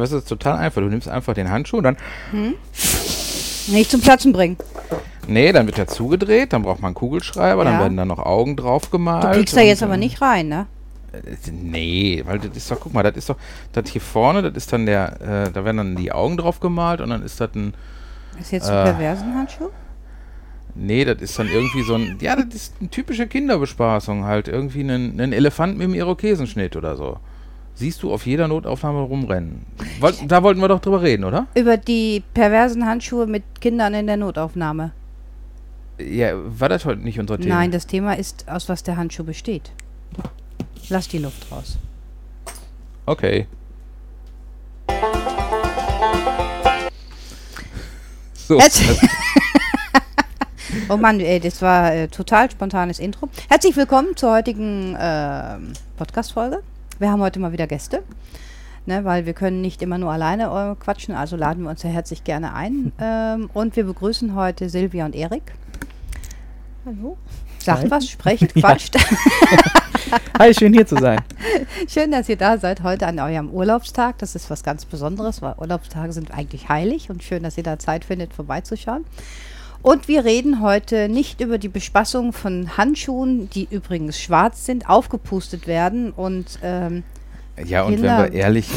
Ja, was ist total einfach. Du nimmst einfach den Handschuh und dann. Nicht zum Platzen bringen. Nee, dann wird er zugedreht, dann braucht man einen Kugelschreiber, dann Ja. werden da noch Augen drauf gemalt. Du kriegst da jetzt aber ähm, nicht rein, ne? Nee, weil das ist doch, guck mal, das ist doch, das hier vorne, das ist dann der, äh, da werden dann die Augen drauf gemalt und dann ist das ein, Ist jetzt Äh. ein perversen Handschuh? nee, das ist dann irgendwie so ein, ja, das ist eine typische Kinderbespaßung, halt irgendwie einen, einen Elefant mit einem Irokesenschnitt oder so. Siehst du auf jeder Notaufnahme rumrennen. Da wollten wir doch drüber reden, oder? Über die perversen Handschuhe mit Kindern in der Notaufnahme. Ja, war das heute nicht unser Thema? Nein, das Thema ist, aus was der Handschuh besteht. Lass die Luft raus. Okay. So, Herzlich oh Mann, ey, das war äh, total spontanes Intro. Herzlich willkommen zur heutigen ähm, Podcast-Folge. Wir haben heute mal wieder Gäste, ne, weil wir können nicht immer nur alleine äh, quatschen, also laden wir uns ja herzlich gerne ein. Ähm, und wir begrüßen heute Silvia und Erik. Hallo. Sagt Hi. was, sprecht, Ja. quatscht. Hi, schön hier zu sein. Schön, dass ihr da seid heute an eurem Urlaubstag. Das ist was ganz Besonderes, weil Urlaubstage sind eigentlich heilig und schön, dass ihr da Zeit findet, vorbeizuschauen. Und wir reden heute nicht über die Bespassung von Handschuhen, die übrigens schwarz sind, aufgepustet werden und ähm, ja, und wenn wir ehrlich,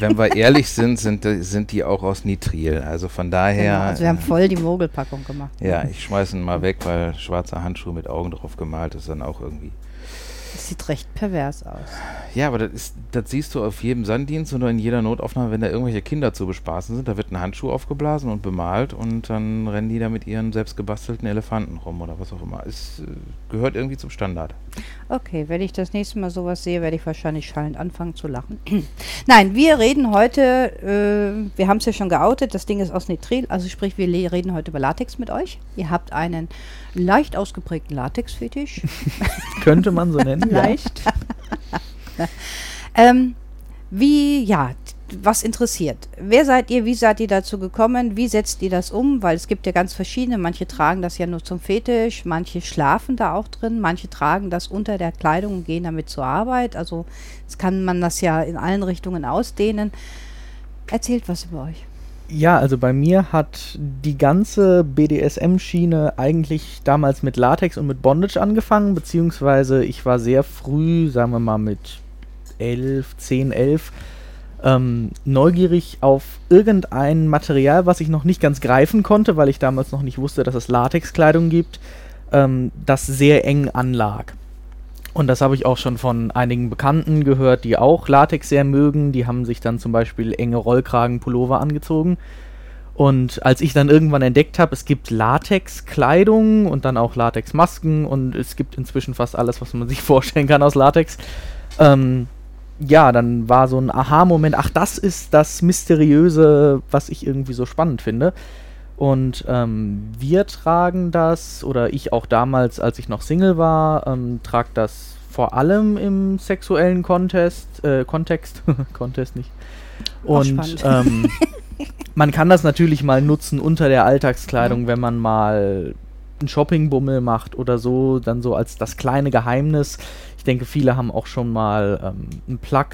wenn wir ehrlich sind, sind, die- sind die auch aus Nitril. Also von daher. genau, also wir haben voll die Mogelpackung gemacht. Ja, ich schmeiß ihn mal weg, weil schwarzer Handschuh mit Augen drauf gemalt ist dann auch irgendwie. Das sieht recht pervers aus. Ja, aber das, ist, das siehst du auf jedem Sanddienst oder in jeder Notaufnahme, wenn da irgendwelche Kinder zu bespaßen sind. Da wird ein Handschuh aufgeblasen und bemalt und dann rennen die da mit ihren selbst gebastelten Elefanten rum oder was auch immer. Es äh, gehört irgendwie zum Standard. Okay, wenn ich das nächste Mal sowas sehe, werde ich wahrscheinlich schallend anfangen zu lachen. Nein, wir reden heute, äh, wir haben es ja schon geoutet, das Ding ist aus Nitril, also sprich, wir reden heute über Latex mit euch. Ihr habt einen leicht ausgeprägten Latex-Fetisch. Könnte man so nennen. ja. leicht. ähm, wie, ja, was interessiert? Wer seid ihr? Wie seid ihr dazu gekommen? Wie setzt ihr das um? Weil es gibt ja ganz verschiedene. Manche tragen das ja nur zum Fetisch, manche schlafen da auch drin, manche tragen das unter der Kleidung und gehen damit zur Arbeit. Also jetzt kann man das ja in allen Richtungen ausdehnen. Erzählt was über euch. Ja, also bei mir hat die ganze BDSM-Schiene eigentlich damals mit Latex und mit Bondage angefangen, beziehungsweise ich war sehr früh, sagen wir mal mit 11, 10, 11, ähm, neugierig auf irgendein Material, was ich noch nicht ganz greifen konnte, weil ich damals noch nicht wusste, dass es Latexkleidung gibt, ähm, das sehr eng anlag. Und das habe ich auch schon von einigen Bekannten gehört, die auch Latex sehr mögen. Die haben sich dann zum Beispiel enge Rollkragenpullover angezogen. Und als ich dann irgendwann entdeckt habe, es gibt Latexkleidung und dann auch Latexmasken und es gibt inzwischen fast alles, was man sich vorstellen kann aus Latex. Ähm, ja, dann war so ein Aha-Moment, ach, das ist das Mysteriöse, was ich irgendwie so spannend finde. Und ähm, wir tragen das, oder ich auch damals, als ich noch Single war, ähm, trage das vor allem im sexuellen Contest, äh, Kontext, Contest nicht. Und ähm, man kann das natürlich mal nutzen unter der Alltagskleidung, wenn man mal einen Shoppingbummel macht oder so, dann so als das kleine Geheimnis. Ich denke, viele haben auch schon mal ähm, einen Plug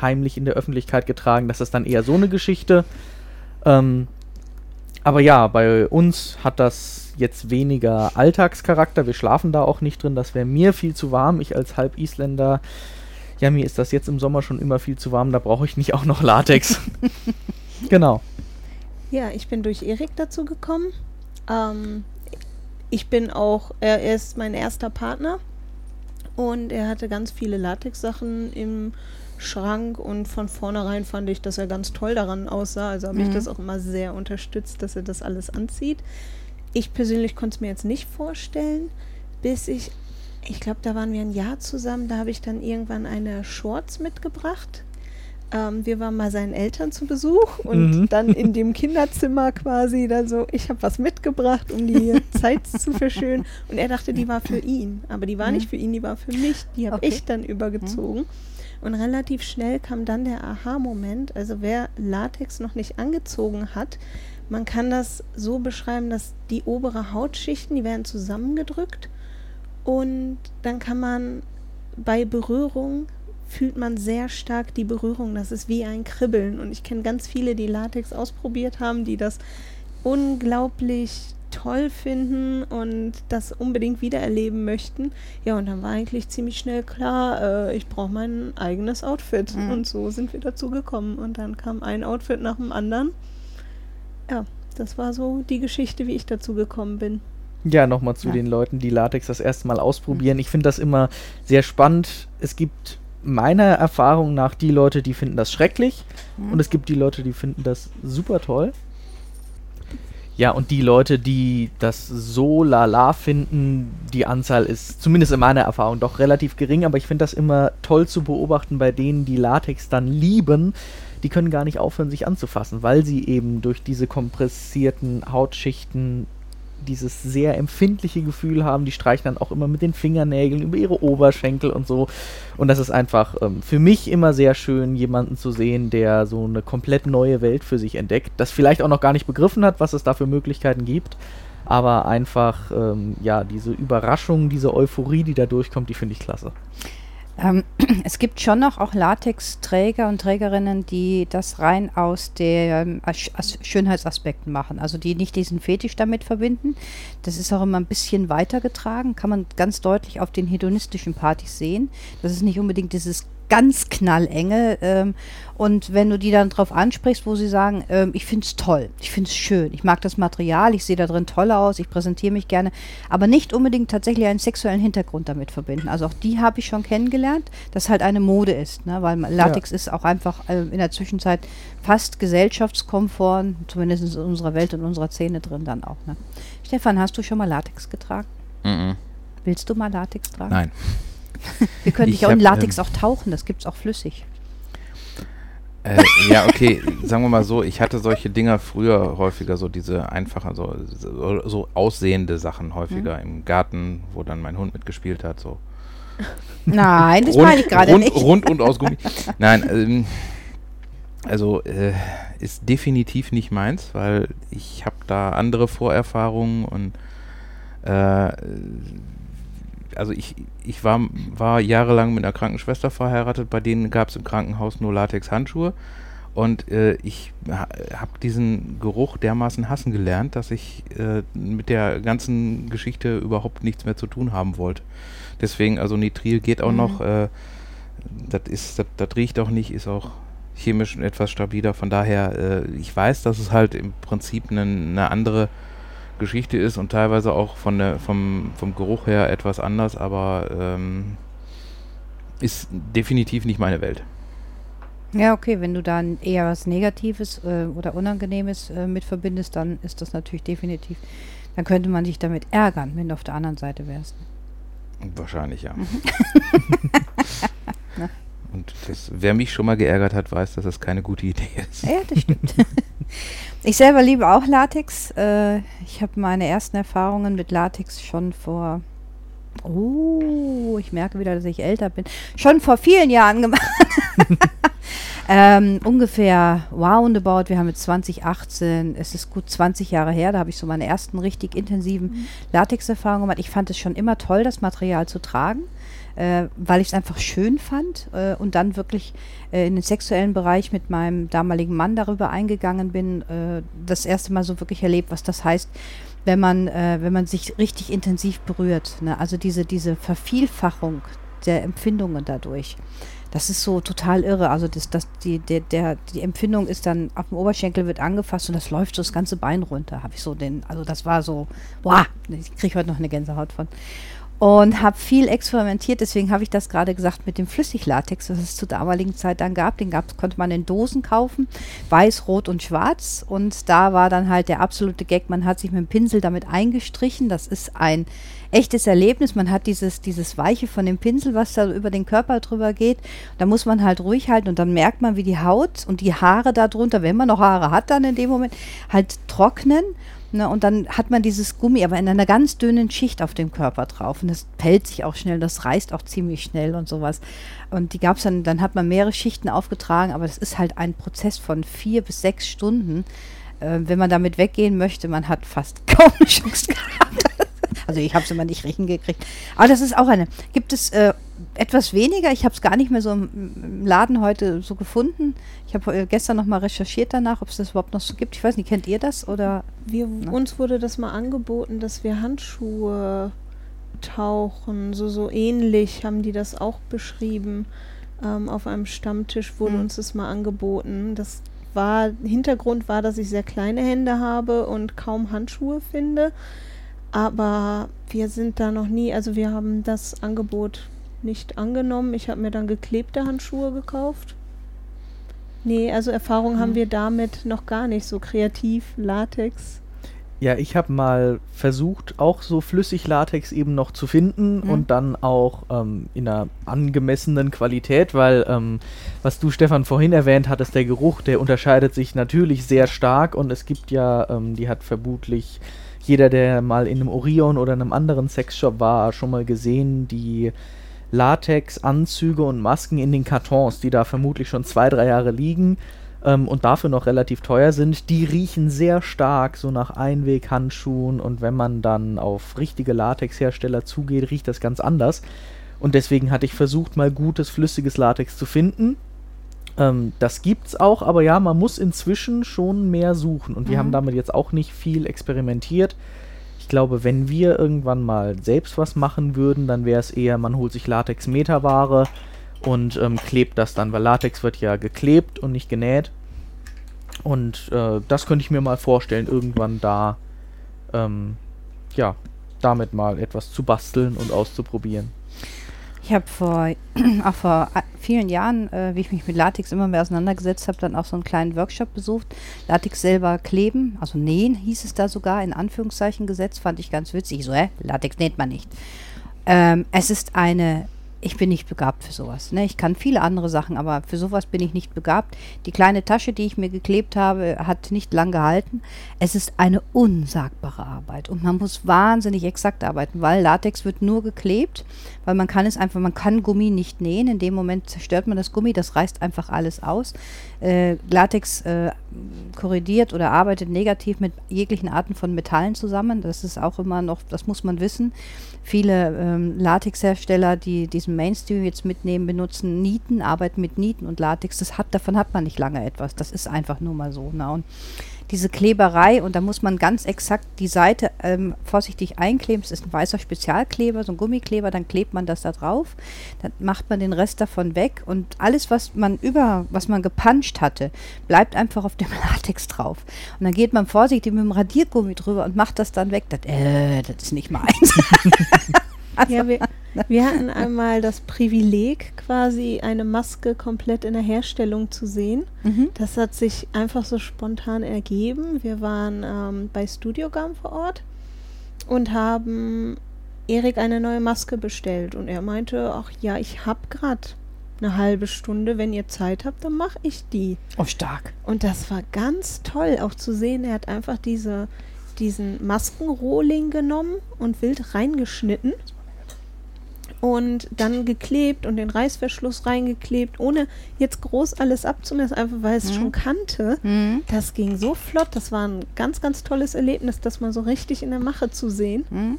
heimlich in der Öffentlichkeit getragen. Das ist dann eher so eine Geschichte. Ähm, aber ja, bei uns hat das jetzt weniger Alltagscharakter. Wir schlafen da auch nicht drin. Das wäre mir viel zu warm. Ich als Halb-Isländer, ja, mir ist das jetzt im Sommer schon immer viel zu warm. Da brauche ich nicht auch noch Latex. genau. Ja, ich bin durch Erik dazu gekommen. Ähm, ich bin auch, er ist mein erster Partner und er hatte ganz viele Latex-Sachen im Schrank und von vornherein fand ich, dass er ganz toll daran aussah. Also habe ich Mhm. das auch immer sehr unterstützt, dass er das alles anzieht. Ich persönlich konnte es mir jetzt nicht vorstellen, bis ich, ich glaube, da waren wir ein Jahr zusammen, da habe ich dann irgendwann eine Shorts mitgebracht. Ähm, wir waren mal seinen Eltern zu Besuch und Mhm. dann in dem Kinderzimmer quasi da so, ich habe was mitgebracht, um die Zeit zu verschönen. Und er dachte, die war für ihn. Aber die war Mhm. nicht für ihn, die war für mich. Die habe Okay. ich dann übergezogen. Und relativ schnell kam dann der Aha-Moment. Also wer Latex noch nicht angezogen hat, man kann das so beschreiben, dass die obere Hautschichten, die werden zusammengedrückt und dann kann man bei Berührung fühlt man sehr stark die Berührung. Das ist wie ein Kribbeln. Und ich kenne ganz viele, die Latex ausprobiert haben, die das unglaublich toll finden und das unbedingt wiedererleben möchten. Ja, und dann war eigentlich ziemlich schnell klar, äh, ich brauche mein eigenes Outfit. Mhm. Und so sind wir dazu gekommen. Und dann kam ein Outfit nach dem anderen. Ja, das war so die Geschichte, wie ich dazu gekommen bin. Ja, nochmal zu Ja. den Leuten, die Latex das erste Mal ausprobieren. Ich finde das immer sehr spannend. Es gibt meiner Erfahrung nach die Leute, die finden das schrecklich Mhm. und es gibt die Leute, die finden das super toll. Ja, und die Leute, die das so lala finden, die Anzahl ist zumindest in meiner Erfahrung doch relativ gering, aber ich finde das immer toll zu beobachten bei denen, die Latex dann lieben. Die können gar nicht aufhören, sich anzufassen, weil sie eben durch diese kompressierten Hautschichten dieses sehr empfindliche Gefühl haben. Die streichen dann auch immer mit den Fingernägeln über ihre Oberschenkel und so. Und das ist einfach ähm, für mich immer sehr schön, jemanden zu sehen, der so eine komplett neue Welt für sich entdeckt, das vielleicht auch noch gar nicht begriffen hat, was es da für Möglichkeiten gibt. Aber einfach, ähm, ja, diese Überraschung, diese Euphorie, die da durchkommt, die finde ich klasse. Ähm, es gibt schon noch auch Latexträger und Trägerinnen, die das rein aus den As- As- Schönheitsaspekten machen. Also die nicht diesen Fetisch damit verbinden. Das ist auch immer ein bisschen weitergetragen. Kann man ganz deutlich auf den hedonistischen Partys sehen. Das ist nicht unbedingt dieses ganz knallenge. Ähm, und wenn du die dann drauf ansprichst, wo sie sagen, ähm, ich finde es toll, ich finde es schön, ich mag das Material, ich sehe da drin toll aus, ich präsentiere mich gerne, aber nicht unbedingt tatsächlich einen sexuellen Hintergrund damit verbinden. Also auch die habe ich schon kennengelernt, dass halt eine Mode ist, ne? weil Latex ist auch einfach äh, in der Zwischenzeit fast gesellschaftskonform, zumindest in unserer Welt und unserer Szene drin dann auch. Ne? Stefan, hast du schon mal Latex getragen? Mhm. Willst du mal Latex tragen? Nein. Wir können Ich dich auch in Latex ähm, auch tauchen, das gibt es auch flüssig. Äh, ja, okay, sagen wir mal so, ich hatte solche Dinger früher häufiger, so diese einfachen, so, so, so aussehende Sachen häufiger im Garten, wo dann mein Hund mitgespielt hat, so. Nein, das rund, meine ich gerade rund, nicht. Rund und aus Gummi. Nein, ähm, also äh, ist definitiv nicht meins, weil ich habe da andere Vorerfahrungen und äh, also ich, ich war, war jahrelang mit einer Krankenschwester verheiratet, bei denen gab es im Krankenhaus nur Latex-Handschuhe. Und äh, ich ha, habe diesen Geruch dermaßen hassen gelernt, dass ich äh, mit der ganzen Geschichte überhaupt nichts mehr zu tun haben wollte. Deswegen, also Nitril geht auch Mhm. noch. Äh, das ist, das, das riecht auch nicht, ist auch chemisch etwas stabiler. Von daher, äh, ich weiß, dass es halt im Prinzip eine ne andere Geschichte ist und teilweise auch von der, vom, vom Geruch her etwas anders, aber ähm, ist definitiv nicht meine Welt. Ja, okay, wenn du dann eher was Negatives äh, oder Unangenehmes äh, mit verbindest, dann ist das natürlich definitiv. Dann könnte man dich damit ärgern, wenn du auf der anderen Seite wärst. Wahrscheinlich, ja. Mhm. Und das, wer mich schon mal geärgert hat, weiß, dass das keine gute Idee ist. Ja, das stimmt. ich selber liebe auch Latex. Äh, ich habe meine ersten Erfahrungen mit Latex schon vor. Oh, ich merke wieder, dass ich älter bin. Schon vor vielen Jahren gemacht. ähm, ungefähr roundabout, wir haben jetzt 2018, es ist gut 20 Jahre her, da habe ich so meine ersten richtig intensiven Latex-Erfahrungen gemacht. Ich fand es schon immer toll, das Material zu tragen, äh, weil ich es einfach schön fand äh, und dann wirklich äh, in den sexuellen Bereich mit meinem damaligen Mann darüber eingegangen bin, äh, das erste Mal so wirklich erlebt, was das heißt, wenn man, äh, wenn man sich richtig intensiv berührt. Ne? Also diese, diese Vervielfachung der Empfindungen dadurch. Das ist so total irre. Also das, das, die, der, der, die Empfindung ist dann auf dem Oberschenkel wird angefasst und das läuft so das ganze Bein runter. Habe ich so den, also das war so, wow, ich kriege heute noch eine Gänsehaut von. Und habe viel experimentiert, deswegen habe ich das gerade gesagt mit dem Flüssiglatex, was es zur damaligen Zeit dann gab. Den gab, konnte man in Dosen kaufen, weiß, rot und schwarz. Und da war dann halt der absolute Gag, man hat sich mit dem Pinsel damit eingestrichen. Das ist ein echtes Erlebnis. Man hat dieses, dieses Weiche von dem Pinsel, was da über den Körper drüber geht. Da muss man halt ruhig halten und dann merkt man, wie die Haut und die Haare darunter, wenn man noch Haare hat dann in dem Moment, halt trocknen. Ne, und dann hat man dieses Gummi, aber in einer ganz dünnen Schicht auf dem Körper drauf. Und das pellt sich auch schnell, das reißt auch ziemlich schnell und sowas. Und die gab es dann, dann hat man mehrere Schichten aufgetragen, aber das ist halt ein Prozess von vier bis sechs Stunden. Äh, wenn man damit weggehen möchte, man hat fast kaum eine Chance gehabt. Also ich habe es immer nicht hingekriegt. Aber das ist auch eine. Gibt es äh, etwas weniger? Ich habe es gar nicht mehr so im, im, Laden heute so gefunden. Ich habe äh, gestern noch mal recherchiert danach, ob es das überhaupt noch so gibt. Ich weiß nicht, kennt ihr das oder? Wir, uns wurde das mal angeboten, dass wir Handschuhe tauchen. So so ähnlich haben die das auch beschrieben. Ähm, auf einem Stammtisch wurde mhm. uns das mal angeboten. Das war Hintergrund war, dass ich sehr kleine Hände habe und kaum Handschuhe finde. Aber wir sind da noch nie, also wir haben das Angebot nicht angenommen. Ich habe mir dann geklebte Handschuhe gekauft. Nee, also Erfahrung mhm. haben wir damit noch gar nicht, so kreativ, Latex. Ja, ich habe mal versucht, auch so Flüssig-Latex eben noch zu finden mhm. und dann auch ähm, in einer angemessenen Qualität, weil ähm, was du, Stefan, vorhin erwähnt hattest, der Geruch, der unterscheidet sich natürlich sehr stark und es gibt ja, ähm, die hat vermutlich jeder, der mal in einem Orion oder einem anderen Sexshop war, schon mal gesehen, die Latex-Anzüge und Masken in den Kartons, die da vermutlich schon zwei, drei Jahre liegen ähm, und dafür noch relativ teuer sind, die riechen sehr stark so nach Einweghandschuhen und wenn man dann auf richtige Latexhersteller zugeht, riecht das ganz anders. Und deswegen hatte ich versucht, mal gutes, flüssiges Latex zu finden. Ähm, das gibt's auch, aber ja, man muss inzwischen schon mehr suchen. Und wir haben mhm. damit jetzt auch nicht viel experimentiert. Ich glaube, wenn wir irgendwann mal selbst was machen würden, dann wäre es eher, man holt sich Latex-Meterware und ähm, klebt das dann, weil Latex wird ja geklebt und nicht genäht. Und äh, das könnte ich mir mal vorstellen, irgendwann da, ähm, ja, damit mal etwas zu basteln und auszuprobieren. Ich habe vor, auch vor vielen Jahren, äh, wie ich mich mit Latex immer mehr auseinandergesetzt habe, dann auch so einen kleinen Workshop besucht. Latex selber kleben, also nähen hieß es da sogar, in Anführungszeichen gesetzt, fand ich ganz witzig. So, hä, Latex näht man nicht. Ähm, es ist eine ich bin nicht begabt für sowas. Ne? Ich kann viele andere Sachen, aber für sowas bin ich nicht begabt. Die kleine Tasche, die ich mir geklebt habe, hat nicht lang gehalten. Es ist eine unsagbare Arbeit und man muss wahnsinnig exakt arbeiten, weil Latex wird nur geklebt, weil man kann es einfach, man kann Gummi nicht nähen. In dem Moment zerstört man das Gummi, das reißt einfach alles aus. Äh, Latex äh, korrigiert oder arbeitet negativ mit jeglichen Arten von Metallen zusammen. Das ist auch immer noch, das muss man wissen. Viele ähm, Latexhersteller, die diesen Mainstream jetzt mitnehmen, benutzen Nieten, arbeiten mit Nieten und Latex. Das hat, davon hat man nicht lange etwas. Das ist einfach nur mal so. Na, und diese Kleberei und da muss man ganz exakt die Seite ähm, vorsichtig einkleben. Es ist ein weißer Spezialkleber, so ein Gummikleber, dann klebt man das da drauf. Dann macht man den Rest davon weg und alles, was man über, was man gepanscht hatte, bleibt einfach auf dem Latex drauf. Und dann geht man vorsichtig mit dem Radiergummi drüber und macht das dann weg. Das, äh, das ist nicht meins. Also, ja, wir, wir hatten einmal das Privileg, quasi eine Maske komplett in der Herstellung zu sehen. Mhm. Das hat sich einfach so spontan ergeben. Wir waren ähm, bei Studiogam vor Ort und haben Erik eine neue Maske bestellt. Und er meinte, ach ja, ich habe gerade eine halbe Stunde. Wenn ihr Zeit habt, dann mache ich die. Oh, stark. Und das war ganz toll, auch zu sehen. Er hat einfach diese, diesen Maskenrohling genommen und wild reingeschnitten und dann geklebt und den Reißverschluss reingeklebt, ohne jetzt groß alles abzumessen, einfach weil es mhm. schon kannte. Mhm. Das ging so flott. Das war ein ganz, ganz tolles Erlebnis, das mal so richtig in der Mache zu sehen. Mhm.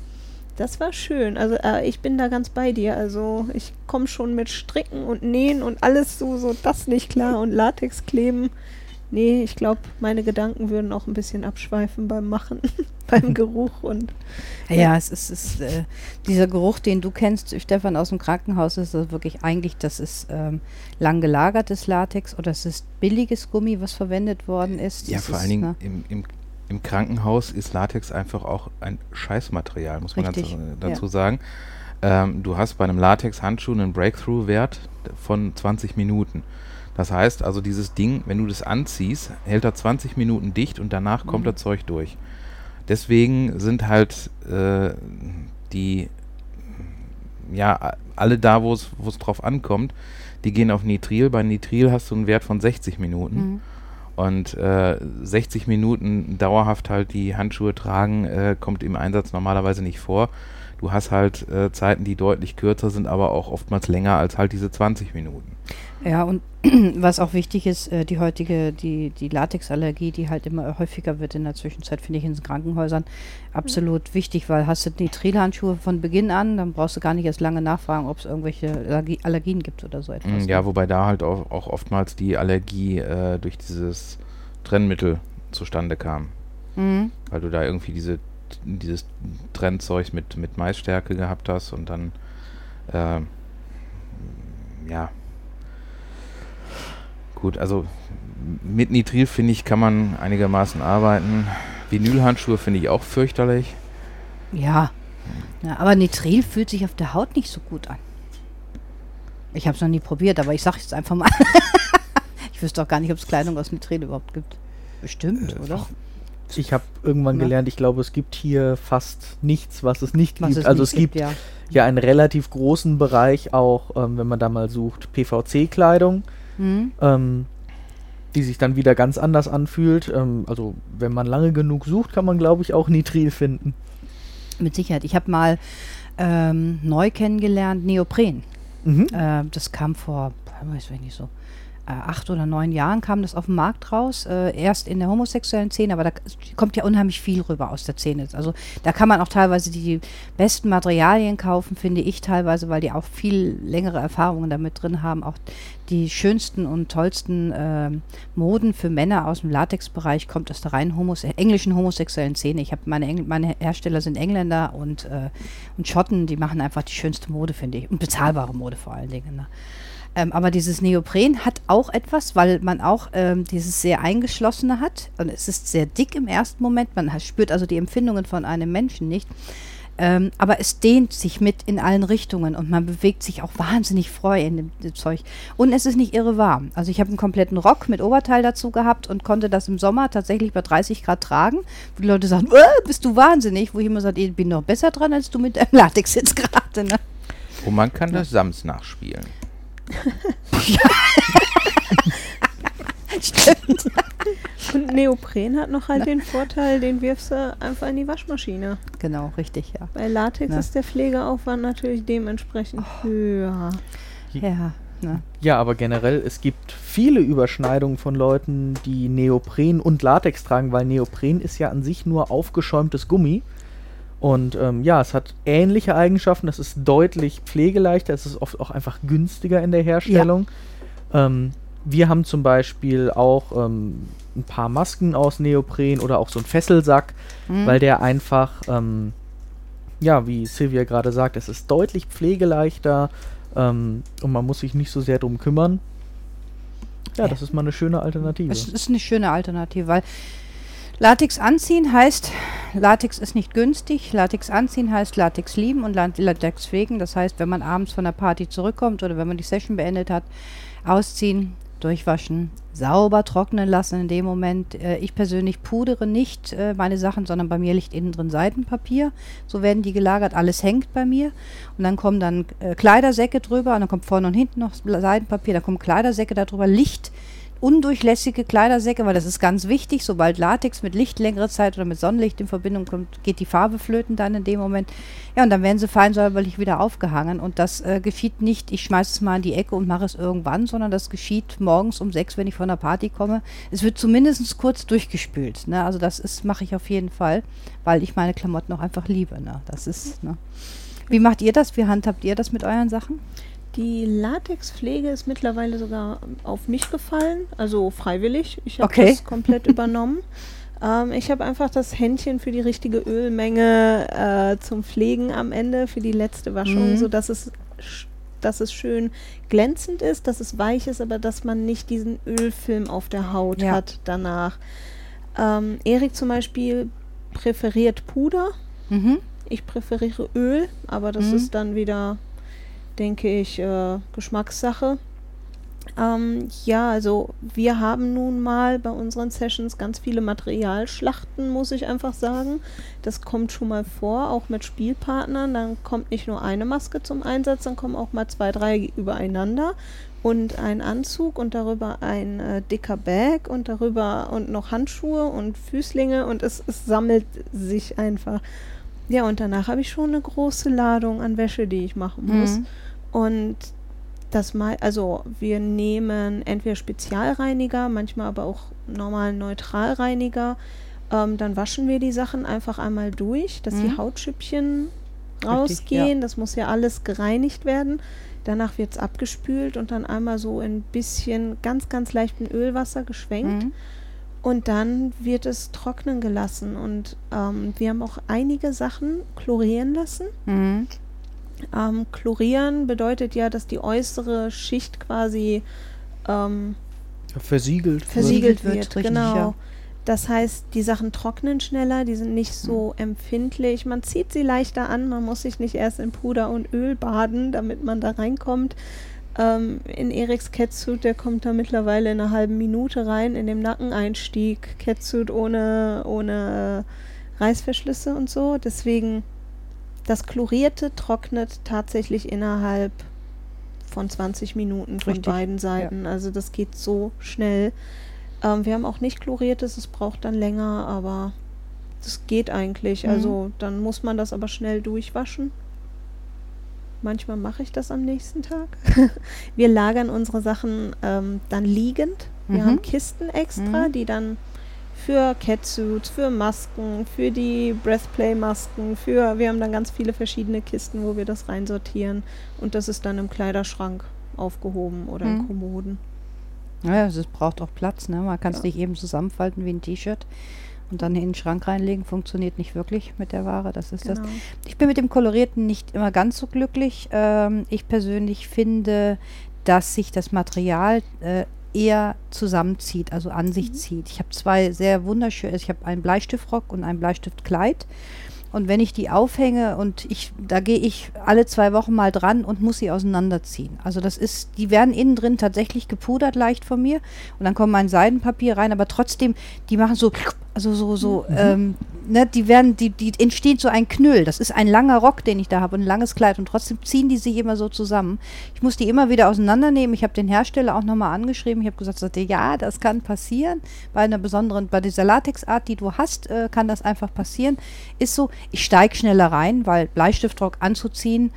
Das war schön. Also äh, ich bin da ganz bei dir. Also ich komme schon mit Stricken und Nähen und alles so, so das nicht klar und Latex kleben Nee, ich glaube, meine Gedanken würden auch ein bisschen abschweifen beim Machen, beim Geruch und. Ja, ja es ist, ist äh, dieser Geruch, den du kennst, Stefan, aus dem Krankenhaus, ist das wirklich eigentlich, das ist ähm, lang gelagertes Latex oder es ist billiges Gummi, was verwendet worden ist. Ja, vor ist, allen Dingen ne? im, im, im, Krankenhaus ist Latex einfach auch ein Scheißmaterial, muss man Richtig, ganz, äh, dazu ja. sagen. Ähm, du hast bei einem Latex-Handschuh einen Breakthrough-Wert von 20 Minuten. Das heißt also, dieses Ding, wenn du das anziehst, hält er 20 Minuten dicht und danach kommt mhm. das Zeug durch. Deswegen sind halt äh, die, ja, alle da, wo es drauf ankommt, die gehen auf Nitril. Bei Nitril hast du einen Wert von 60 Minuten. Mhm. Und äh, 60 Minuten dauerhaft halt die Handschuhe tragen, äh, kommt im Einsatz normalerweise nicht vor. du hast halt äh, Zeiten, die deutlich kürzer sind, aber auch oftmals länger als halt diese 20 Minuten. Ja, und was auch wichtig ist, äh, die heutige, die, die Latexallergie, die halt immer häufiger wird in der Zwischenzeit, finde ich in den Krankenhäusern absolut mhm. wichtig, weil hast du Nitrilhandschuhe von Beginn an, dann brauchst du gar nicht erst lange nachfragen, ob es irgendwelche Allergie, Allergien gibt oder so etwas. Mm, ja, wobei da halt auch, auch oftmals die Allergie äh, durch dieses Trennmittel zustande kam. Mhm. Weil du da irgendwie diese, dieses Trennzeug mit, mit Maisstärke gehabt hast und dann, äh, ja, Gut, also mit Nitril finde ich, kann man einigermaßen arbeiten. Vinylhandschuhe finde ich auch fürchterlich. Ja. ja. Aber Nitril fühlt sich auf der Haut nicht so gut an. Ich habe es noch nie probiert, aber ich sage es einfach mal. ich wüsste auch gar nicht, ob es Kleidung aus Nitril überhaupt gibt. Bestimmt, äh, oder? Ich habe irgendwann ja. gelernt, ich glaube, es gibt hier fast nichts, was es nicht was gibt. Es also es gibt, gibt ja. ja. einen relativ großen Bereich auch, ähm, wenn man da mal sucht, PVC-Kleidung mhm. ähm, die sich dann wieder ganz anders anfühlt. Ähm, also wenn man lange genug sucht, kann man, glaube ich, auch Nitril finden. Mit Sicherheit. Ich habe mal ähm, neu kennengelernt Neopren. Mhm. Äh, das kam vor, weiß ich nicht so, acht oder neun Jahren kam das auf den Markt raus. Äh, erst in der homosexuellen Szene, aber da kommt ja unheimlich viel rüber aus der Szene. Also da kann man auch teilweise die besten Materialien kaufen, finde ich teilweise, weil die auch viel längere Erfahrungen damit drin haben. Auch die schönsten und tollsten äh, Moden für Männer aus dem Latexbereich kommt aus der rein homose englischen homosexuellen Szene. Ich habe meine, Engl meine Hersteller sind Engländer und, äh, und Schotten, die machen einfach die schönste Mode, finde ich. Und bezahlbare Mode vor allen Dingen. Ne? Ähm, aber dieses Neopren hat auch etwas, weil man auch ähm, dieses sehr eingeschlossene hat. Und es ist sehr dick im ersten Moment. Man spürt also die Empfindungen von einem Menschen nicht. Ähm, aber es dehnt sich mit in allen Richtungen und man bewegt sich auch wahnsinnig freu in dem, dem Zeug. Und es ist nicht irre warm. Also ich habe einen kompletten Rock mit Oberteil dazu gehabt und konnte das im Sommer tatsächlich bei 30 Grad tragen. Wo die Leute sagen, äh, bist du wahnsinnig? Wo ich immer sage, ich bin noch besser dran als du mit deinem Latex jetzt gerade. Ne? Und man kann das Sams nachspielen. Stimmt. Und Neopren hat noch halt Na. den Vorteil, den wirfst du einfach in die Waschmaschine. Genau, richtig, ja. Bei Latex Na. ist der Pflegeaufwand natürlich dementsprechend oh. höher. Ja. Ne? Ja, aber generell, es gibt viele Überschneidungen von Leuten, die Neopren und Latex tragen, weil Neopren ist ja an sich nur aufgeschäumtes Gummi. Und ähm, ja, es hat ähnliche Eigenschaften. Es ist deutlich pflegeleichter. Es ist oft auch einfach günstiger in der Herstellung. Ja. Ähm, wir haben zum Beispiel auch ähm, ein paar Masken aus Neopren oder auch so einen Fesselsack, mhm. weil der einfach, ähm, ja, wie Silvia gerade sagt, es ist deutlich pflegeleichter ähm, und man muss sich nicht so sehr drum kümmern. Ja, das ist mal eine schöne Alternative. Es ist eine schöne Alternative, weil Latex anziehen heißt, Latex ist nicht günstig. Latex anziehen heißt Latex lieben und Latex pflegen. Das heißt, wenn man abends von der Party zurückkommt oder wenn man die Session beendet hat, ausziehen, durchwaschen, sauber trocknen lassen in dem Moment. Äh, ich persönlich pudere nicht äh, meine Sachen, sondern bei mir liegt innen drin Seitenpapier. So werden die gelagert. Alles hängt bei mir. Und dann kommen dann äh, Kleidersäcke drüber und dann kommt vorne und hinten noch Seitenpapier. Dann kommen Kleidersäcke darüber. Licht undurchlässige Kleidersäcke, weil das ist ganz wichtig. Sobald Latex mit Licht längere Zeit oder mit Sonnenlicht in Verbindung kommt, geht die Farbe flöten dann in dem Moment. Ja, und dann werden sie fein säuberlich wieder aufgehangen. Und das äh, geschieht nicht, ich schmeiße es mal in die Ecke und mache es irgendwann, sondern das geschieht morgens um sechs, wenn ich von der Party komme. Es wird zumindest kurz durchgespült. Ne? Also das mache ich auf jeden Fall, weil ich meine Klamotten auch einfach liebe. Ne? Das ist, ne? Wie macht ihr das? Wie handhabt ihr das mit euren Sachen? Die Latexpflege ist mittlerweile sogar auf mich gefallen, also freiwillig. Ich habe okay. das komplett übernommen. Ähm, ich habe einfach das Händchen für die richtige Ölmenge äh, zum Pflegen am Ende, für die letzte Waschung, mhm. sodass es, dass es schön glänzend ist, dass es weich ist, aber dass man nicht diesen Ölfilm auf der Haut ja. hat danach. Ähm, Erik zum Beispiel präferiert Puder. Mhm. Ich präferiere Öl, aber das mhm. ist dann wieder denke ich, äh, Geschmackssache. Ähm, ja, also wir haben nun mal bei unseren Sessions ganz viele Materialschlachten, muss ich einfach sagen. Das kommt schon mal vor, auch mit Spielpartnern. Dann kommt nicht nur eine Maske zum Einsatz, dann kommen auch mal zwei, drei übereinander und ein Anzug und darüber ein äh, dicker Bag und darüber und noch Handschuhe und Füßlinge und es, es sammelt sich einfach. Ja, und danach habe ich schon eine große Ladung an Wäsche, die ich machen muss. Mhm. Und das mal, also wir nehmen entweder Spezialreiniger, manchmal aber auch normalen Neutralreiniger. Ähm, dann waschen wir die Sachen einfach einmal durch, dass die Mhm. Hautschüppchen Richtig, rausgehen. Das muss ja alles gereinigt werden. Danach wird es abgespült und dann einmal so in bisschen ganz, ganz leichtem Ölwasser geschwenkt. Mhm. Und dann wird es trocknen gelassen. Und ähm, wir haben auch einige Sachen chlorieren lassen. Mhm. Ähm, chlorieren bedeutet ja, dass die äußere Schicht quasi ähm, Versiegelt. Versiegelt versiegelt wird, wird. richtig, genau. ja. Das heißt, die Sachen trocknen schneller, die sind nicht so Mhm. empfindlich. Man zieht sie leichter an, man muss sich nicht erst in Puder und Öl baden, damit man da reinkommt. Ähm, in Eriks Catsuit, der kommt da mittlerweile in einer halben Minute rein, in dem Nackeneinstieg. Catsuit ohne, ohne äh, Reißverschlüsse und so. Deswegen, das Chlorierte trocknet tatsächlich innerhalb von 20 Minuten von Richtig, beiden Seiten. Also das geht so schnell. Ähm, wir haben auch nicht chloriertes, es braucht dann länger, aber das geht eigentlich. Mhm. Also dann muss man das aber schnell durchwaschen. Manchmal mache ich das am nächsten Tag. wir lagern unsere Sachen ähm, dann liegend. Wir Mhm. haben Kisten extra, Mhm. die dann für Catsuits, für Masken, für die Breathplay-Masken, für wir haben dann ganz viele verschiedene Kisten, wo wir das reinsortieren und das ist dann im Kleiderschrank aufgehoben oder in Mhm. Kommoden. Ja, es braucht auch Platz, ne? Man kann es Ja. nicht eben zusammenfalten wie ein T-Shirt und dann in den Schrank reinlegen. Funktioniert nicht wirklich mit der Ware. Das ist das. Genau. Ich bin mit dem Kolorierten nicht immer ganz so glücklich. Ähm, ich persönlich finde, dass sich das Material äh, eher zusammenzieht, also an sich zieht. Ich habe zwei sehr wunderschöne, ich habe einen Bleistiftrock und ein Bleistiftkleid. Und wenn ich die aufhänge und ich, da gehe ich alle zwei Wochen mal dran und muss sie auseinanderziehen. Also das ist, die werden innen drin tatsächlich gepudert leicht von mir und dann kommt mein Seidenpapier rein, aber trotzdem, die machen so, also so, so, ähm, ne, die werden, die, die entsteht so ein Knüll. Das ist ein langer Rock, den ich da habe und ein langes Kleid und trotzdem ziehen die sich immer so zusammen. Ich muss die immer wieder auseinandernehmen. Ich habe den Hersteller auch nochmal angeschrieben. Ich habe gesagt, ja, das kann passieren. Bei einer besonderen, bei dieser Latexart, die du hast, äh, kann das einfach passieren. Ist so, ich steige schneller rein, weil Bleistiftrock anzuziehen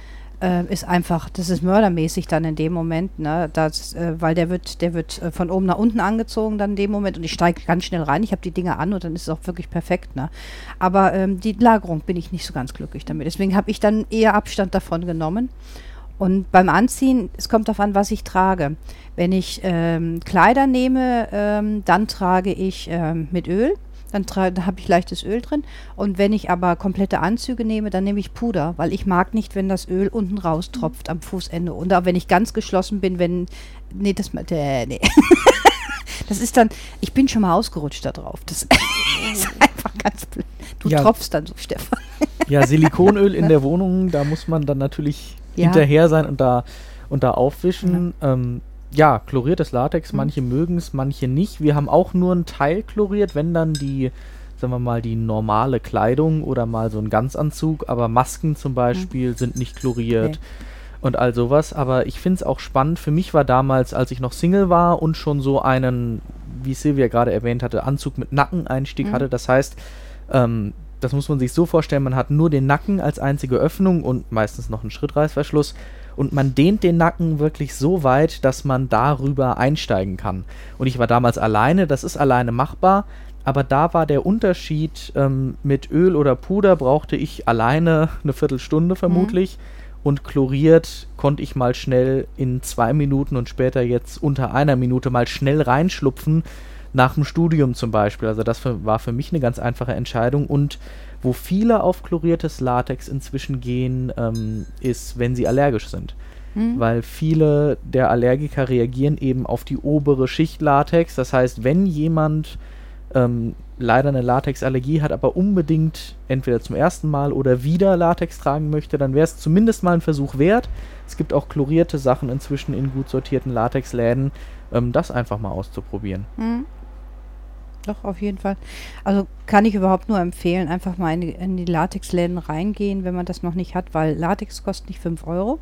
äh, ist einfach, das ist mördermäßig dann in dem Moment, ne? Das, äh, weil der wird, der wird äh, von oben nach unten angezogen dann in dem Moment und ich steige ganz schnell rein. Ich habe die Dinge an und dann ist es auch wirklich perfekt, ne? Aber ähm, die Lagerung bin ich nicht so ganz glücklich damit. Deswegen habe ich dann eher Abstand davon genommen. Und beim Anziehen, es kommt darauf an, was ich trage. Wenn ich ähm, Kleider nehme, ähm, dann trage ich ähm, mit Öl. Dann, da habe ich leichtes Öl drin. Und wenn ich aber komplette Anzüge nehme, dann nehme ich Puder, weil ich mag nicht, wenn das Öl unten raustropft am Fußende. Und auch wenn ich ganz geschlossen bin, wenn. Nee, das. Äh, nee. das ist dann. Ich bin schon mal ausgerutscht da drauf. Das ist einfach ganz blöd. Du Ja. tropfst dann so, Stefan. Ja, Silikonöl in der Wohnung, da muss man dann natürlich Ja. hinterher sein und da, und da aufwischen. Ähm, ja, chloriertes Latex, Mhm. manche mögen es, manche nicht. Wir haben auch nur einen Teil chloriert, wenn dann die, sagen wir mal, die normale Kleidung oder mal so ein Ganzanzug, aber Masken zum Beispiel sind nicht chloriert. Mhm. Nee. Und all sowas, aber ich finde es auch spannend. Für mich war damals, als ich noch Single war und schon so einen, wie Silvia gerade erwähnt hatte, Anzug mit Nackeneinstieg Mhm. hatte. Das heißt, ähm, das muss man sich so vorstellen, man hat nur den Nacken als einzige Öffnung und meistens noch einen Schrittreißverschluss und man dehnt den Nacken wirklich so weit, dass man darüber einsteigen kann. Und ich war damals alleine, das ist alleine machbar, aber da war der Unterschied ähm, mit Öl oder Puder brauchte ich alleine eine Viertelstunde vermutlich und chloriert konnte ich mal schnell in zwei Minuten und später jetzt unter einer Minute mal schnell reinschlupfen, nach dem Studium zum Beispiel. Also das für, war für mich eine ganz einfache Entscheidung und wo viele auf chloriertes Latex inzwischen gehen, ähm, ist, wenn sie allergisch sind. Hm? Weil viele der Allergiker reagieren eben auf die obere Schicht Latex. Das heißt, wenn jemand ähm, leider eine Latexallergie hat, aber unbedingt entweder zum ersten Mal oder wieder Latex tragen möchte, dann wäre es zumindest mal ein Versuch wert. Es gibt auch chlorierte Sachen inzwischen in gut sortierten Latexläden, ähm, das einfach mal auszuprobieren. Hm. Doch, auf jeden Fall. Also kann ich überhaupt nur empfehlen, einfach mal in die, in die Latexläden reingehen, wenn man das noch nicht hat, weil Latex kostet nicht 5 Euro.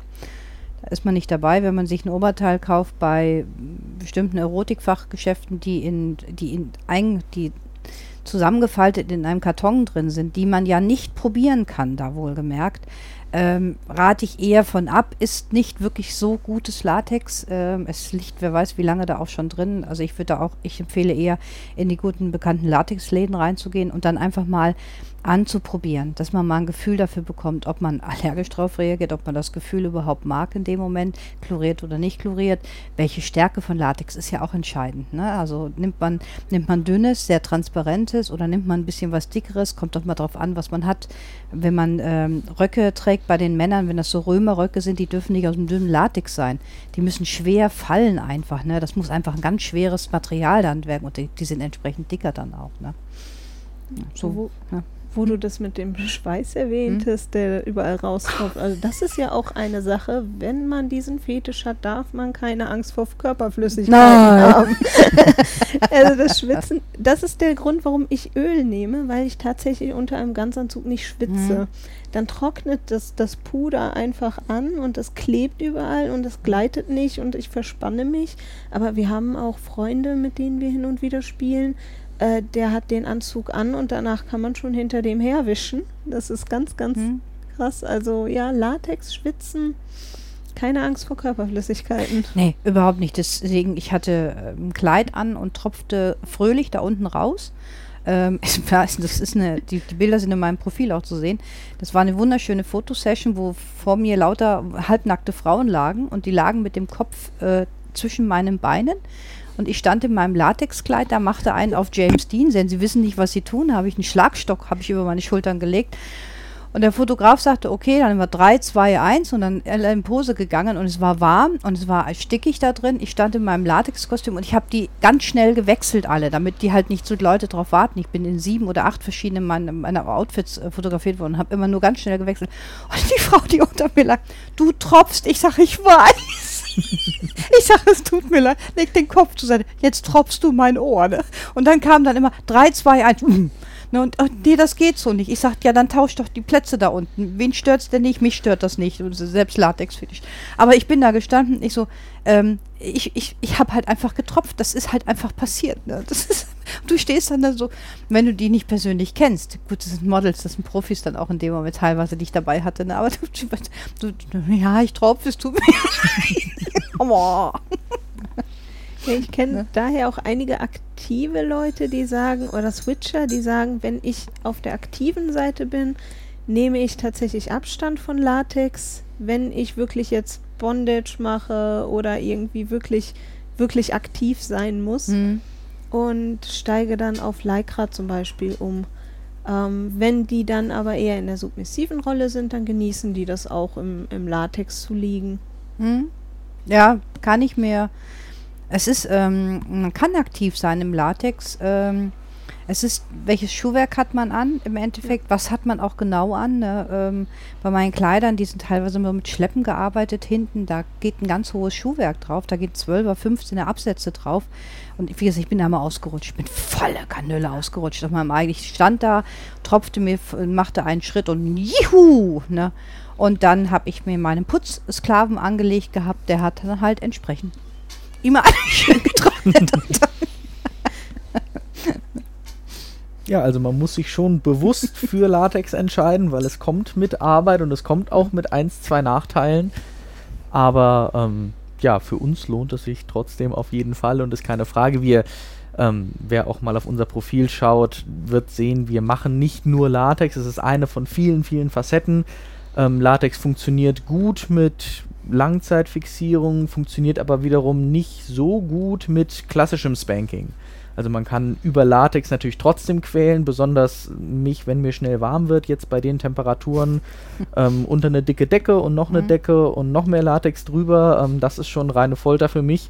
Da ist man nicht dabei, wenn man sich ein Oberteil kauft bei bestimmten Erotikfachgeschäften, die in, die in, ein, die zusammengefaltet in einem Karton drin sind, die man ja nicht probieren kann, da wohlgemerkt, ähm, rate ich eher von ab. Ist nicht wirklich so gutes Latex. Ähm, es liegt, wer weiß, wie lange da auch schon drin. Also ich würde auch, ich empfehle eher in die guten bekannten Latexläden reinzugehen und dann einfach mal anzuprobieren, dass man mal ein Gefühl dafür bekommt, ob man allergisch drauf reagiert, ob man das Gefühl überhaupt mag in dem Moment, chloriert oder nicht chloriert. Welche Stärke von Latex ist ja auch entscheidend. Ne? Also nimmt man, nimmt man dünnes, sehr transparentes oder nimmt man ein bisschen was dickeres, kommt doch mal drauf an, was man hat. Wenn man ähm, Röcke trägt bei den Männern, wenn das so Römerröcke sind, die dürfen nicht aus dem dünnen Latex sein. Die müssen schwer fallen einfach. Ne? Das muss einfach ein ganz schweres Material dann werden und die, die sind entsprechend dicker dann auch. Ne? So, wo, ja wo du das mit dem Schweiß erwähntest, hm? der überall rauskommt. Also das ist ja auch eine Sache, wenn man diesen Fetisch hat, darf man keine Angst vor Körperflüssigkeit haben. also das Schwitzen, das ist der Grund, warum ich Öl nehme, weil ich tatsächlich unter einem Ganzanzug nicht schwitze. Hm. Dann trocknet das, das Puder einfach an und es klebt überall und es gleitet nicht und ich verspanne mich. Aber wir haben auch Freunde, mit denen wir hin und wieder spielen äh, der hat den Anzug an und danach kann man schon hinter dem herwischen. Das ist ganz, ganz hm. krass. Also ja, Latex, Schwitzen, keine Angst vor Körperflüssigkeiten. Nee, überhaupt nicht. Deswegen, ich hatte ein Kleid an und tropfte fröhlich da unten raus. Ähm, das ist eine, die, die, Bilder sind in meinem Profil auch zu sehen. Das war eine wunderschöne Fotosession, wo vor mir lauter halbnackte Frauen lagen und die lagen mit dem Kopf äh, zwischen meinen Beinen und ich stand in meinem Latexkleid, da machte einen auf James Dean, denn sie wissen nicht, was sie tun. habe ich einen Schlagstock, habe ich über meine Schultern gelegt. Und der Fotograf sagte, okay, dann war 3, 2, 1 und dann in Pose gegangen und es war warm und es war stickig da drin. Ich stand in meinem Latexkostüm und ich habe die ganz schnell gewechselt alle, damit die halt nicht so Leute drauf warten. Ich bin in sieben oder acht verschiedenen meiner, meiner Outfits äh, fotografiert worden und habe immer nur ganz schnell gewechselt. Und die Frau, die unter mir lag, du tropfst. Ich sage, ich weiß. ich sage, es tut mir leid, leg den Kopf zur Seite, jetzt tropfst du mein Ohr. Ne? Und dann kam dann immer 3, 2, 1. Ne, und oh, nee, das geht so nicht. Ich sag, ja, dann tausch doch die Plätze da unten. Wen stört's denn nicht? Mich stört das nicht. Und selbst Latex für dich. Aber ich bin da gestanden, ich so, ähm, ich, ich, ich habe halt einfach getropft. Das ist halt einfach passiert. Ne? Das ist, du stehst dann da so, wenn du die nicht persönlich kennst. Gut, das sind Models, das sind Profis dann auch in dem Moment teilweise, die ich dabei hatte. Ne? Aber du, du, ja, ich tropfe, es tut mir leid. ich kenne ne? daher auch einige aktive Leute, die sagen, oder Switcher, die sagen, wenn ich auf der aktiven Seite bin, nehme ich tatsächlich Abstand von Latex. Wenn ich wirklich jetzt Bondage mache oder irgendwie wirklich, wirklich aktiv sein muss mhm. und steige dann auf Lycra zum Beispiel um. Ähm, wenn die dann aber eher in der submissiven Rolle sind, dann genießen die das auch im, im Latex zu liegen. Mhm. Ja, kann ich mir es ist, ähm, man kann aktiv sein im Latex. Ähm, es ist, welches Schuhwerk hat man an im Endeffekt? Was hat man auch genau an? Ne? Ähm, bei meinen Kleidern, die sind teilweise nur mit Schleppen gearbeitet hinten, da geht ein ganz hohes Schuhwerk drauf, da geht 12er, 15er Absätze drauf. Und wie gesagt, ich bin da mal ausgerutscht, ich bin volle Kanüle ausgerutscht auf meinem eigenen. Ich stand da, tropfte mir, machte einen Schritt und juhu! Ne? Und dann habe ich mir meinen Putzsklaven angelegt gehabt, der hat dann halt entsprechend immer alles schön getrocknet Ja, also man muss sich schon bewusst für Latex entscheiden, weil es kommt mit Arbeit und es kommt auch mit eins, zwei Nachteilen. Aber ähm, ja, für uns lohnt es sich trotzdem auf jeden Fall und ist keine Frage. Wir, ähm, wer auch mal auf unser Profil schaut, wird sehen, wir machen nicht nur Latex, es ist eine von vielen, vielen Facetten. Ähm, Latex funktioniert gut mit Langzeitfixierung funktioniert aber wiederum nicht so gut mit klassischem Spanking. Also man kann über Latex natürlich trotzdem quälen, besonders mich, wenn mir schnell warm wird, jetzt bei den Temperaturen ähm, unter eine dicke Decke und noch eine mhm. Decke und noch mehr Latex drüber. Ähm, das ist schon reine Folter für mich.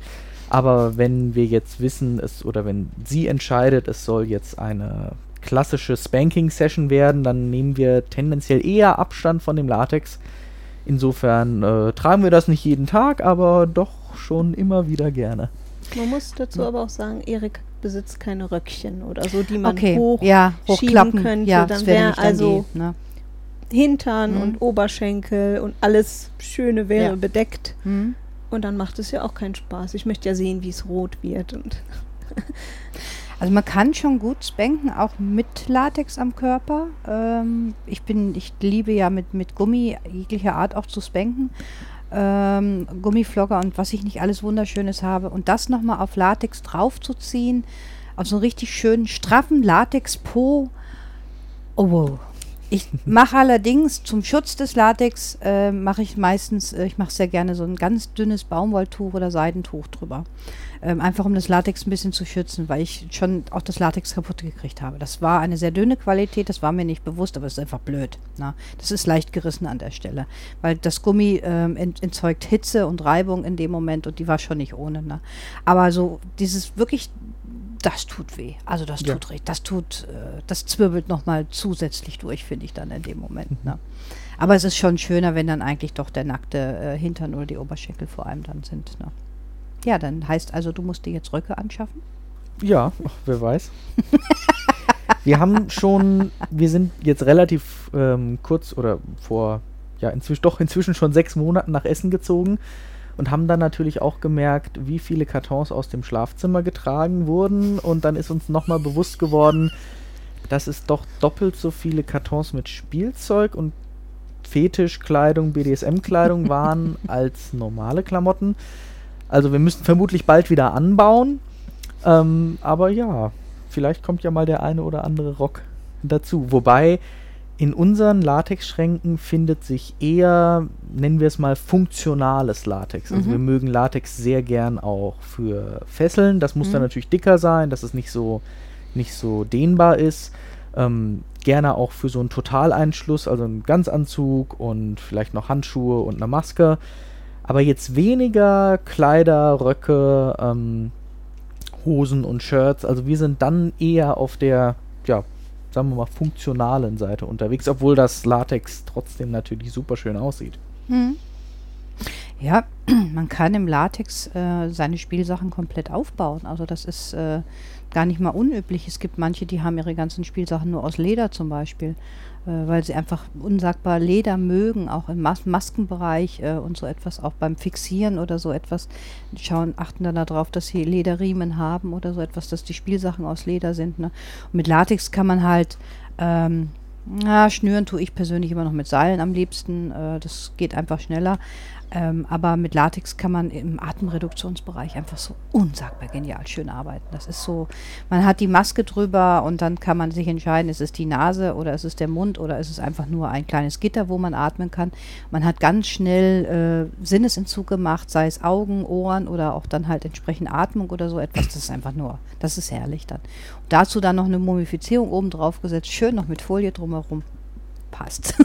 Aber wenn wir jetzt wissen, es oder wenn sie entscheidet, es soll jetzt eine klassische Spanking-Session werden, dann nehmen wir tendenziell eher Abstand von dem Latex Insofern äh, tragen wir das nicht jeden Tag, aber doch schon immer wieder gerne. Man muss dazu ja. aber auch sagen, Erik besitzt keine Röckchen oder so, die man okay. hoch ja, schieben könnte. Ja, dann wäre also die, ne? Hintern mhm. und Oberschenkel und alles Schöne wäre ja. bedeckt. Mhm. Und dann macht es ja auch keinen Spaß. Ich möchte ja sehen, wie es rot wird. Und Also man kann schon gut spanken, auch mit Latex am Körper. Ähm, ich bin, ich liebe ja mit, mit Gummi jeglicher Art auch zu spanken. Ähm, Gummiflogger und was ich nicht alles Wunderschönes habe. Und das nochmal auf Latex draufzuziehen, auf so einen richtig schönen, straffen Latex-Po. Oh wow. Ich mache allerdings zum Schutz des Latex, äh, mache ich meistens, äh, ich mache sehr gerne so ein ganz dünnes Baumwolltuch oder Seidentuch drüber. Ähm, einfach um das Latex ein bisschen zu schützen, weil ich schon auch das Latex kaputt gekriegt habe. Das war eine sehr dünne Qualität, das war mir nicht bewusst, aber es ist einfach blöd. Na? Das ist leicht gerissen an der Stelle, weil das Gummi ähm, ent entzeugt Hitze und Reibung in dem Moment und die war schon nicht ohne. Ne? Aber so dieses wirklich das tut weh. Also das Ja. tut recht. Das tut, äh, das zwirbelt nochmal zusätzlich durch, finde ich dann in dem Moment. Ne? Aber es ist schon schöner, wenn dann eigentlich doch der nackte äh, Hintern oder die Oberschenkel vor allem dann sind. Ne? Ja, dann heißt also, du musst dir jetzt Röcke anschaffen. Ja, ach, wer weiß. wir haben schon, wir sind jetzt relativ ähm, kurz oder vor, ja, inzwischen, doch inzwischen schon sechs Monaten nach Essen gezogen und haben dann natürlich auch gemerkt, wie viele Kartons aus dem Schlafzimmer getragen wurden. Und dann ist uns nochmal bewusst geworden, dass es doch doppelt so viele Kartons mit Spielzeug und Fetischkleidung, BDSM-Kleidung waren als normale Klamotten. Also wir müssen vermutlich bald wieder anbauen. Ähm, aber ja, vielleicht kommt ja mal der eine oder andere Rock dazu. Wobei in unseren Latexschränken findet sich eher, nennen wir es mal, funktionales Latex. Also Mhm. wir mögen Latex sehr gern auch für Fesseln. Das muss dann Mhm. natürlich dicker sein, dass es nicht so, nicht so dehnbar ist. Ähm, gerne auch für so einen Totaleinschluss, also einen Ganzanzug und vielleicht noch Handschuhe und eine Maske. Aber jetzt weniger Kleider, Röcke, ähm, Hosen und Shirts. Also wir sind dann eher auf der, ja, sagen wir mal, funktionalen Seite unterwegs, obwohl das Latex trotzdem natürlich super schön aussieht. Hm. Ja, man kann im Latex äh, seine Spielsachen komplett aufbauen. Also das ist äh, gar nicht mal unüblich. Es gibt manche, die haben ihre ganzen Spielsachen nur aus Leder zum Beispiel, weil sie einfach unsagbar Leder mögen, auch im Mas Maskenbereich äh, und so etwas, auch beim Fixieren oder so etwas. Schauen, achten dann darauf, dass sie Lederriemen haben oder so etwas, dass die Spielsachen aus Leder sind. Ne? Und mit Latex kann man halt ähm, na, schnüren tue ich persönlich immer noch mit Seilen am liebsten. Äh, das geht einfach schneller. Ähm, aber mit Latex kann man im Atemreduktionsbereich einfach so unsagbar genial schön arbeiten. Das ist so, man hat die Maske drüber und dann kann man sich entscheiden, ist es die Nase oder ist es der Mund oder ist es einfach nur ein kleines Gitter, wo man atmen kann. Man hat ganz schnell äh, Sinnesentzug gemacht, sei es Augen, Ohren oder auch dann halt entsprechend Atmung oder so etwas. Das ist einfach nur, das ist herrlich dann. Und dazu dann noch eine Mumifizierung oben drauf gesetzt, schön noch mit Folie drumherum. Passt.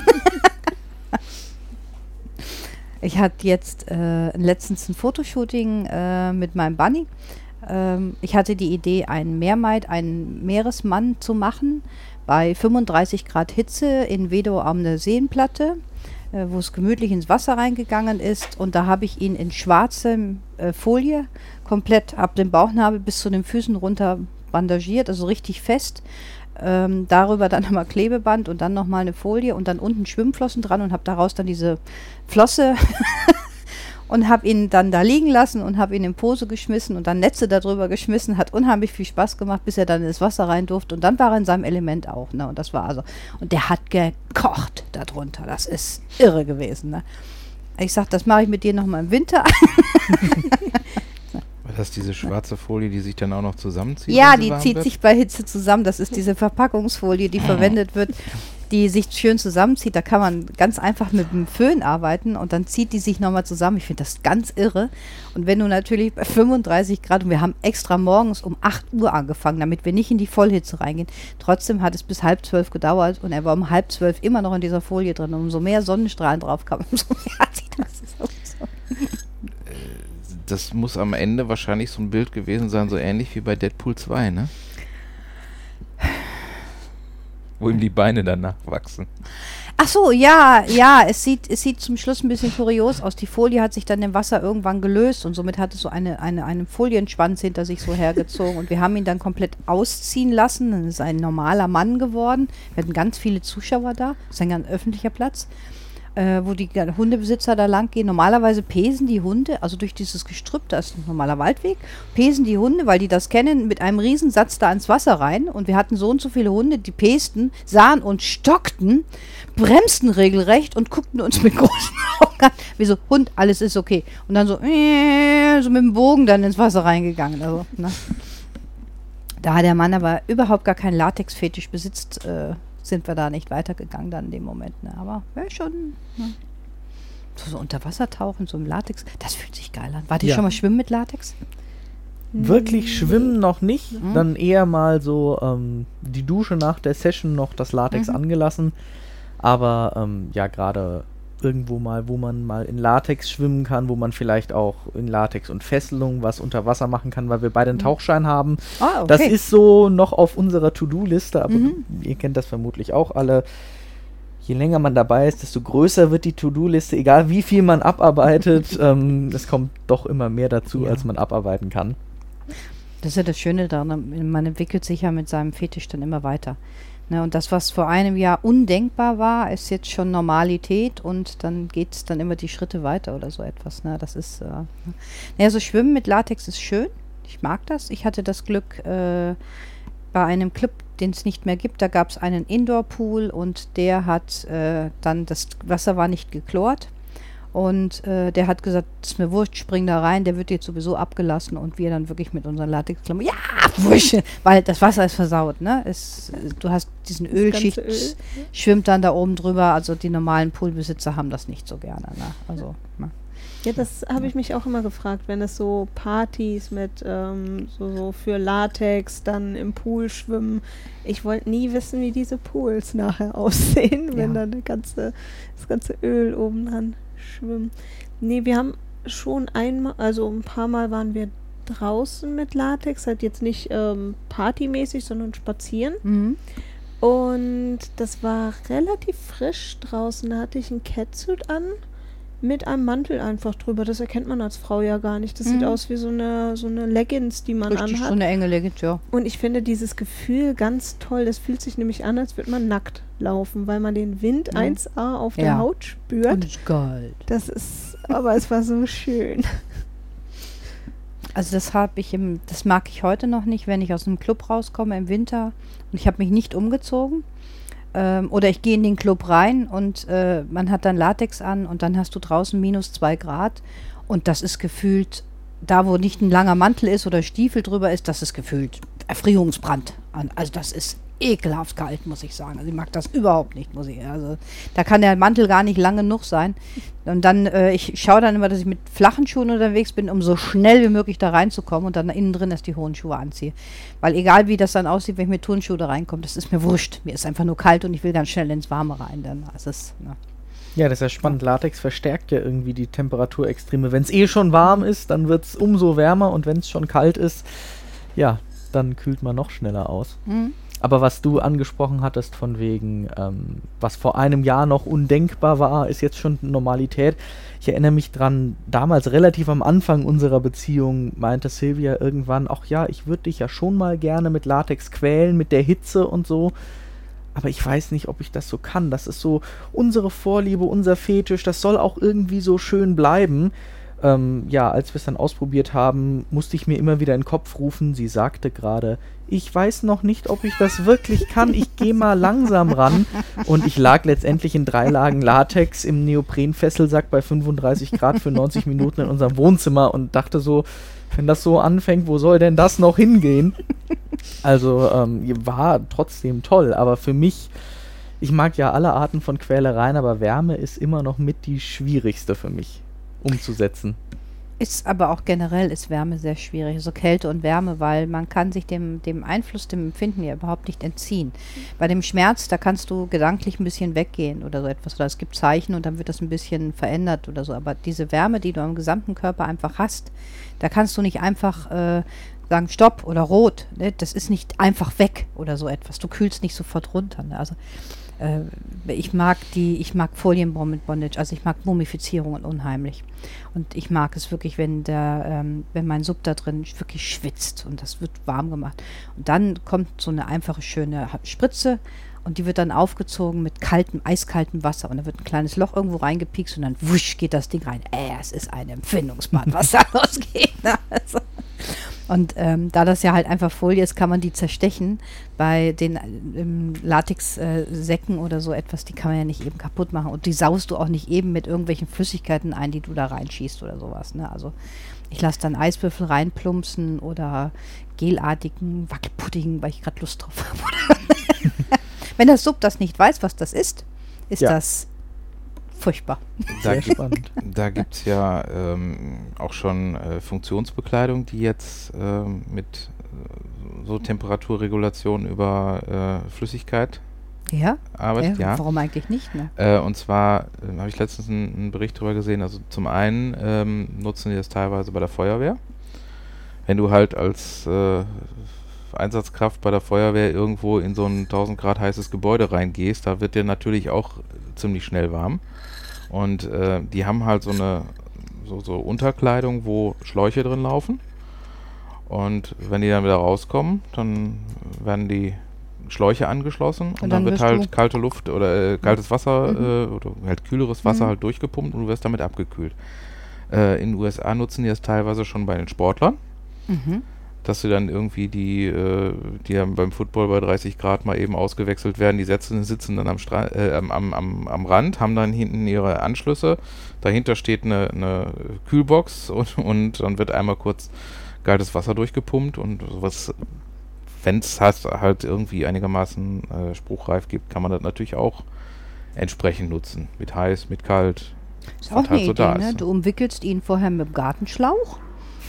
Ich hatte jetzt äh, letztens ein Fotoshooting äh, mit meinem Bunny. Ähm, ich hatte die Idee, einen Meermaid, einen Meeresmann zu machen, bei 35 Grad Hitze in Wedo am Seenplatte, äh, wo es gemütlich ins Wasser reingegangen ist. Und da habe ich ihn in schwarzem äh, Folie komplett ab dem Bauchnabel bis zu den Füßen runter bandagiert, also richtig fest. Ähm, darüber dann nochmal Klebeband und dann nochmal eine Folie und dann unten Schwimmflossen dran und habe daraus dann diese Flosse und habe ihn dann da liegen lassen und habe ihn in Pose geschmissen und dann Netze darüber geschmissen. Hat unheimlich viel Spaß gemacht, bis er dann ins Wasser rein durfte und dann war er in seinem Element auch. Ne? Und das war also, und der hat gekocht darunter. Das ist irre gewesen. Ne? Ich sag, das mache ich mit dir nochmal im Winter. Das diese schwarze Folie, die sich dann auch noch zusammenzieht? Ja, sie die zieht wird? sich bei Hitze zusammen. Das ist diese Verpackungsfolie, die verwendet wird, die sich schön zusammenzieht. Da kann man ganz einfach mit dem Föhn arbeiten und dann zieht die sich nochmal zusammen. Ich finde das ganz irre. Und wenn du natürlich bei 35 Grad, und wir haben extra morgens um 8 Uhr angefangen, damit wir nicht in die Vollhitze reingehen, trotzdem hat es bis halb zwölf gedauert und er war um halb zwölf immer noch in dieser Folie drin. Und umso mehr Sonnenstrahlen drauf kamen, umso mehr hat sich das. Das muss am Ende wahrscheinlich so ein Bild gewesen sein, so ähnlich wie bei Deadpool 2, ne? Wo ihm die Beine danach wachsen. Ach so, ja, ja, es sieht, es sieht zum Schluss ein bisschen kurios aus. Die Folie hat sich dann im Wasser irgendwann gelöst und somit hat es so eine, eine, einen Folienschwanz hinter sich so hergezogen und wir haben ihn dann komplett ausziehen lassen. Dann ist ein normaler Mann geworden. Wir hatten ganz viele Zuschauer da. Das ist ein ganz öffentlicher Platz. Äh, wo die Hundebesitzer da lang gehen. Normalerweise pesen die Hunde, also durch dieses Gestrüpp, da ist ein normaler Waldweg, pesen die Hunde, weil die das kennen, mit einem Riesensatz da ins Wasser rein. Und wir hatten so und so viele Hunde, die pesten, sahen und stockten, bremsten regelrecht und guckten uns mit großen Augen an. Wie so, Hund, alles ist okay. Und dann so, äh, so mit dem Bogen dann ins Wasser reingegangen. Also, ne? Da der Mann aber überhaupt gar keinen Latex-Fetisch besitzt, äh, sind wir da nicht weitergegangen dann in dem Moment. Ne? Aber ja, schon. Ne? So, so unter Wasser tauchen, so im Latex, das fühlt sich geil an. Wart ihr Ja. schon mal schwimmen mit Latex? Wirklich schwimmen noch nicht, Mhm. dann eher mal so ähm, die Dusche nach der Session noch das Latex Mhm. angelassen. Aber ähm, ja, gerade irgendwo mal, wo man mal in Latex schwimmen kann, wo man vielleicht auch in Latex und Fesselung was unter Wasser machen kann, weil wir beide einen Tauchschein haben. Ah, okay. Das ist so noch auf unserer To-Do-Liste, aber Mhm. ihr kennt das vermutlich auch alle. Je länger man dabei ist, desto größer wird die To-Do-Liste, egal wie viel man abarbeitet. ähm, es kommt doch immer mehr dazu, Ja. als man abarbeiten kann. Das ist ja das Schöne daran, man entwickelt sich ja mit seinem Fetisch dann immer weiter. Ne, und das, was vor einem Jahr undenkbar war, ist jetzt schon Normalität und dann geht es dann immer die Schritte weiter oder so etwas. Ne? Das ist, äh, ne. naja, so Schwimmen mit Latex ist schön. Ich mag das. Ich hatte das Glück, äh, bei einem Club, den es nicht mehr gibt, da gab es einen Indoor-Pool und der hat äh, dann, das Wasser war nicht geklort. Und äh, der hat gesagt, ist mir wurscht, spring da rein, der wird jetzt sowieso abgelassen und wir dann wirklich mit unseren Latexklamotten, ja, wurscht, weil das Wasser ist versaut, ne? Es, du hast diesen Ölschicht, Öl, schwimmt dann da oben drüber, also die normalen Poolbesitzer haben das nicht so gerne, ne? Also, ne? Ja, das habe ich mich auch immer gefragt, wenn es so Partys mit ähm, so, so für Latex, dann im Pool schwimmen. Ich wollte nie wissen, wie diese Pools nachher aussehen, wenn Ja. dann ganze, das ganze Öl oben dran schwimmt. Nee, wir haben schon einmal, also ein paar Mal waren wir draußen mit Latex, halt jetzt nicht ähm, partymäßig, sondern spazieren. Mhm. Und das war relativ frisch draußen. Da hatte ich ein Catsuit an mit einem Mantel einfach drüber. Das erkennt man als Frau ja gar nicht. Das sieht Mhm. aus wie so eine, so eine Leggings, die man Richtig, so anhat. eine enge Leggings, ja. Und ich finde dieses Gefühl ganz toll. Das fühlt sich nämlich an, als würde man nackt laufen, weil man den Wind Mhm. 1A auf der Ja. Haut spürt. Und geil. Das ist, aber es war so schön. Also das habe ich im, das mag ich heute noch nicht, wenn ich aus einem Club rauskomme im Winter und ich habe mich nicht umgezogen. Ähm, oder ich gehe in den Club rein und äh, man hat dann Latex an und dann hast du draußen minus zwei Grad und das ist gefühlt, da wo nicht ein langer Mantel ist oder Stiefel drüber ist, das ist gefühlt Erfrierungsbrand. an. Also das ist ekelhaft kalt, muss ich sagen. Also ich mag das überhaupt nicht, muss ich. Also da kann der Mantel gar nicht lang genug sein. Und dann, äh, ich schaue dann immer, dass ich mit flachen Schuhen unterwegs bin, um so schnell wie möglich da reinzukommen und dann innen drin erst die hohen Schuhe anziehe. Weil egal wie das dann aussieht, wenn ich mit Turnschuhe da reinkomme, das ist mir wurscht. Mir ist einfach nur kalt und ich will ganz schnell ins Warme rein. Dann ist es, ne. Ja, das ist ja spannend. Latex verstärkt ja irgendwie die Temperaturextreme. Wenn es eh schon warm ist, dann wird es umso wärmer und wenn es schon kalt ist, ja, dann kühlt man noch schneller aus. Mhm. Aber was du angesprochen hattest von wegen, ähm, was vor einem Jahr noch undenkbar war, ist jetzt schon Normalität. Ich erinnere mich dran, damals relativ am Anfang unserer Beziehung meinte Silvia irgendwann, ach ja, ich würde dich ja schon mal gerne mit Latex quälen, mit der Hitze und so. Aber ich weiß nicht, ob ich das so kann. Das ist so unsere Vorliebe, unser Fetisch. Das soll auch irgendwie so schön bleiben. Ähm, ja, als wir es dann ausprobiert haben, musste ich mir immer wieder in den Kopf rufen. Sie sagte gerade, ich weiß noch nicht, ob ich das wirklich kann. Ich gehe mal langsam ran. Und ich lag letztendlich in drei Lagen Latex im Neoprenfesselsack bei 35 Grad für 90 Minuten in unserem Wohnzimmer und dachte so, wenn das so anfängt, wo soll denn das noch hingehen? Also ähm, war trotzdem toll, aber für mich, ich mag ja alle Arten von Quälereien, aber Wärme ist immer noch mit die schwierigste für mich umzusetzen. Ist aber auch generell ist Wärme sehr schwierig, so Kälte und Wärme, weil man kann sich dem, dem Einfluss, dem Empfinden ja überhaupt nicht entziehen. Bei dem Schmerz, da kannst du gedanklich ein bisschen weggehen oder so etwas. Oder es gibt Zeichen und dann wird das ein bisschen verändert oder so. Aber diese Wärme, die du am gesamten Körper einfach hast, da kannst du nicht einfach äh, sagen Stopp oder Rot. Ne? Das ist nicht einfach weg oder so etwas. Du kühlst nicht sofort runter. Ne? Also ich mag die, ich mag Folienbaum also ich mag Mumifizierungen unheimlich. Und ich mag es wirklich, wenn der, ähm, wenn mein Sub da drin wirklich schwitzt und das wird warm gemacht. Und dann kommt so eine einfache, schöne Spritze und die wird dann aufgezogen mit kaltem, eiskaltem Wasser und da wird ein kleines Loch irgendwo reingepiekst und dann wusch geht das Ding rein. Äh, es ist ein Empfindungsbad, was da losgeht. Ne? Also, und ähm, da das ja halt einfach Folie ist, kann man die zerstechen. Bei den ähm, Latex-Säcken oder so etwas, die kann man ja nicht eben kaputt machen. Und die saust du auch nicht eben mit irgendwelchen Flüssigkeiten ein, die du da reinschießt oder sowas. Ne? Also ich lasse dann Eiswürfel reinplumpsen oder gelartigen Wackelpudding, weil ich gerade Lust drauf habe. Wenn der Sub das nicht weiß, was das ist, ist Ja. das furchtbar. Da, Sehr spannend. da gibt es ja ähm, auch schon äh, Funktionsbekleidung, die jetzt ähm, mit äh, so Temperaturregulation über äh, Flüssigkeit Ja? arbeitet. Ja. Warum eigentlich nicht? Ne? Äh, und zwar äh, habe ich letztens einen, einen Bericht darüber gesehen. Also zum einen ähm, nutzen die das teilweise bei der Feuerwehr. Wenn du halt als äh, Einsatzkraft bei der Feuerwehr irgendwo in so ein 1000 Grad heißes Gebäude reingehst, da wird dir natürlich auch ziemlich schnell warm. Und äh, die haben halt so eine so, so Unterkleidung, wo Schläuche drin laufen. Und wenn die dann wieder rauskommen, dann werden die Schläuche angeschlossen und, Und dann, dann wird halt kalte Luft oder äh, kaltes Wasser Mhm. äh, oder halt kühleres Wasser Mhm. halt durchgepumpt und du wirst damit abgekühlt. Äh, in den USA nutzen die das teilweise schon bei den Sportlern, Mhm. Dass sie dann irgendwie die, äh, die dann beim Football bei 30 Grad mal eben ausgewechselt werden, die sitzen, sitzen dann am, Stra äh, am, am, am, Rand, haben dann hinten ihre Anschlüsse, dahinter steht eine, eine Kühlbox und, und dann wird einmal kurz kaltes Wasser durchgepumpt und sowas, wenn es halt, halt irgendwie einigermaßen äh, spruchreif gibt, kann man das natürlich auch entsprechend nutzen. Mit heiß, mit kalt. Ist auch eine halt so Idee, da ne? Du umwickelst ihn vorher mit dem Gartenschlauch.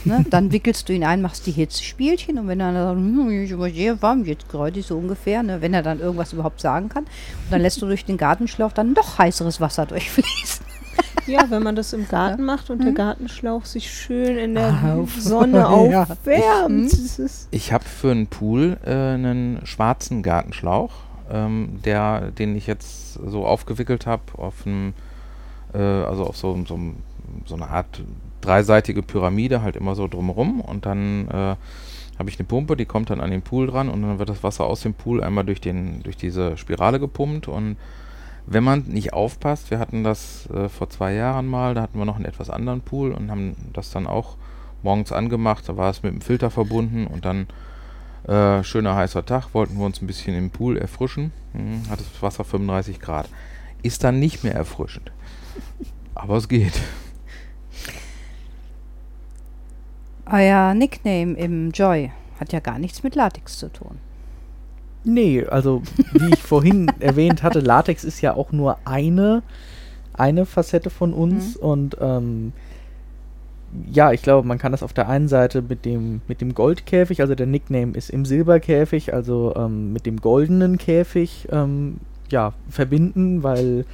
Ne? Dann wickelst du ihn ein, machst die Hitzespielchen und wenn er dann sagt, hm, ich aber sehr warm jetzt gerade so ungefähr, ne? wenn er dann irgendwas überhaupt sagen kann, und dann lässt du durch den Gartenschlauch dann noch heißeres Wasser durchfließen. Ja, wenn man das im Garten macht und der Mhm. Gartenschlauch sich schön in der Auf- Sonne Ja. aufwärmt. Mhm. Das ist Ich habe für einen Pool äh, einen schwarzen Gartenschlauch, ähm, der, den ich jetzt so aufgewickelt habe auf einem, äh, also auf so, so, einem- so eine Art dreiseitige Pyramide, halt immer so drumherum und dann äh, habe ich eine Pumpe, die kommt dann an den Pool dran und dann wird das Wasser aus dem Pool einmal durch, den, durch diese Spirale gepumpt und wenn man nicht aufpasst, wir hatten das äh, vor zwei Jahren mal, da hatten wir noch einen etwas anderen Pool und haben das dann auch morgens angemacht, da war es mit dem Filter verbunden und dann äh, schöner heißer Tag, wollten wir uns ein bisschen im Pool erfrischen, hm, hat das Wasser 35 Grad. Ist dann nicht mehr erfrischend. Aber es geht. Euer Nickname im Joy hat ja gar nichts mit Latex zu tun. Nee, also wie ich vorhin erwähnt hatte, Latex ist ja auch nur eine, eine Facette von uns und ähm, ja, ich glaube, man kann das auf der einen Seite mit dem, mit dem Goldkäfig, also der Nickname ist im Silberkäfig, also ähm, mit dem goldenen Käfig, ähm, ja, verbinden, weil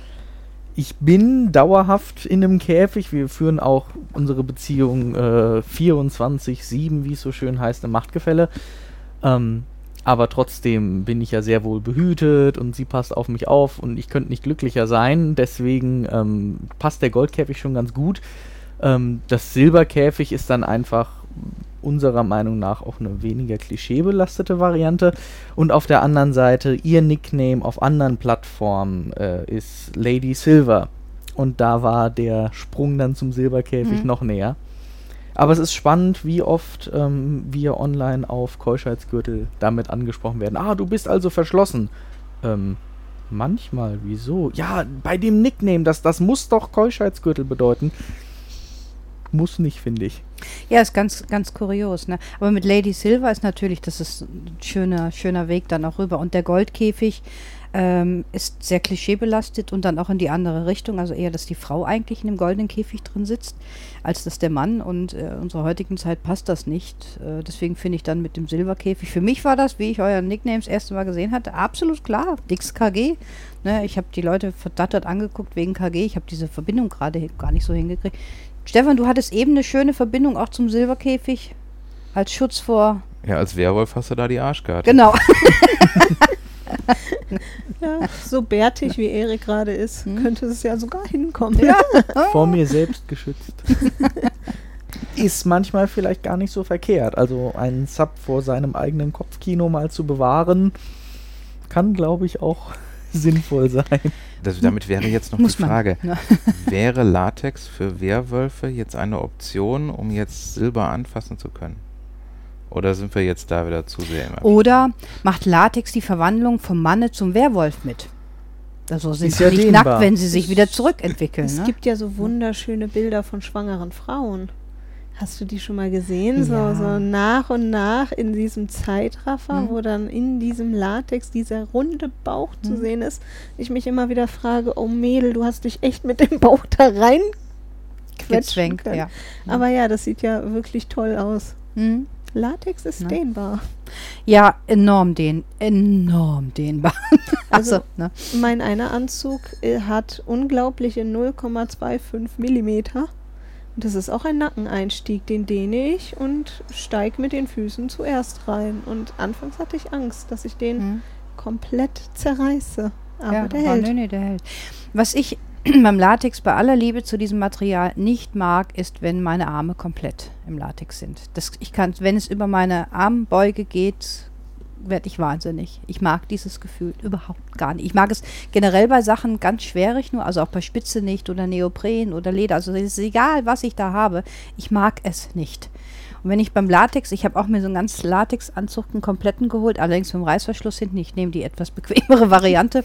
ich bin dauerhaft in einem Käfig. Wir führen auch unsere Beziehung äh, 24-7, wie es so schön heißt, im Machtgefälle. Ähm, aber trotzdem bin ich ja sehr wohl behütet und sie passt auf mich auf und ich könnte nicht glücklicher sein. Deswegen ähm, passt der Goldkäfig schon ganz gut. Ähm, das Silberkäfig ist dann einfach unserer Meinung nach auch eine weniger klischeebelastete Variante. Und auf der anderen Seite, ihr Nickname auf anderen Plattformen äh, ist Lady Silver. Und da war der Sprung dann zum Silberkäfig Mhm. noch näher. Aber es ist spannend, wie oft ähm, wir online auf Keuschheitsgürtel damit angesprochen werden. Ah, du bist also verschlossen. Ähm, manchmal, wieso? Ja, bei dem Nickname, das, das muss doch Keuschheitsgürtel bedeuten. Muss nicht, finde ich. Ja, ist ganz, ganz kurios, ne? Aber mit Lady Silver ist natürlich, das ist ein schöner, schöner Weg dann auch rüber. Und der Goldkäfig ähm, ist sehr klischeebelastet und dann auch in die andere Richtung. Also eher, dass die Frau eigentlich in dem goldenen Käfig drin sitzt, als dass der Mann. Und äh, unserer heutigen Zeit passt das nicht. Äh, deswegen finde ich dann mit dem Silberkäfig. Für mich war das, wie ich euer Nickname das erste Mal gesehen hatte, absolut klar. Dix KG. Ne? Ich habe die Leute verdattert angeguckt wegen KG. Ich habe diese Verbindung gerade gar nicht so hingekriegt. Stefan, du hattest eben eine schöne Verbindung auch zum Silberkäfig als Schutz vor. Ja, als Werwolf hast du da die Arschkarte. Genau. ja, so bärtig wie Erik gerade ist, Hm. könnte es ja sogar hinkommen. Ja. Vor mir selbst geschützt. ist manchmal vielleicht gar nicht so verkehrt. Also einen Sub vor seinem eigenen Kopfkino mal zu bewahren, kann, glaube ich, auch sinnvoll sein. Das, damit wäre jetzt noch Muss die man, Frage, ne? wäre Latex für Werwölfe jetzt eine Option, um jetzt Silber anfassen zu können? Oder sind wir jetzt da wieder zu sehr im? Oder macht Latex die Verwandlung vom Manne zum Werwolf mit? Also sind Ist sie ja nicht dehnbar. nackt, wenn sie sich wieder zurückentwickeln. Es Ne? gibt ja so wunderschöne Bilder von schwangeren Frauen. Hast du die schon mal gesehen? Ja. So, so nach und nach in diesem Zeitraffer, Mhm. wo dann in diesem Latex dieser runde Bauch zu Mhm. sehen ist. Ich mich immer wieder frage, oh Mädel, du hast dich echt mit dem Bauch da rein quetschen können. ja. Aber ja, das sieht ja wirklich toll aus. Mhm. Latex ist Ne? dehnbar. Ja, enorm dehn, enorm dehnbar. Also- Also, ne? Mein einer Anzug äh, hat unglaubliche 0,25 Millimeter. Das ist auch ein Nackeneinstieg, den dehne ich und steige mit den Füßen zuerst rein. Und anfangs hatte ich Angst, dass ich den Mhm. komplett zerreiße. Aber ja, der aber hält. Nee, nee, der hält. Was ich beim Latex bei aller Liebe zu diesem Material nicht mag, ist, wenn meine Arme komplett im Latex sind. Das, ich kann, wenn es über meine Armbeuge geht, werde ich wahnsinnig. Ich mag dieses Gefühl überhaupt gar nicht. Ich mag es generell bei Sachen ganz schwerig nur, also auch bei Spitze nicht oder Neopren oder Leder. Also es ist egal, was ich da habe. Ich mag es nicht. Und wenn ich beim Latex, ich habe auch mir so einen ganz Latex-Anzug, einen kompletten geholt, allerdings mit dem Reißverschluss hinten. Ich nehme die etwas bequemere Variante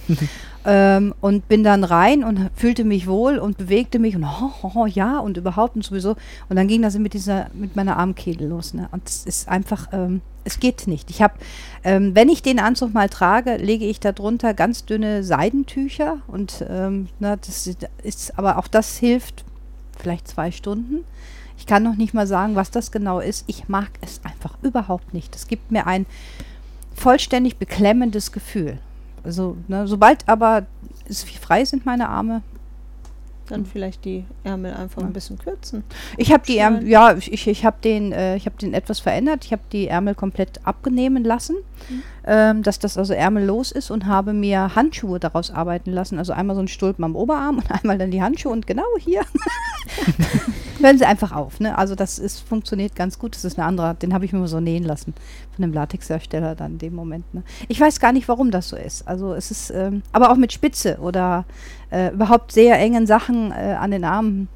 ähm, und bin dann rein und fühlte mich wohl und bewegte mich und oh, oh, oh, ja und überhaupt und sowieso. Und dann ging das mit dieser, mit meiner Armkehle los. Ne? Und es ist einfach, ähm, es geht nicht. Ich habe, ähm, wenn ich den Anzug mal trage, lege ich darunter ganz dünne Seidentücher und ähm, na, das ist- aber auch das hilft vielleicht zwei Stunden. Ich kann noch nicht mal sagen, was das genau ist. Ich mag es einfach überhaupt nicht. Es gibt mir ein vollständig beklemmendes Gefühl. Also, ne, sobald aber es frei sind meine Arme. Dann vielleicht die Ärmel einfach Ja. ein bisschen kürzen. Ich habe die Ärmel, ja, ich, ich habe den, äh, ich habe den etwas verändert. Ich habe die Ärmel komplett abgenehmen lassen, ähm, dass das also ärmellos ist und habe mir Handschuhe daraus arbeiten lassen. Also einmal so ein Stulpen am Oberarm und einmal dann die Handschuhe und genau hier hören sie einfach auf. Ne? Also das ist, funktioniert ganz gut. Das ist eine andere, den habe ich mir so nähen lassen von dem Latexhersteller dann in dem Moment. Ne? Ich weiß gar nicht, warum das so ist. Also es ist, ähm, aber auch mit Spitze oder äh, überhaupt sehr engen Sachen äh, an den Armen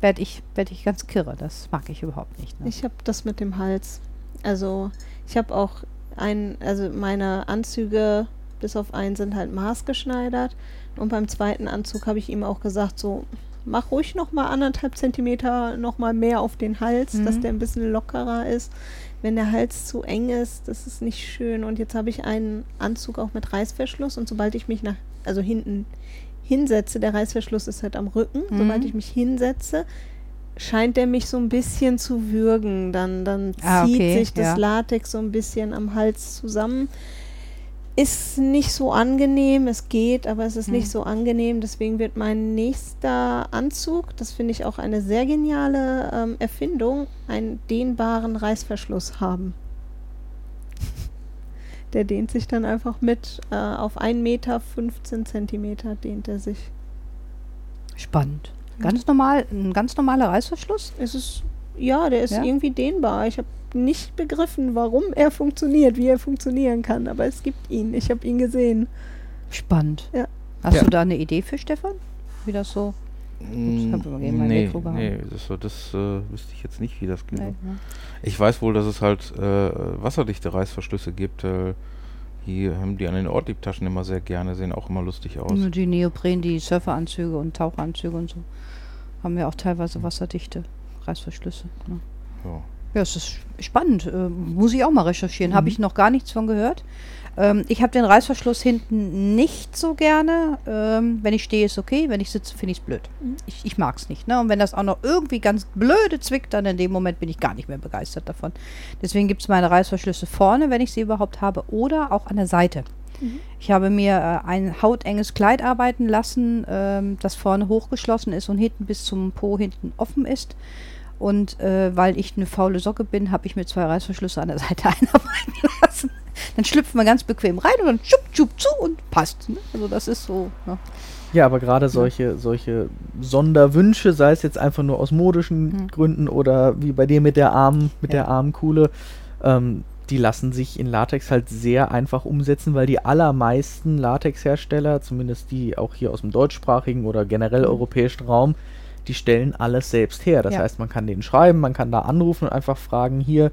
werde ich, werd ich ganz kirre. Das mag ich überhaupt nicht. Ne? Ich habe das mit dem Hals. Also ich habe auch ein, also meine Anzüge bis auf einen sind halt maßgeschneidert. Und beim zweiten Anzug habe ich ihm auch gesagt, so mach ruhig noch mal anderthalb Zentimeter noch mal mehr auf den Hals, dass Mhm. der ein bisschen lockerer ist. Wenn der Hals zu eng ist, das ist nicht schön. Und jetzt habe ich einen Anzug auch mit Reißverschluss und sobald ich mich nach, also hinten hinsetze, der Reißverschluss ist halt am Rücken, Mhm. sobald ich mich hinsetze, scheint der mich so ein bisschen zu würgen. Dann, dann zieht Ah, okay, sich das ja. Latex so ein bisschen am Hals zusammen. Ist nicht so angenehm, es geht, aber es ist Mhm. nicht so angenehm. Deswegen wird mein nächster Anzug, das finde ich auch eine sehr geniale ähm, Erfindung, einen dehnbaren Reißverschluss haben. Der dehnt sich dann einfach mit äh, auf 1 Meter 15 Zentimeter dehnt er sich. Spannend. Ganz normal, ein ganz normaler Reißverschluss? Es ist, ja, der ist Ja? irgendwie dehnbar. Ich habe nicht begriffen, warum er funktioniert, wie er funktionieren kann, aber es gibt ihn. Ich habe ihn gesehen. Spannend. Ja. Hast Ja. du da eine Idee für Stefan? Wie das so? Mm, immer eben mein nee, Mikro gehabt. nee, das, so- das äh, wüsste ich jetzt nicht, wie das geht. Nee, ne? Ich weiß wohl, dass es halt äh, wasserdichte Reißverschlüsse gibt. Äh, die haben die an den Ortliebtaschen immer sehr gerne, sehen auch immer lustig aus. Nur die Neopren, die Surferanzüge und Taucheranzüge und so haben ja auch teilweise wasserdichte Reißverschlüsse. Ne? Ja. Ja, es ist spannend. Äh, muss ich auch mal recherchieren. Habe ich noch gar nichts von gehört. Ähm, ich habe den Reißverschluss hinten nicht so gerne. Ähm, wenn ich stehe, ist okay. Wenn ich sitze, finde ich es blöd. Mhm. Ich, ich mag es nicht. Ne? Und wenn das auch noch irgendwie ganz blöde zwickt, dann in dem Moment bin ich gar nicht mehr begeistert davon. Deswegen gibt es meine Reißverschlüsse vorne, wenn ich sie überhaupt habe, oder auch an der Seite. Mhm. Ich habe mir äh, ein hautenges Kleid arbeiten lassen, ähm, das vorne hochgeschlossen ist und hinten bis zum Po hinten offen ist. Und äh, weil ich eine faule Socke bin, habe ich mir zwei Reißverschlüsse an der Seite einarbeiten lassen. Dann schlüpft man ganz bequem rein und dann schupp, schupp zu und passt. Ne? Also das ist so. Ne? Ja, aber gerade solche, solche Sonderwünsche, sei es jetzt einfach nur aus modischen Mhm. Gründen oder wie bei dir mit der Arm, mit Ja. der Armkuhle, ähm, die lassen sich in Latex halt sehr einfach umsetzen, weil die allermeisten Latexhersteller, zumindest die auch hier aus dem deutschsprachigen oder generell Mhm. europäischen Raum, die stellen alles selbst her. Das Ja. heißt, man kann denen schreiben, man kann da anrufen und einfach fragen, hier,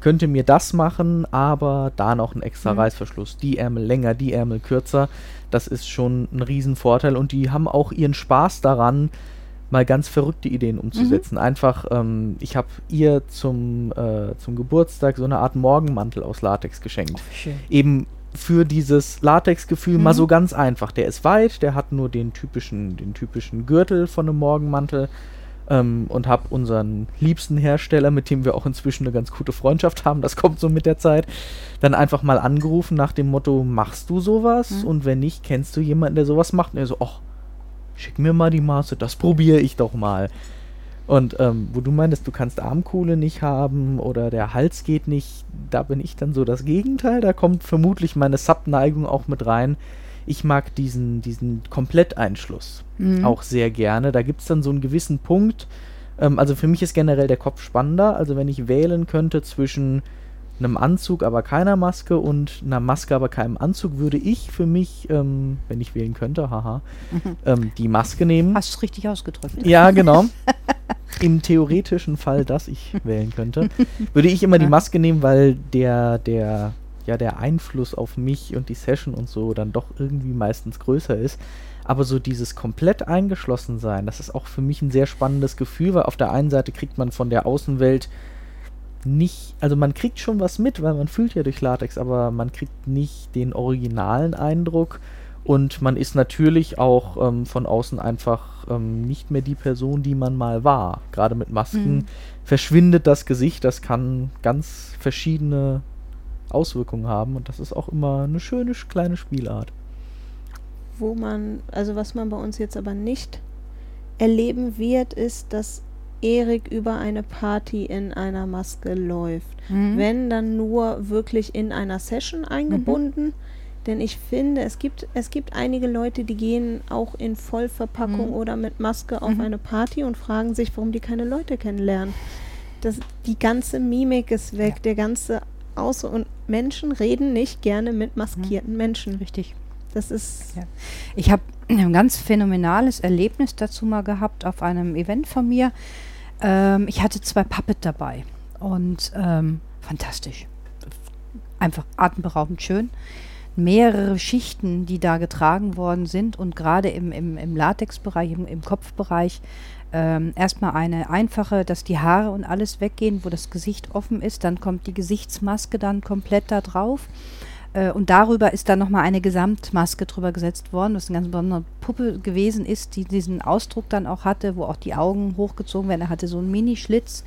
könnt ihr mir das machen, aber da noch ein extra Mhm. Reißverschluss, die Ärmel länger, die Ärmel kürzer. Das ist schon ein Riesenvorteil und die haben auch ihren Spaß daran, mal ganz verrückte Ideen umzusetzen. Einfach, ähm, ich habe ihr zum, äh, zum Geburtstag so eine Art Morgenmantel aus Latex geschenkt. Schön. Eben für dieses Latex-Gefühl mal Mhm. so ganz einfach. Der ist weit, der hat nur den typischen, den typischen Gürtel von einem Morgenmantel ähm, und habe unseren liebsten Hersteller, mit dem wir auch inzwischen eine ganz gute Freundschaft haben, das kommt so mit der Zeit, dann einfach mal angerufen nach dem Motto, machst du sowas? Mhm. Und wenn nicht, kennst du jemanden, der sowas macht? Und er so, ach, schick mir mal die Maße, das probiere ich doch mal. Und ähm, wo du meintest, du kannst Armkuhle nicht haben oder der Hals geht nicht, da bin ich dann so das Gegenteil. Da kommt vermutlich meine Sub-Neigung auch mit rein. Ich mag diesen, diesen Kompletteinschluss Mhm. auch sehr gerne. Da gibt es dann so einen gewissen Punkt. Ähm, also für mich ist generell der Kopf spannender. Also wenn ich wählen könnte zwischen einem Anzug, aber keiner Maske und einer Maske, aber keinem Anzug, würde ich für mich, ähm, wenn ich wählen könnte, haha, Mhm. ähm, die Maske nehmen. Hast du es richtig ausgedrückt? Ja, genau. Im theoretischen Fall, dass ich wählen könnte, würde ich immer die Ja. Maske nehmen, weil der, der, ja, der Einfluss auf mich und die Session und so dann doch irgendwie meistens größer ist. Aber so dieses komplett eingeschlossen sein, das ist auch für mich ein sehr spannendes Gefühl, weil auf der einen Seite kriegt man von der Außenwelt nicht, also man kriegt schon was mit, weil man fühlt ja durch Latex, aber man kriegt nicht den originalen Eindruck und man ist natürlich auch ähm, von außen einfach ähm, nicht mehr die Person, die man mal war. Gerade mit Masken Mhm. verschwindet das Gesicht, das kann ganz verschiedene Auswirkungen haben und das ist auch immer eine schöne sch- kleine Spielart. Wo man, also was man bei uns jetzt aber nicht erleben wird, ist, dass Erik über eine Party in einer Maske läuft. Mhm. Wenn dann nur wirklich in einer Session eingebunden. Denn ich finde, es gibt, es gibt einige Leute, die gehen auch in Vollverpackung Mhm. oder mit Maske auf Mhm. eine Party und fragen sich, warum die keine Leute kennenlernen. Das, die ganze Mimik ist weg, Ja. der ganze Außer- und Menschen reden nicht gerne mit maskierten Menschen. Richtig. Das ist Ja. Ich habe ein ganz phänomenales Erlebnis dazu mal gehabt auf einem Event von mir. Ähm, ich hatte zwei Puppet dabei und ähm, fantastisch. Einfach atemberaubend schön. Mehrere Schichten, die da getragen worden sind und gerade im, im, im Latexbereich, im, im Kopfbereich, ähm, erstmal eine einfache, dass die Haare und alles weggehen, wo das Gesicht offen ist. Dann kommt die Gesichtsmaske dann komplett da drauf. Äh, und darüber ist dann nochmal eine Gesamtmaske drüber gesetzt worden, was eine ganz besondere Puppe gewesen ist, die diesen Ausdruck dann auch hatte, wo auch die Augen hochgezogen werden. Er hatte so einen Mini-Schlitz.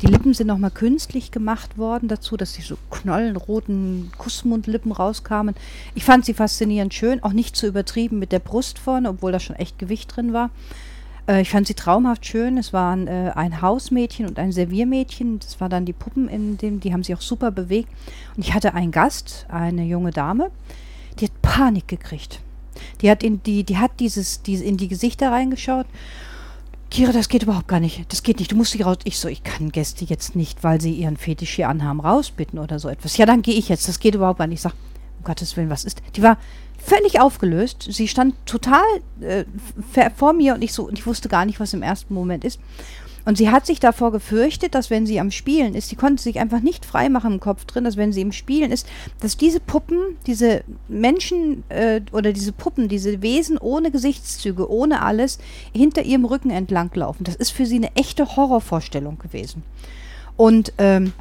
Die Lippen sind nochmal künstlich gemacht worden dazu, dass die so knollenroten Kussmundlippen rauskamen. Ich fand sie faszinierend schön, auch nicht zu übertrieben mit der Brust vorne, obwohl da schon echt Gewicht drin war. Äh, ich fand sie traumhaft schön. Es waren äh, ein Hausmädchen und ein Serviermädchen. Das war dann die Puppen in dem, die haben sich auch super bewegt. Und ich hatte einen Gast, eine junge Dame, die hat Panik gekriegt. Die hat in die, die hat dieses, diese, in die Gesichter reingeschaut. Kira, das geht überhaupt gar nicht. Das geht nicht. Du musst hier raus. Ich so, ich kann Gäste jetzt nicht, weil sie ihren Fetisch hier anhaben, rausbitten oder so etwas. Ja, dann gehe ich jetzt. Das geht überhaupt gar nicht. Ich sag, um Gottes Willen, was ist? Die war völlig aufgelöst. Sie stand total äh, vor mir und ich so, und ich wusste gar nicht, was im ersten Moment ist. Und sie hat sich davor gefürchtet, dass wenn sie am Spielen ist, sie konnte sich einfach nicht frei machen im Kopf drin, dass wenn sie im Spielen ist, dass diese Puppen, diese Menschen äh, oder diese Puppen, diese Wesen ohne Gesichtszüge, ohne alles, hinter ihrem Rücken entlang laufen. Das ist für sie eine echte Horrorvorstellung gewesen. Und ähm,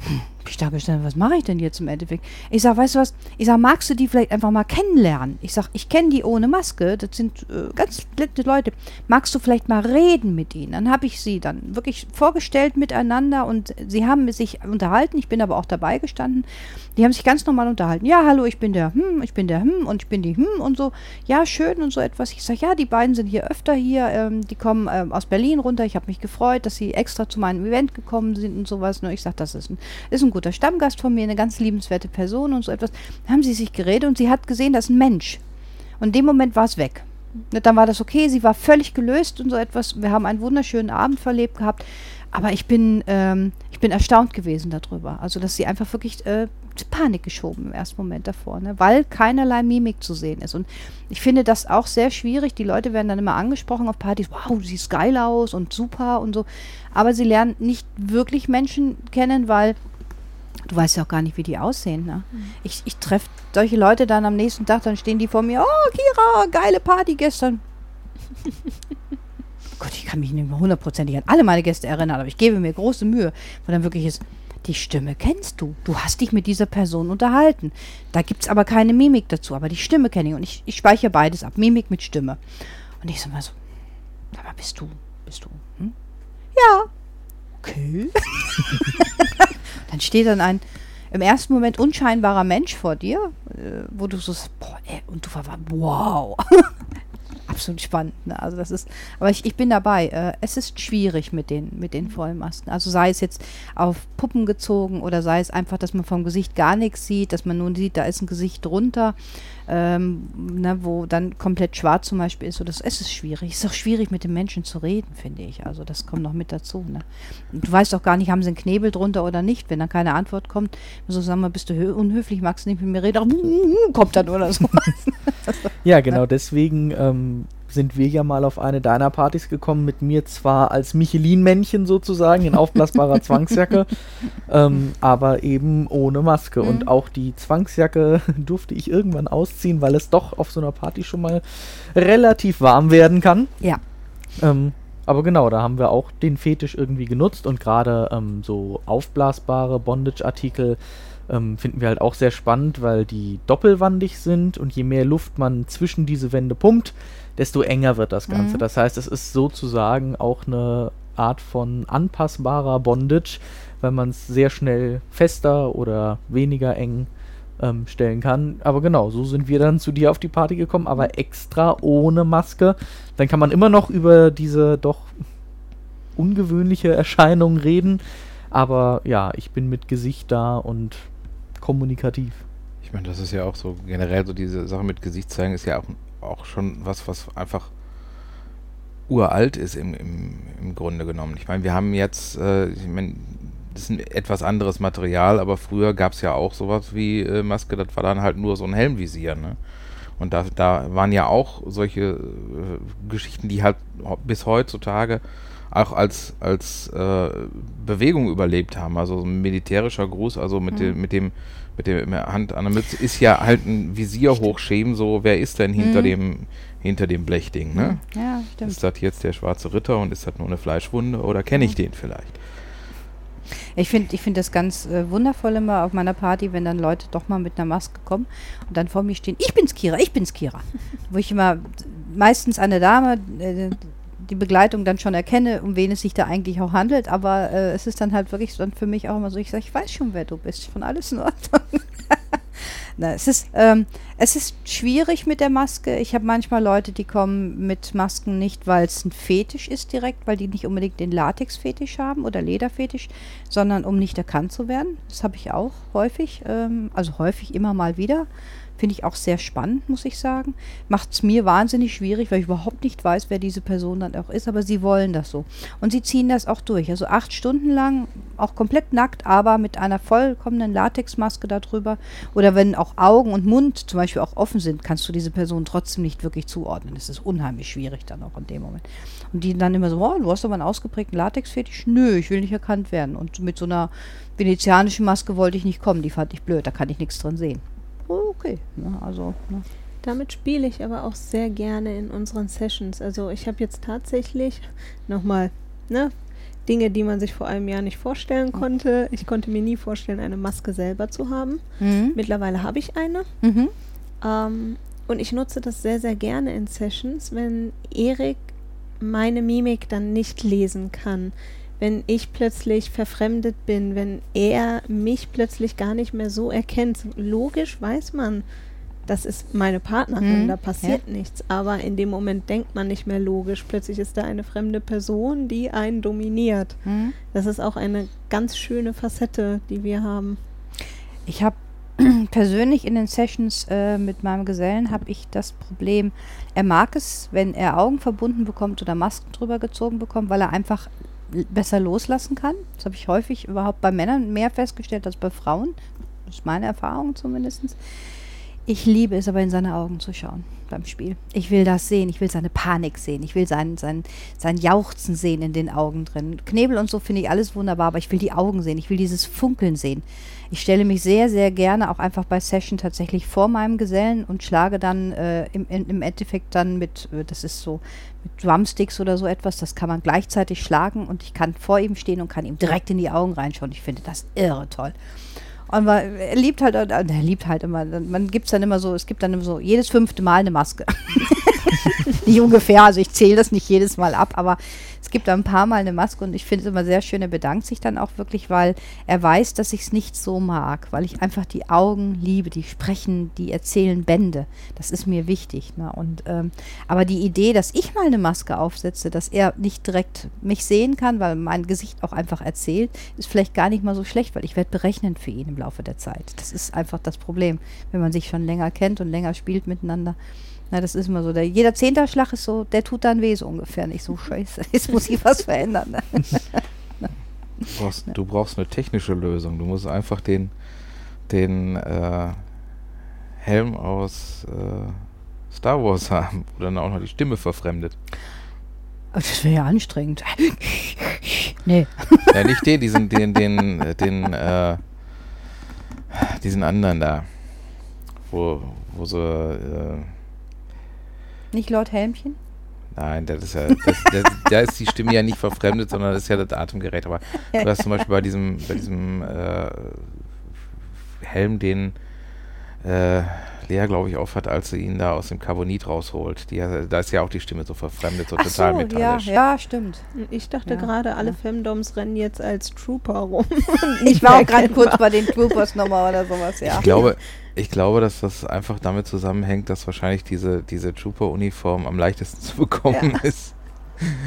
hm, ich da gestanden, was mache ich denn jetzt im Endeffekt? Ich sag, weißt du was? Ich sag, magst du die vielleicht einfach mal kennenlernen? Ich sag, ich kenne die ohne Maske. Das sind äh, ganz nette Leute. Magst du vielleicht mal reden mit ihnen? Dann habe ich sie dann wirklich vorgestellt miteinander und sie haben sich unterhalten. Ich bin aber auch dabei gestanden. Die haben sich ganz normal unterhalten. Ja, hallo, ich bin der hm, ich bin der hm und ich bin die hm und so. Ja, schön und so etwas. Ich sag, ja, die beiden sind hier öfter hier. Ähm, die kommen ähm, aus Berlin runter. Ich habe mich gefreut, dass sie extra zu meinem Event gekommen sind und sowas. Nur ich sag, das ist ein, ist ein guter Stammgast von mir, eine ganz liebenswerte Person und so etwas. Haben sie sich geredet und sie hat gesehen, das ist ein Mensch. Und in dem Moment war es weg. Und dann war das okay, sie war völlig gelöst und so etwas. Wir haben einen wunderschönen Abend verlebt gehabt. aber ich bin, ähm, ich bin erstaunt gewesen darüber. Also, dass sie einfach wirklich äh, Panik geschoben im ersten Moment davor, ne? weil keinerlei Mimik zu sehen ist. Und ich finde das auch sehr schwierig. Die Leute werden dann immer angesprochen auf Partys, wow, du siehst geil aus und super und so. Aber sie lernen nicht wirklich Menschen kennen, weil du weißt ja auch gar nicht, wie die aussehen. Ne? Mhm. Ich, ich treffe solche Leute dann am nächsten Tag, dann stehen die vor mir, oh, Kira, geile Party gestern. Gott, ich kann mich nicht mehr hundertprozentig an alle meine Gäste erinnern, aber ich gebe mir große Mühe, weil dann wirklich ist, die Stimme kennst du. Du hast dich mit dieser Person unterhalten. Da gibt es aber keine Mimik dazu, aber die Stimme kenne ich. Und ich, ich speichere beides ab, Mimik mit Stimme. Und ich sag mal so, mal, bist du, bist du, hm? Ja. Okay. dann steht dann ein im ersten Moment unscheinbarer Mensch vor dir, äh, wo du so, boah, ey, und du war, wow absolut spannend. Ne? Also das ist, aber ich, ich bin dabei. Äh, es ist schwierig mit den, mit den Vollmasken. Also sei es jetzt auf Puppen gezogen oder sei es einfach, dass man vom Gesicht gar nichts sieht, dass man nun sieht, da ist ein Gesicht drunter, ähm, ne, wo dann komplett schwarz zum Beispiel ist. So, das, es ist schwierig. Es ist auch schwierig, mit den Menschen zu reden, finde ich. Also das kommt noch mit dazu. Ne? Du weißt doch gar nicht, haben sie einen Knebel drunter oder nicht. Wenn dann keine Antwort kommt, so sagen wir, bist du unhöflich, magst du nicht mit mir reden, kommt dann oder so. ja, genau, deswegen ähm, sind wir ja mal auf eine deiner Partys gekommen, mit mir zwar als Michelin-Männchen sozusagen, in aufblasbarer Zwangsjacke, ähm, aber eben ohne Maske. Mhm. Und auch die Zwangsjacke durfte ich irgendwann ausziehen, weil es doch auf so einer Party schon mal relativ warm werden kann. Ja. Ähm, aber genau, da haben wir auch den Fetisch irgendwie genutzt und gerade ähm, so aufblasbare Bondage-Artikel ähm, finden wir halt auch sehr spannend, weil die doppelwandig sind und je mehr Luft man zwischen diese Wände pumpt, desto enger wird das Ganze. Mhm. Das heißt, es ist sozusagen auch eine Art von anpassbarer Bondage, weil man es sehr schnell fester oder weniger eng ähm, stellen kann. Aber genau, so sind wir dann zu dir auf die Party gekommen, aber extra ohne Maske. Dann kann man immer noch über diese doch ungewöhnliche Erscheinung reden. Aber ja, ich bin mit Gesicht da und kommunikativ. Ich meine, das ist ja auch so generell so diese Sache mit Gesicht zeigen ist ja auch auch schon was, was einfach uralt ist im, im, im Grunde genommen. Ich meine, wir haben jetzt, äh, ich meine, das ist ein etwas anderes Material, aber früher gab es ja auch sowas wie äh, Maske, das war dann halt nur so ein Helmvisier, ne? Und da, da waren ja auch solche äh, Geschichten, die halt bis heutzutage auch als, als äh, Bewegung überlebt haben. Also so ein militärischer Gruß, also mit, mhm. dem, mit dem mit der Hand an der Mütze ist ja halt ein Visier hochschieben, so wer ist denn hinter mhm. dem hinter dem Blechding, ne? Mhm. Ja, stimmt. Ist das jetzt der schwarze Ritter und ist das nur eine Fleischwunde oder kenne ich mhm. den vielleicht? Ich finde ich find das ganz äh, wundervoll immer auf meiner Party, wenn dann Leute doch mal mit einer Maske kommen und dann vor mir stehen, ich bin's Kira, ich bin's Kira. Wo ich immer meistens eine Dame, äh, die Begleitung dann schon erkenne, um wen es sich da eigentlich auch handelt. Aber äh, es ist dann halt wirklich dann für mich auch immer so, ich sage, ich weiß schon, wer du bist. Von alles in Ordnung. Na, es, ist, ähm, es ist schwierig mit der Maske. Ich habe manchmal Leute, die kommen mit Masken nicht, weil es ein Fetisch ist direkt, weil die nicht unbedingt den Latex-Fetisch haben oder Lederfetisch, sondern um nicht erkannt zu werden. Das habe ich auch häufig, ähm, also häufig immer mal wieder. Finde ich auch sehr spannend, muss ich sagen. Macht es mir wahnsinnig schwierig, weil ich überhaupt nicht weiß, wer diese Person dann auch ist, aber sie wollen das so. Und sie ziehen das auch durch. Also acht Stunden lang, auch komplett nackt, aber mit einer vollkommenen Latexmaske darüber. Oder wenn auch Augen und Mund zum Beispiel auch offen sind, kannst du diese Person trotzdem nicht wirklich zuordnen. Das ist unheimlich schwierig dann auch in dem Moment. Und die dann immer so, oh, du hast aber einen ausgeprägten Latexfetisch? Nö, ich will nicht erkannt werden. Und mit so einer venezianischen Maske wollte ich nicht kommen, die fand ich blöd, da kann ich nichts drin sehen. Oh, okay. Ne, also, ne. Damit spiele ich aber auch sehr gerne in unseren Sessions. Also ich habe jetzt tatsächlich nochmal ne, Dinge, die man sich vor einem Jahr nicht vorstellen konnte. Ich konnte mir nie vorstellen, eine Maske selber zu haben. Mhm. Mittlerweile habe ich eine. Mhm. Ähm, und ich nutze das sehr, sehr gerne in Sessions, wenn Erik meine Mimik dann nicht lesen kann wenn ich plötzlich verfremdet bin, wenn er mich plötzlich gar nicht mehr so erkennt. Logisch weiß man, das ist meine Partnerin, mhm, da passiert ja. nichts. Aber in dem Moment denkt man nicht mehr logisch. Plötzlich ist da eine fremde Person, die einen dominiert. Mhm. Das ist auch eine ganz schöne Facette, die wir haben. Ich habe persönlich in den Sessions äh, mit meinem Gesellen habe ich das Problem, er mag es, wenn er Augen verbunden bekommt oder Masken drüber gezogen bekommt, weil er einfach besser loslassen kann. Das habe ich häufig überhaupt bei Männern mehr festgestellt als bei Frauen. Das ist meine Erfahrung zumindest. Ich liebe es aber in seine Augen zu schauen beim Spiel. Ich will das sehen, ich will seine Panik sehen, ich will sein, sein, sein Jauchzen sehen in den Augen drin. Knebel und so finde ich alles wunderbar, aber ich will die Augen sehen, ich will dieses Funkeln sehen. Ich stelle mich sehr, sehr gerne auch einfach bei Session tatsächlich vor meinem Gesellen und schlage dann äh, im, im Endeffekt dann mit, äh, das ist so, mit Drumsticks oder so etwas, das kann man gleichzeitig schlagen und ich kann vor ihm stehen und kann ihm direkt in die Augen reinschauen. Ich finde das irre toll. Und man, er liebt halt, äh, er liebt halt immer, man gibt es dann immer so, es gibt dann immer so jedes fünfte Mal eine Maske. nicht ungefähr, also ich zähle das nicht jedes Mal ab, aber gibt ein paar Mal eine Maske und ich finde es immer sehr schön, er bedankt sich dann auch wirklich, weil er weiß, dass ich es nicht so mag, weil ich einfach die Augen liebe, die sprechen, die erzählen Bände. Das ist mir wichtig. Ne? Und, ähm, aber die Idee, dass ich mal eine Maske aufsetze, dass er nicht direkt mich sehen kann, weil mein Gesicht auch einfach erzählt, ist vielleicht gar nicht mal so schlecht, weil ich werde berechnend für ihn im Laufe der Zeit. Das ist einfach das Problem, wenn man sich schon länger kennt und länger spielt miteinander. Na, das ist immer so. Der, jeder Zehnterschlag ist so, der tut dann weh so ungefähr. Nicht so scheiße. Jetzt muss ich was verändern. Ne? Du brauchst, du brauchst eine technische Lösung. Du musst einfach den, den äh, Helm aus äh, Star Wars haben, wo dann auch noch die Stimme verfremdet. Das wäre ja anstrengend. nee. Ja, nicht den, diesen, den, den, den, äh, diesen anderen da. Wo, wo so, äh, Nicht Lord Helmchen? nein, das ist ja, das, das, da ist die Stimme ja nicht verfremdet, sondern das ist ja das Atemgerät. Aber du hast zum Beispiel bei diesem, bei diesem äh, Helm, den äh, Lea, glaube ich, aufhat, als sie ihn da aus dem Carbonit rausholt. Die, da ist ja auch die Stimme so verfremdet, so Ach total so, ja, metallisch. ja, stimmt. Ich dachte Ja, gerade, alle ja. Femdoms rennen jetzt als Trooper rum. Ich war auch gerade kurz bei den Troopers nochmal oder sowas, ja. Ich glaube, ich glaube, dass das einfach damit zusammenhängt, dass wahrscheinlich diese, diese Trooper-Uniform am leichtesten zu bekommen ist.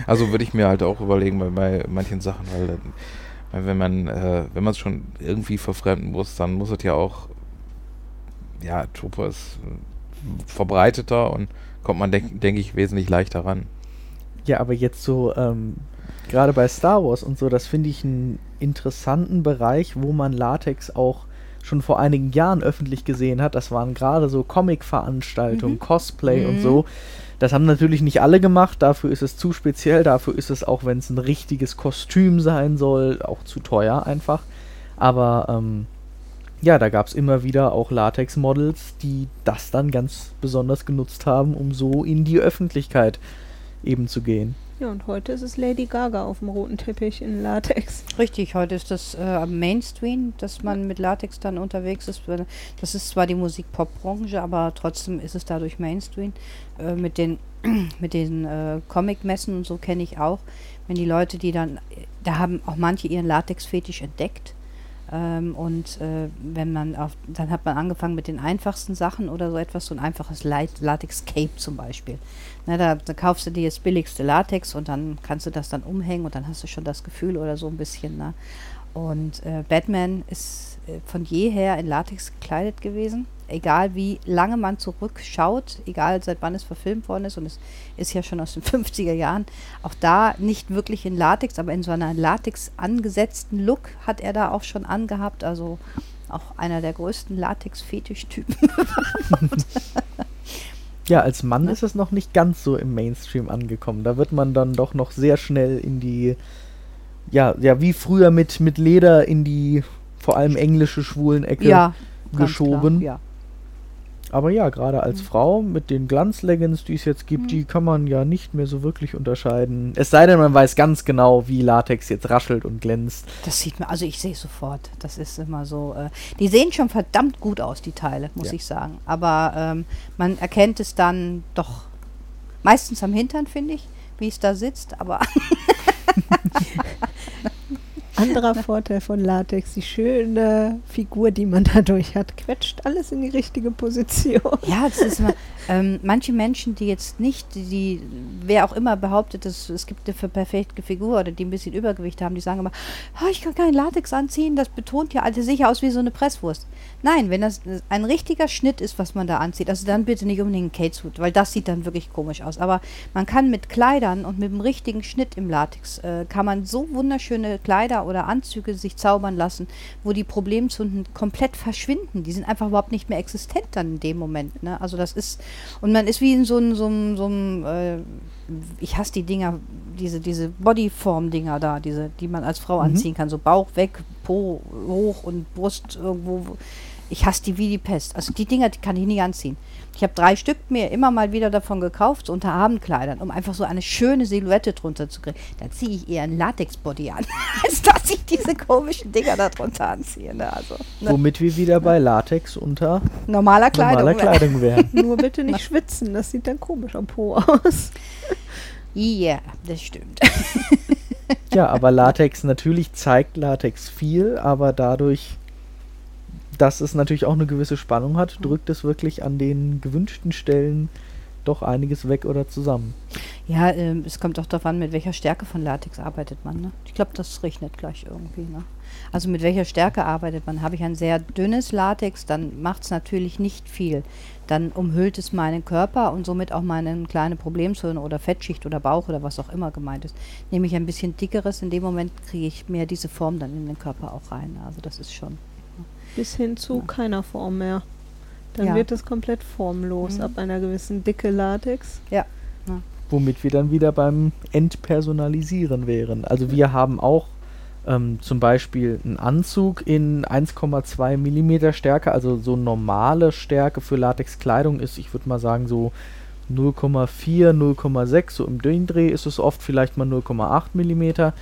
Also würde ich mir halt auch überlegen bei, bei manchen Sachen, weil, weil wenn man äh, wenn man es schon irgendwie verfremden muss, dann muss es ja auch ja Trooper ist äh, verbreiteter und kommt man denke denk ich wesentlich leichter ran. Ja, aber jetzt so, ähm, gerade bei Star Wars und so, das finde ich einen interessanten Bereich, wo man Latex auch schon vor einigen Jahren öffentlich gesehen hat. Das waren gerade so Comic-Veranstaltungen, Mhm. Cosplay und Mhm. so. Das haben natürlich nicht alle gemacht, dafür ist es zu speziell, dafür ist es auch, wenn es ein richtiges Kostüm sein soll, auch zu teuer einfach. Aber ähm, ja, da gab es immer wieder auch Latex-Models, die das dann ganz besonders genutzt haben, um so in die Öffentlichkeit eben zu gehen. Ja, und heute ist es Lady Gaga auf dem roten Teppich in Latex. Richtig, heute ist das äh, am Mainstream, dass man mit Latex dann unterwegs ist. Das ist zwar die Musik-Pop-Branche, aber trotzdem ist es dadurch Mainstream. Äh, mit den, mit den äh, Comic-Messen und so kenne ich auch, wenn die Leute, die dann, da haben auch manche ihren Latex-Fetisch entdeckt. Ähm, und äh, wenn man auf, dann hat man angefangen mit den einfachsten Sachen oder so etwas, so ein einfaches Late- Latex-Cape zum Beispiel. Na, da, da kaufst du dir das billigste Latex und dann kannst du das dann umhängen und dann hast du schon das Gefühl oder so ein bisschen. Ne? Und äh, Batman ist von jeher in Latex gekleidet gewesen. Egal wie lange man zurückschaut, egal seit wann es verfilmt worden ist, und es ist ja schon aus den 50er Jahren, auch da nicht wirklich in Latex, aber in so einer Latex angesetzten Look hat er da auch schon angehabt. Also auch einer der größten Latex-Fetischtypen. Ja, als Mann Ne? ist es noch nicht ganz so im Mainstream angekommen. Da wird man dann doch noch sehr schnell in die, ja, ja, wie früher mit, mit Leder in die vor allem englische Schwulenecke ja, geschoben. Klar, ja. Aber ja, gerade als Mhm. Frau mit den Glanzleggings, die es jetzt gibt, die kann man ja nicht mehr so wirklich unterscheiden. Es sei denn, man weiß ganz genau, wie Latex jetzt raschelt und glänzt. Das sieht man, also ich sehe sofort. Das ist immer so. Äh, die sehen schon verdammt gut aus, die Teile, muss Ja. ich sagen. Aber ähm, man erkennt es dann doch meistens am Hintern, finde ich, wie es da sitzt. Aber Anderer Vorteil von Latex, die schöne Figur, die man dadurch hat, quetscht alles in die richtige Position. Ja, das ist immer, ähm, manche Menschen, die jetzt nicht, die, wer auch immer behauptet, dass es gibt eine perfekte Figur oder die ein bisschen Übergewicht haben, die sagen immer, "Ah, ich kann keinen Latex anziehen, das betont ja alles sicher aus wie so eine Presswurst. Nein, wenn das ein richtiger Schnitt ist, was man da anzieht, also dann bitte nicht unbedingt einen Catsuit, weil das sieht dann wirklich komisch aus. Aber man kann mit Kleidern und mit dem richtigen Schnitt im Latex, äh, kann man so wunderschöne Kleider oder Anzüge sich zaubern lassen, wo die Problemzonen komplett verschwinden. Die sind einfach überhaupt nicht mehr existent dann in dem Moment. Ne? Also das ist, und man ist wie in so einem, so einem, so einem äh, ich hasse die Dinger, diese, diese Bodyform-Dinger da, diese, die man als Frau Mhm. anziehen kann. So Bauch weg, Po hoch und Brust irgendwo. Ich hasse die wie die Pest. Also die Dinger, die kann ich nie anziehen. Ich habe drei Stück mir immer mal wieder davon gekauft, so unter Abendkleidern, um einfach so eine schöne Silhouette drunter zu kriegen. Da ziehe ich eher einen Latex-Body an, als dass ich diese komischen Dinger da drunter anziehe. Ne? Also ne? Womit wir wieder bei Latex unter normaler Kleidung. normaler Kleidung wären. Nur bitte nicht schwitzen, das sieht dann komisch am Po aus. Ja, das stimmt. Ja, aber Latex, natürlich zeigt Latex viel, aber dadurch, dass es natürlich auch eine gewisse Spannung hat, drückt es wirklich an den gewünschten Stellen doch einiges weg oder zusammen. Ja, ähm, es kommt auch darauf an, mit welcher Stärke von Latex arbeitet man. Ne? Ich glaube, das rechnet gleich irgendwie. Ne? Also mit welcher Stärke arbeitet man? Habe ich ein sehr dünnes Latex, dann macht es natürlich nicht viel. Dann umhüllt es meinen Körper und somit auch meine kleine Problemzone oder Fettschicht oder Bauch oder was auch immer gemeint ist. Nehme ich ein bisschen dickeres, in dem Moment kriege ich mehr diese Form dann in den Körper auch rein. Also das ist schon. Bis hin zu Ja. keiner Form mehr. Dann Ja. wird es komplett formlos Mhm. ab einer gewissen Dicke Latex. Womit wir dann wieder beim Entpersonalisieren wären. Also wir haben auch ähm, zum Beispiel einen Anzug in 1,2 Millimeter Stärke, also so normale Stärke für Latexkleidung ist, ich würde mal sagen, so 0,4, 0,6, so im Dreh ist es oft vielleicht mal 0,8 Millimeter.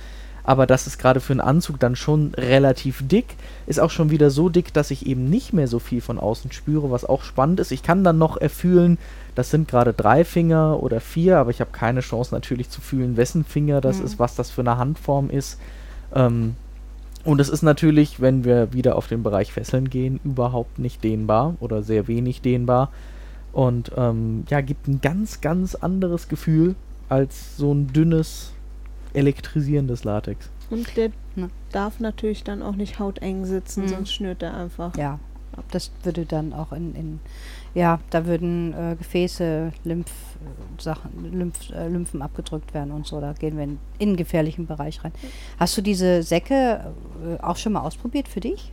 Aber das ist gerade für einen Anzug dann schon relativ dick. Ist auch schon wieder so dick, dass ich eben nicht mehr so viel von außen spüre, was auch spannend ist. Ich kann dann noch erfühlen, das sind gerade drei Finger oder vier, aber ich habe keine Chance natürlich zu fühlen, wessen Finger das Mhm. ist, was das für eine Handform ist. Ähm, und es ist natürlich, wenn wir wieder auf den Bereich Fesseln gehen, überhaupt nicht dehnbar oder sehr wenig dehnbar. Und ähm, ja, gibt ein ganz, ganz anderes Gefühl als so ein dünnes, elektrisierendes Latex. Und der Ne. darf natürlich dann auch nicht hauteng sitzen, Mhm. sonst schnürt er einfach. Ja, das würde dann auch in, in ja, da würden äh, Gefäße, Lymph, äh, Sachen, Lymph, äh, Lymphen abgedrückt werden und so. Da gehen wir in, in einen gefährlichen Bereich rein. Hast du diese Säcke äh, auch schon mal ausprobiert für dich?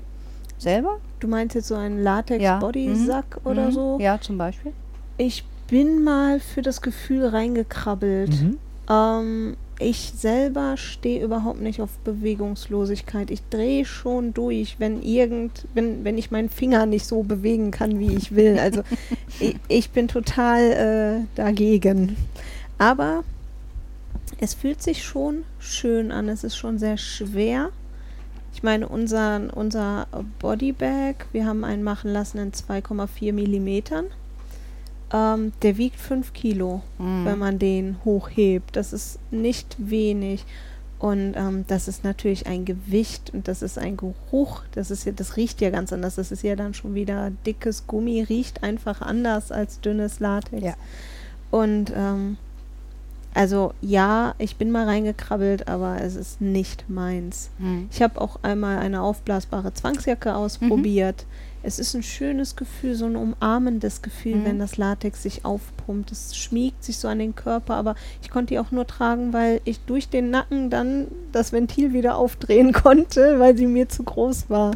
Selber? Du meinst jetzt so einen Ja. Latex-Body-Sack oder Mhm. so? Ja, zum Beispiel. Ich bin mal für das Gefühl reingekrabbelt. Mhm. Ähm, ich selber stehe überhaupt nicht auf Bewegungslosigkeit. Ich drehe schon durch, wenn irgend, wenn, wenn ich meinen Finger nicht so bewegen kann, wie ich will. Also ich, ich bin total äh, dagegen. Aber es fühlt sich schon schön an. Es ist schon sehr schwer. Ich meine, unser, unser Bodybag, wir haben einen machen lassen in 2,4 Millimetern. Ähm, der wiegt 5 Kilo Mhm. wenn man den hochhebt. Das ist nicht wenig. Und ähm, das ist natürlich ein Gewicht und das ist ein Geruch. Das ist ja, das riecht ja ganz anders. Das ist ja dann schon wieder dickes Gummi, riecht einfach anders als dünnes Latex. Ja. Und ähm, also ja, ich bin mal reingekrabbelt, aber es ist nicht meins. Mhm. Ich habe auch einmal eine aufblasbare Zwangsjacke ausprobiert. Es ist ein schönes Gefühl, so ein umarmendes Gefühl, Mhm. wenn das Latex sich aufpumpt. Es schmiegt sich so an den Körper, aber ich konnte die auch nur tragen, weil ich durch den Nacken dann das Ventil wieder aufdrehen konnte, weil sie mir zu groß war.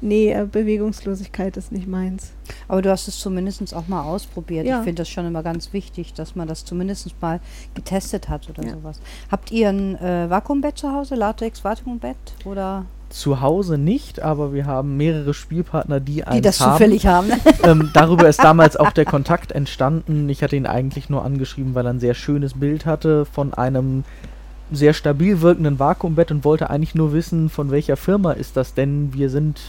Nee, äh, Bewegungslosigkeit ist nicht meins. Aber du hast es zumindest auch mal ausprobiert. Ja. Ich finde das schon immer ganz wichtig, dass man das zumindest mal getestet hat oder Ja. sowas. Habt ihr ein äh, Vakuumbett zu Hause? Latex-Vakuumbett? Oder Zu Hause nicht, aber wir haben mehrere Spielpartner, die die das haben. zufällig haben? Ähm, darüber ist damals auch der Kontakt entstanden. Ich hatte ihn eigentlich nur angeschrieben, weil er ein sehr schönes Bild hatte von einem sehr stabil wirkenden Vakuumbett und wollte eigentlich nur wissen, von welcher Firma ist das denn. Wir sind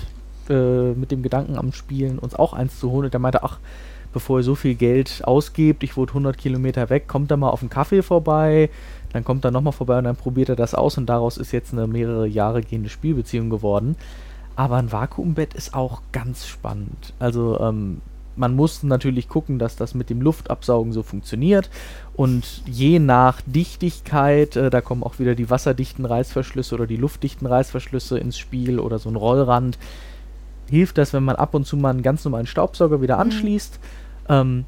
äh, mit dem Gedanken am Spielen, uns auch eins zu holen. Und er meinte, ach, bevor ihr so viel Geld ausgebt, ich wurde 100 Kilometer weg, kommt da mal auf einen Kaffee vorbei, dann kommt er nochmal vorbei und dann probiert er das aus und daraus ist jetzt eine mehrere Jahre gehende Spielbeziehung geworden. Aber ein Vakuumbett ist auch ganz spannend. Also ähm, man muss natürlich gucken, dass das mit dem Luftabsaugen so funktioniert. Und je nach Dichtigkeit, äh, da kommen auch wieder die wasserdichten Reißverschlüsse oder die luftdichten Reißverschlüsse ins Spiel oder so ein Rollrand, hilft das, wenn man ab und zu mal einen ganz normalen Staubsauger wieder anschließt. Mhm. Ähm,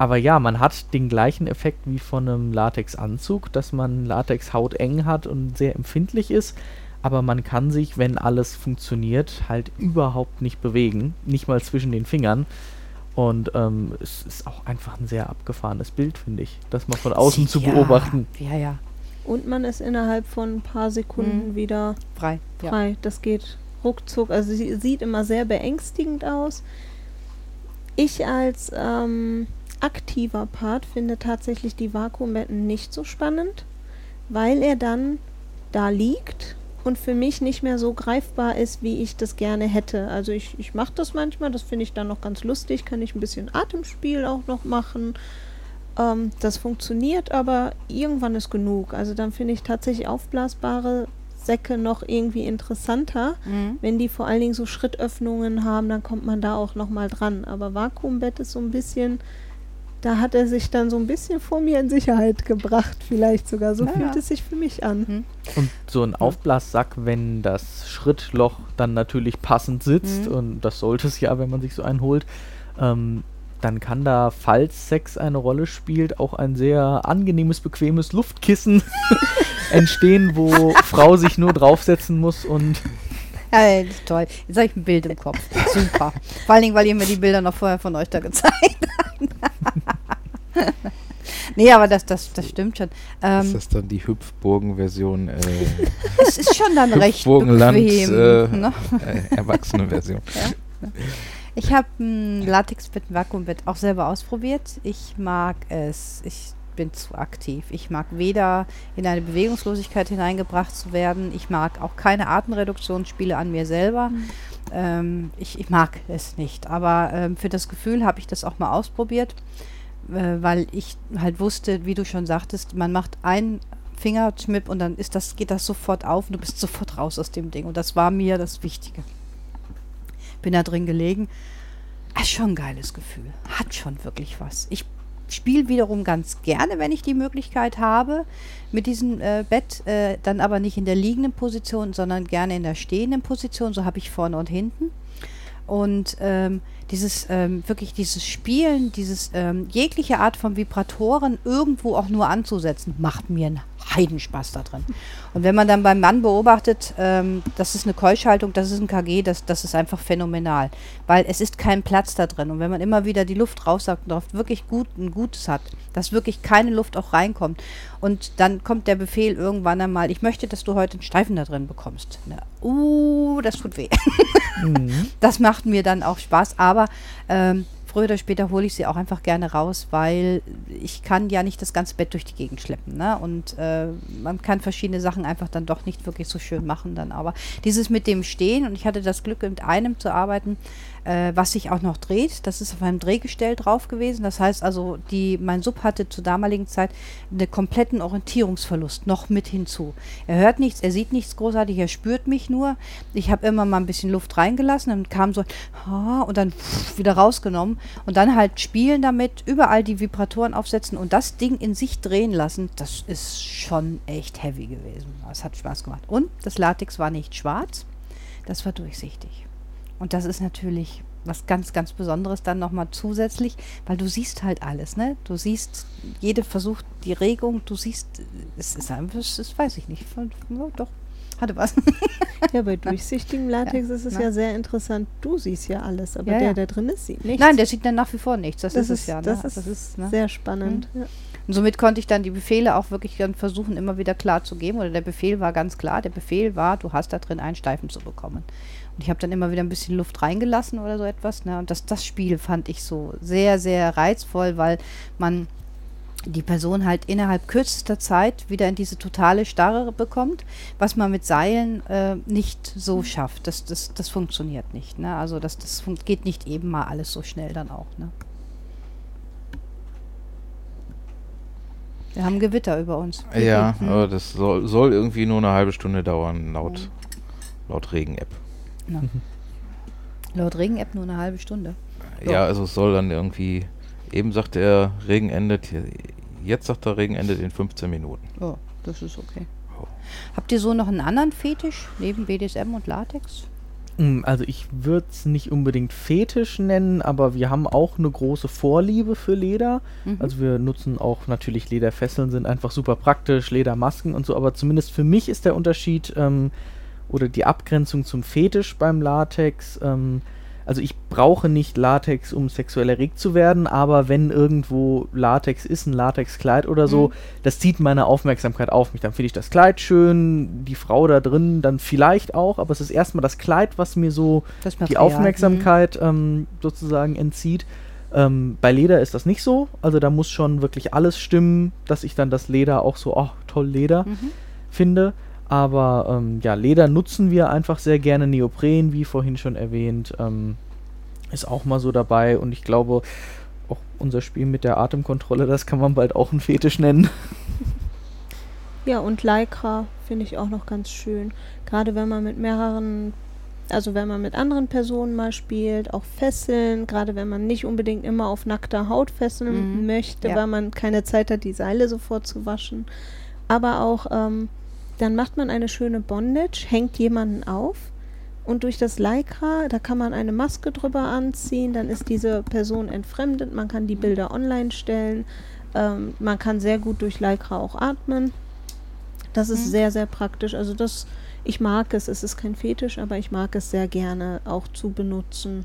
aber ja, man hat den gleichen Effekt wie von einem Latexanzug, dass man Latexhaut eng hat und sehr empfindlich ist. Aber man kann sich, wenn alles funktioniert, halt überhaupt nicht bewegen. Nicht mal zwischen den Fingern. Und ähm, es ist auch einfach ein sehr abgefahrenes Bild, finde ich, das mal von außen zu ja, beobachten. Ja, ja. Und man ist innerhalb von ein paar Sekunden Mhm. wieder Frei. Ja. frei. Das geht ruckzuck. Also sie sieht immer sehr beängstigend aus. Ich als ähm, aktiver Part finde tatsächlich die Vakuumbetten nicht so spannend, weil er dann da liegt und für mich nicht mehr so greifbar ist, wie ich das gerne hätte. Also ich, ich mache das manchmal, das finde ich dann noch ganz lustig, kann ich ein bisschen Atemspiel auch noch machen. Ähm, das funktioniert, aber irgendwann ist genug. Also dann finde ich tatsächlich aufblasbare Säcke noch irgendwie interessanter. Mhm. Wenn die vor allen Dingen so Schrittöffnungen haben, dann kommt man da auch nochmal dran. Aber Vakuumbett ist so ein bisschen, da hat er sich dann so ein bisschen vor mir in Sicherheit gebracht, vielleicht sogar. So Ja, fühlt ja. es sich für mich an. Mhm. Und so ein Aufblassack, wenn das Schrittloch dann natürlich passend sitzt, Mhm. und das sollte es ja, wenn man sich so einen holt, ähm, dann kann da, falls Sex eine Rolle spielt, auch ein sehr angenehmes, bequemes Luftkissen entstehen, wo Frau sich nur draufsetzen muss und Ja, ist toll. Jetzt habe ich ein Bild im Kopf. Super. Vor allen Dingen, weil ihr mir die Bilder noch vorher von euch da gezeigt habt. nee, aber das, das, das stimmt schon. Ist Ähm, das dann die Hüpfburgen-Version, äh, es ist schon dann recht bequem. äh, ne? äh, Erwachsene-Version? Ich habe ein Latexbett, ein Vakuumbett auch selber ausprobiert. Ich mag es. Ich bin zu aktiv. Ich mag weder in eine Bewegungslosigkeit hineingebracht zu werden. Ich mag auch keine Atemreduktionsspiele an mir selber. Ähm, ich, ich mag es nicht. Aber ähm, für das Gefühl habe ich das auch mal ausprobiert, äh, weil ich halt wusste, wie du schon sagtest, man macht einen Fingerschnipp und dann ist das, geht das sofort auf und du bist sofort raus aus dem Ding. Und das war mir das Wichtige. Bin da drin gelegen. Ah, schon ein geiles Gefühl. Hat schon wirklich was. Ich spiele wiederum ganz gerne, wenn ich die Möglichkeit habe, mit diesem äh, Bett, äh, dann aber nicht in der liegenden Position, sondern gerne in der stehenden Position. So habe ich vorne und hinten. Und ähm, dieses ähm, wirklich dieses Spielen, dieses ähm, jegliche Art von Vibratoren irgendwo auch nur anzusetzen, macht mir einen Heidenspaß da drin. Und wenn man dann beim Mann beobachtet, ähm, das ist eine Keuschhaltung, das ist ein KG, das, das ist einfach phänomenal. Weil es ist kein Platz da drin. Und wenn man immer wieder die Luft raussaugt und darauf wirklich gut, ein Gutes hat, dass wirklich keine Luft auch reinkommt. Und dann kommt der Befehl irgendwann einmal, ich möchte, dass du heute einen Steifen da drin bekommst. Na, uh, das tut weh. Das macht mir dann auch Spaß, aber ähm, früher oder später hole ich sie auch einfach gerne raus, weil ich kann ja nicht das ganze Bett durch die Gegend schleppen. Ne? Und äh, man kann verschiedene Sachen einfach dann doch nicht wirklich so schön machen dann. Aber dieses mit dem Stehen, und ich hatte das Glück, mit einem zu arbeiten, äh, was sich auch noch dreht. Das ist auf einem Drehgestell drauf gewesen. Das heißt also, die, mein Sub hatte zur damaligen Zeit einen kompletten Orientierungsverlust noch mit hinzu. Er hört nichts, er sieht nichts großartig, er spürt mich nur. Ich habe immer mal ein bisschen Luft reingelassen, dann kam so und dann wieder rausgenommen und dann halt spielen damit, überall die Vibratoren aufsetzen und das Ding in sich drehen lassen. Das ist schon echt heavy gewesen. Das hat Spaß gemacht. Und das Latex war nicht schwarz, das war durchsichtig. Und das ist natürlich was ganz, ganz Besonderes dann nochmal zusätzlich, weil du siehst halt alles, ne? Du siehst, jede versucht die Regung, du siehst, es ist einfach, es ist, weiß ich nicht, von, ja, doch, hatte was. Ja, bei durchsichtigem Latex Ja, ist es na. ja sehr interessant. Du siehst ja alles, aber Ja, der, ja. der drin ist, sieht nichts. Nein, der sieht dann nach wie vor nichts, das, das ist es ja. Ne? Das ist, ne? sehr spannend. Ja. Und somit konnte ich dann die Befehle auch wirklich dann versuchen, immer wieder klar zu geben. Oder der Befehl war ganz klar, der Befehl war, du hast da drin einen Steifen zu bekommen. Und ich habe dann immer wieder ein bisschen Luft reingelassen oder so etwas. Ne? Und das, das Spiel fand ich so sehr, sehr reizvoll, weil man die Person halt innerhalb kürzester Zeit wieder in diese totale Starre bekommt, was man mit Seilen äh, nicht so mhm. schafft. Das, das, das funktioniert nicht. Ne? Also das, das geht nicht eben mal alles so schnell dann auch. Ne? Wir haben Gewitter über uns. Wir mhm. aber das soll, soll, irgendwie nur eine halbe Stunde dauern, laut, mhm. laut Regen-App. Laut Regen-App nur eine halbe Stunde. Ja, also es soll dann irgendwie, eben sagt er, Regen endet, jetzt sagt er, Regen endet in 15 Minuten. Oh, das ist okay. Oh. Habt ihr so noch einen anderen Fetisch neben BDSM und Latex? Mm, Also ich würde es nicht unbedingt Fetisch nennen, aber wir haben auch eine große Vorliebe für Leder. Mhm. Also wir nutzen auch natürlich Lederfesseln, sind einfach super praktisch, Ledermasken und so, aber zumindest für mich ist der Unterschied ähm, oder die Abgrenzung zum Fetisch beim Latex. Ähm, also ich brauche nicht Latex, um sexuell erregt zu werden, aber wenn irgendwo Latex ist, ein Latexkleid oder so, Mhm. das zieht meine Aufmerksamkeit auf mich. Dann finde ich das Kleid schön, die Frau da drin dann vielleicht auch, aber es ist erstmal das Kleid, was mir so die Aufmerksamkeit ähm, sozusagen entzieht. Ähm, bei Leder ist das nicht so. Also da muss schon wirklich alles stimmen, dass ich dann das Leder auch so, oh, toll Leder Mhm. finde. Aber ähm, ja, Leder nutzen wir einfach sehr gerne. Neopren, wie vorhin schon erwähnt, ähm, ist auch mal so dabei. Und ich glaube, auch unser Spiel mit der Atemkontrolle, das kann man bald auch einen Fetisch nennen. Ja, und Lycra finde ich auch noch ganz schön. Gerade wenn man mit mehreren, also wenn man mit anderen Personen mal spielt, auch Fesseln, gerade wenn man nicht unbedingt immer auf nackter Haut fesseln Mhm. möchte, Ja. weil man keine Zeit hat, die Seile sofort zu waschen. Aber auch, ähm, dann macht man eine schöne Bondage, hängt jemanden auf und durch das Lycra, da kann man eine Maske drüber anziehen, dann ist diese Person entfremdet, man kann die Bilder online stellen, ähm, man kann sehr gut durch Lycra auch atmen. Das ist Mhm. sehr, sehr praktisch. Also das, ich mag es, es ist kein Fetisch, aber ich mag es sehr gerne auch zu benutzen.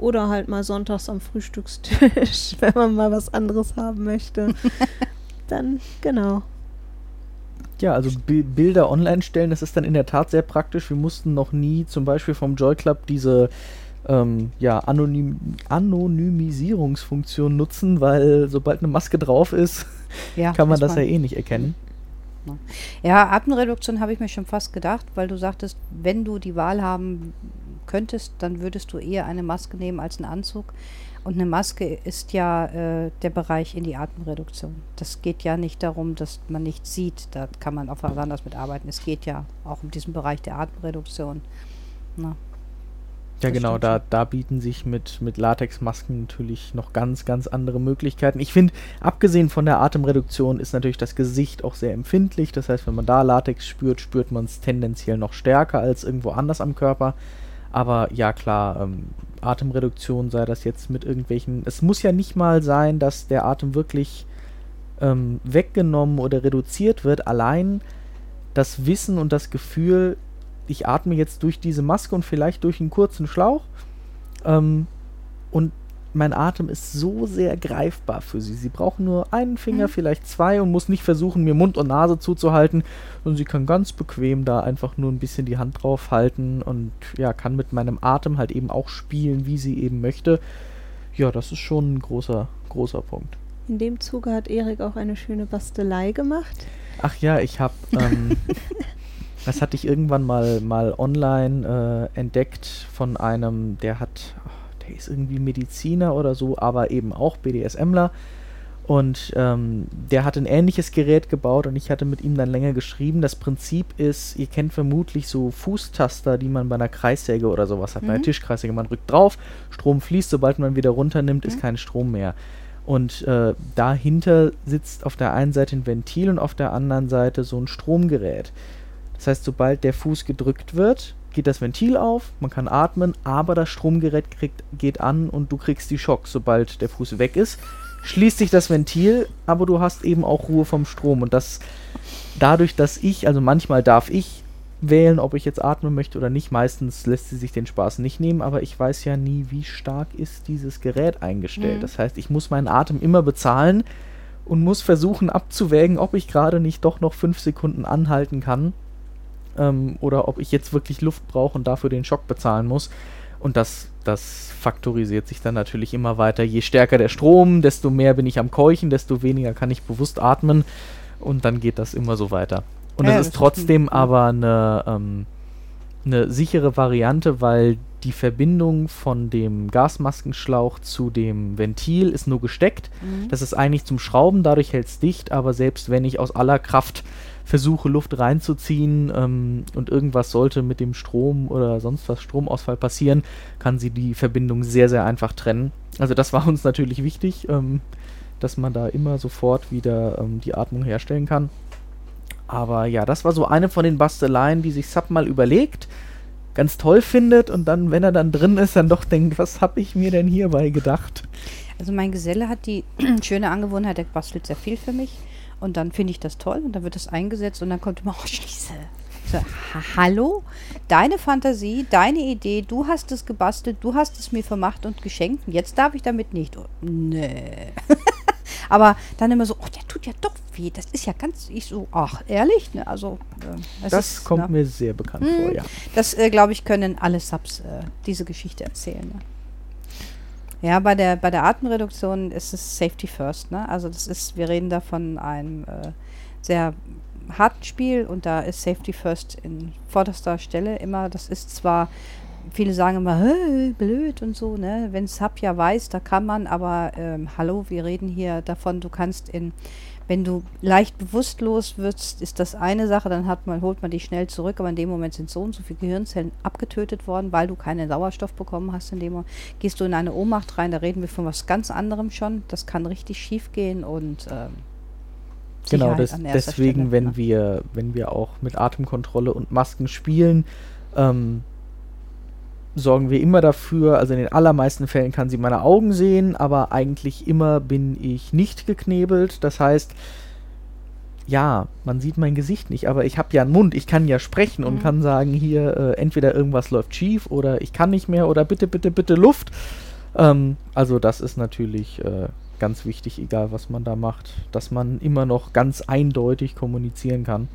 Oder halt mal sonntags am Frühstückstisch, wenn man mal was anderes haben möchte. Dann, genau. Ja, also Bi Bilder online stellen, das ist dann in der Tat sehr praktisch. Wir mussten noch nie zum Beispiel vom Joy Club diese ähm, ja, Anonym Anonymisierungsfunktion nutzen, weil sobald eine Maske drauf ist, Ja, kann man das ja eh nicht erkennen. Ja, Atemreduktion habe ich mir schon fast gedacht, weil du sagtest, wenn du die Wahl haben könntest, dann würdest du eher eine Maske nehmen als einen Anzug. Und eine Maske ist ja äh, der Bereich in die Atemreduktion. Das geht ja nicht darum, dass man nichts sieht. Da kann man auch was anderes mitarbeiten. Es geht ja auch um diesen Bereich der Atemreduktion. Na, Ja, Das genau, da, da bieten sich mit, mit Latexmasken natürlich noch ganz, ganz andere Möglichkeiten. Ich finde, abgesehen von der Atemreduktion ist natürlich das Gesicht auch sehr empfindlich. Das heißt, wenn man da Latex spürt, spürt man es tendenziell noch stärker als irgendwo anders am Körper. Aber ja, klar, ähm, Atemreduktion sei das jetzt mit irgendwelchen. Es muss ja nicht mal sein, dass der Atem wirklich ähm, weggenommen oder reduziert wird. Allein das Wissen und das Gefühl, ich atme jetzt durch diese Maske und vielleicht durch einen kurzen Schlauch. Ähm, und mein Atem ist so sehr greifbar für sie. Sie braucht nur einen Finger, Mhm. vielleicht zwei und muss nicht versuchen, mir Mund und Nase zuzuhalten. Und sie kann ganz bequem da einfach nur ein bisschen die Hand drauf halten und ja, kann mit meinem Atem halt eben auch spielen, wie sie eben möchte. Ja, das ist schon ein großer, großer Punkt. In dem Zuge hat Erik auch eine schöne Bastelei gemacht. Ach ja, ich habe, ähm, das hatte ich irgendwann mal, mal online äh, entdeckt von einem, der hat, der ist irgendwie Mediziner oder so, aber eben auch BDSMler. Und ähm, der hat ein ähnliches Gerät gebaut und ich hatte mit ihm dann länger geschrieben. Das Prinzip ist, ihr kennt vermutlich so Fußtaster, die man bei einer Kreissäge oder sowas hat. Bei einer Mhm. Tischkreissäge, man drückt drauf, Strom fließt, sobald man wieder runternimmt, ist Mhm. kein Strom mehr. Und äh, dahinter sitzt auf der einen Seite ein Ventil und auf der anderen Seite so ein Stromgerät. Das heißt, sobald der Fuß gedrückt wird, geht das Ventil auf, man kann atmen, aber das Stromgerät kriegt, geht an und du kriegst die Schocks, sobald der Fuß weg ist. Schließt sich das Ventil, aber du hast eben auch Ruhe vom Strom. Und das dadurch, dass ich, also manchmal darf ich wählen, ob ich jetzt atmen möchte oder nicht. Meistens lässt sie sich den Spaß nicht nehmen, aber ich weiß ja nie, wie stark ist dieses Gerät eingestellt. Mhm. Das heißt, ich muss meinen Atem immer bezahlen und muss versuchen abzuwägen, ob ich gerade nicht doch noch fünf Sekunden anhalten kann ähm, oder ob ich jetzt wirklich Luft brauche und dafür den Schock bezahlen muss. Und das, das faktorisiert sich dann natürlich immer weiter. Je stärker der Strom, desto mehr bin ich am Keuchen, desto weniger kann ich bewusst atmen und dann geht das immer so weiter. Und es das ist ist trotzdem ein- aber eine, ähm, eine sichere Variante, weil die Verbindung von dem Gasmaskenschlauch zu dem Ventil ist nur gesteckt. Mhm. Das ist eigentlich zum Schrauben, dadurch hält es dicht, aber selbst wenn ich aus aller Kraft versuche, Luft reinzuziehen ähm, und irgendwas sollte mit dem Strom oder sonst was Stromausfall passieren, kann sie die Verbindung sehr, sehr einfach trennen. Also das war uns natürlich wichtig, ähm, dass man da immer sofort wieder ähm, die Atmung herstellen kann. Aber ja, das war so eine von den Basteleien, die sich Sub mal überlegt, ganz toll findet und dann, wenn er dann drin ist, dann doch denkt, was habe ich mir denn hierbei gedacht? Also mein Geselle hat die schöne Angewohnheit, der bastelt sehr viel für mich. Und dann finde ich das toll und dann wird das eingesetzt und dann kommt immer, oh Scheiße. So, ha hallo? Deine Fantasie, deine Idee, du hast es gebastelt, du hast es mir vermacht und geschenkt und jetzt darf ich damit nicht. Oh, nee. Aber dann immer so, oh, der tut ja doch weh. Das ist ja ganz, ich so, ach, ehrlich? Ne? Also, äh, Das, ist, kommt ne? mir sehr bekannt Mhm. vor, ja. Das, äh, glaube ich, können alle Subs äh, diese Geschichte erzählen. Ne? Ja, bei der, bei der Atemreduktion ist es Safety First. Ne? Also das ist, wir reden da von einem äh, sehr harten Spiel und da ist Safety First in vorderster Stelle immer. Das ist zwar, viele sagen immer, "Hä, blöd und so, ne? Wenn Sub ja weiß, da kann man, aber ähm, hallo, wir reden hier davon, du kannst in wenn du leicht bewusstlos wirst, ist das eine Sache, dann hat man, holt man dich schnell zurück, aber in dem Moment sind so und so viele Gehirnzellen abgetötet worden, weil du keinen Sauerstoff bekommen hast. In dem Moment gehst du in eine Ohnmacht rein, da reden wir von was ganz anderem schon. Das kann richtig schief gehen und ähm, Genau, erster deswegen, Stelle, wenn ne? wir, wenn wir auch mit Atemkontrolle und Masken spielen, ähm, sorgen wir immer dafür, also in den allermeisten Fällen kann sie meine Augen sehen, aber eigentlich immer bin ich nicht geknebelt. Das heißt, ja, man sieht mein Gesicht nicht, aber ich habe ja einen Mund, ich kann ja sprechen und Mhm. kann sagen, hier, äh, entweder irgendwas läuft schief oder ich kann nicht mehr oder bitte, bitte, bitte Luft. Ähm, also das ist natürlich äh, ganz wichtig, egal was man da macht, dass man immer noch ganz eindeutig kommunizieren kann.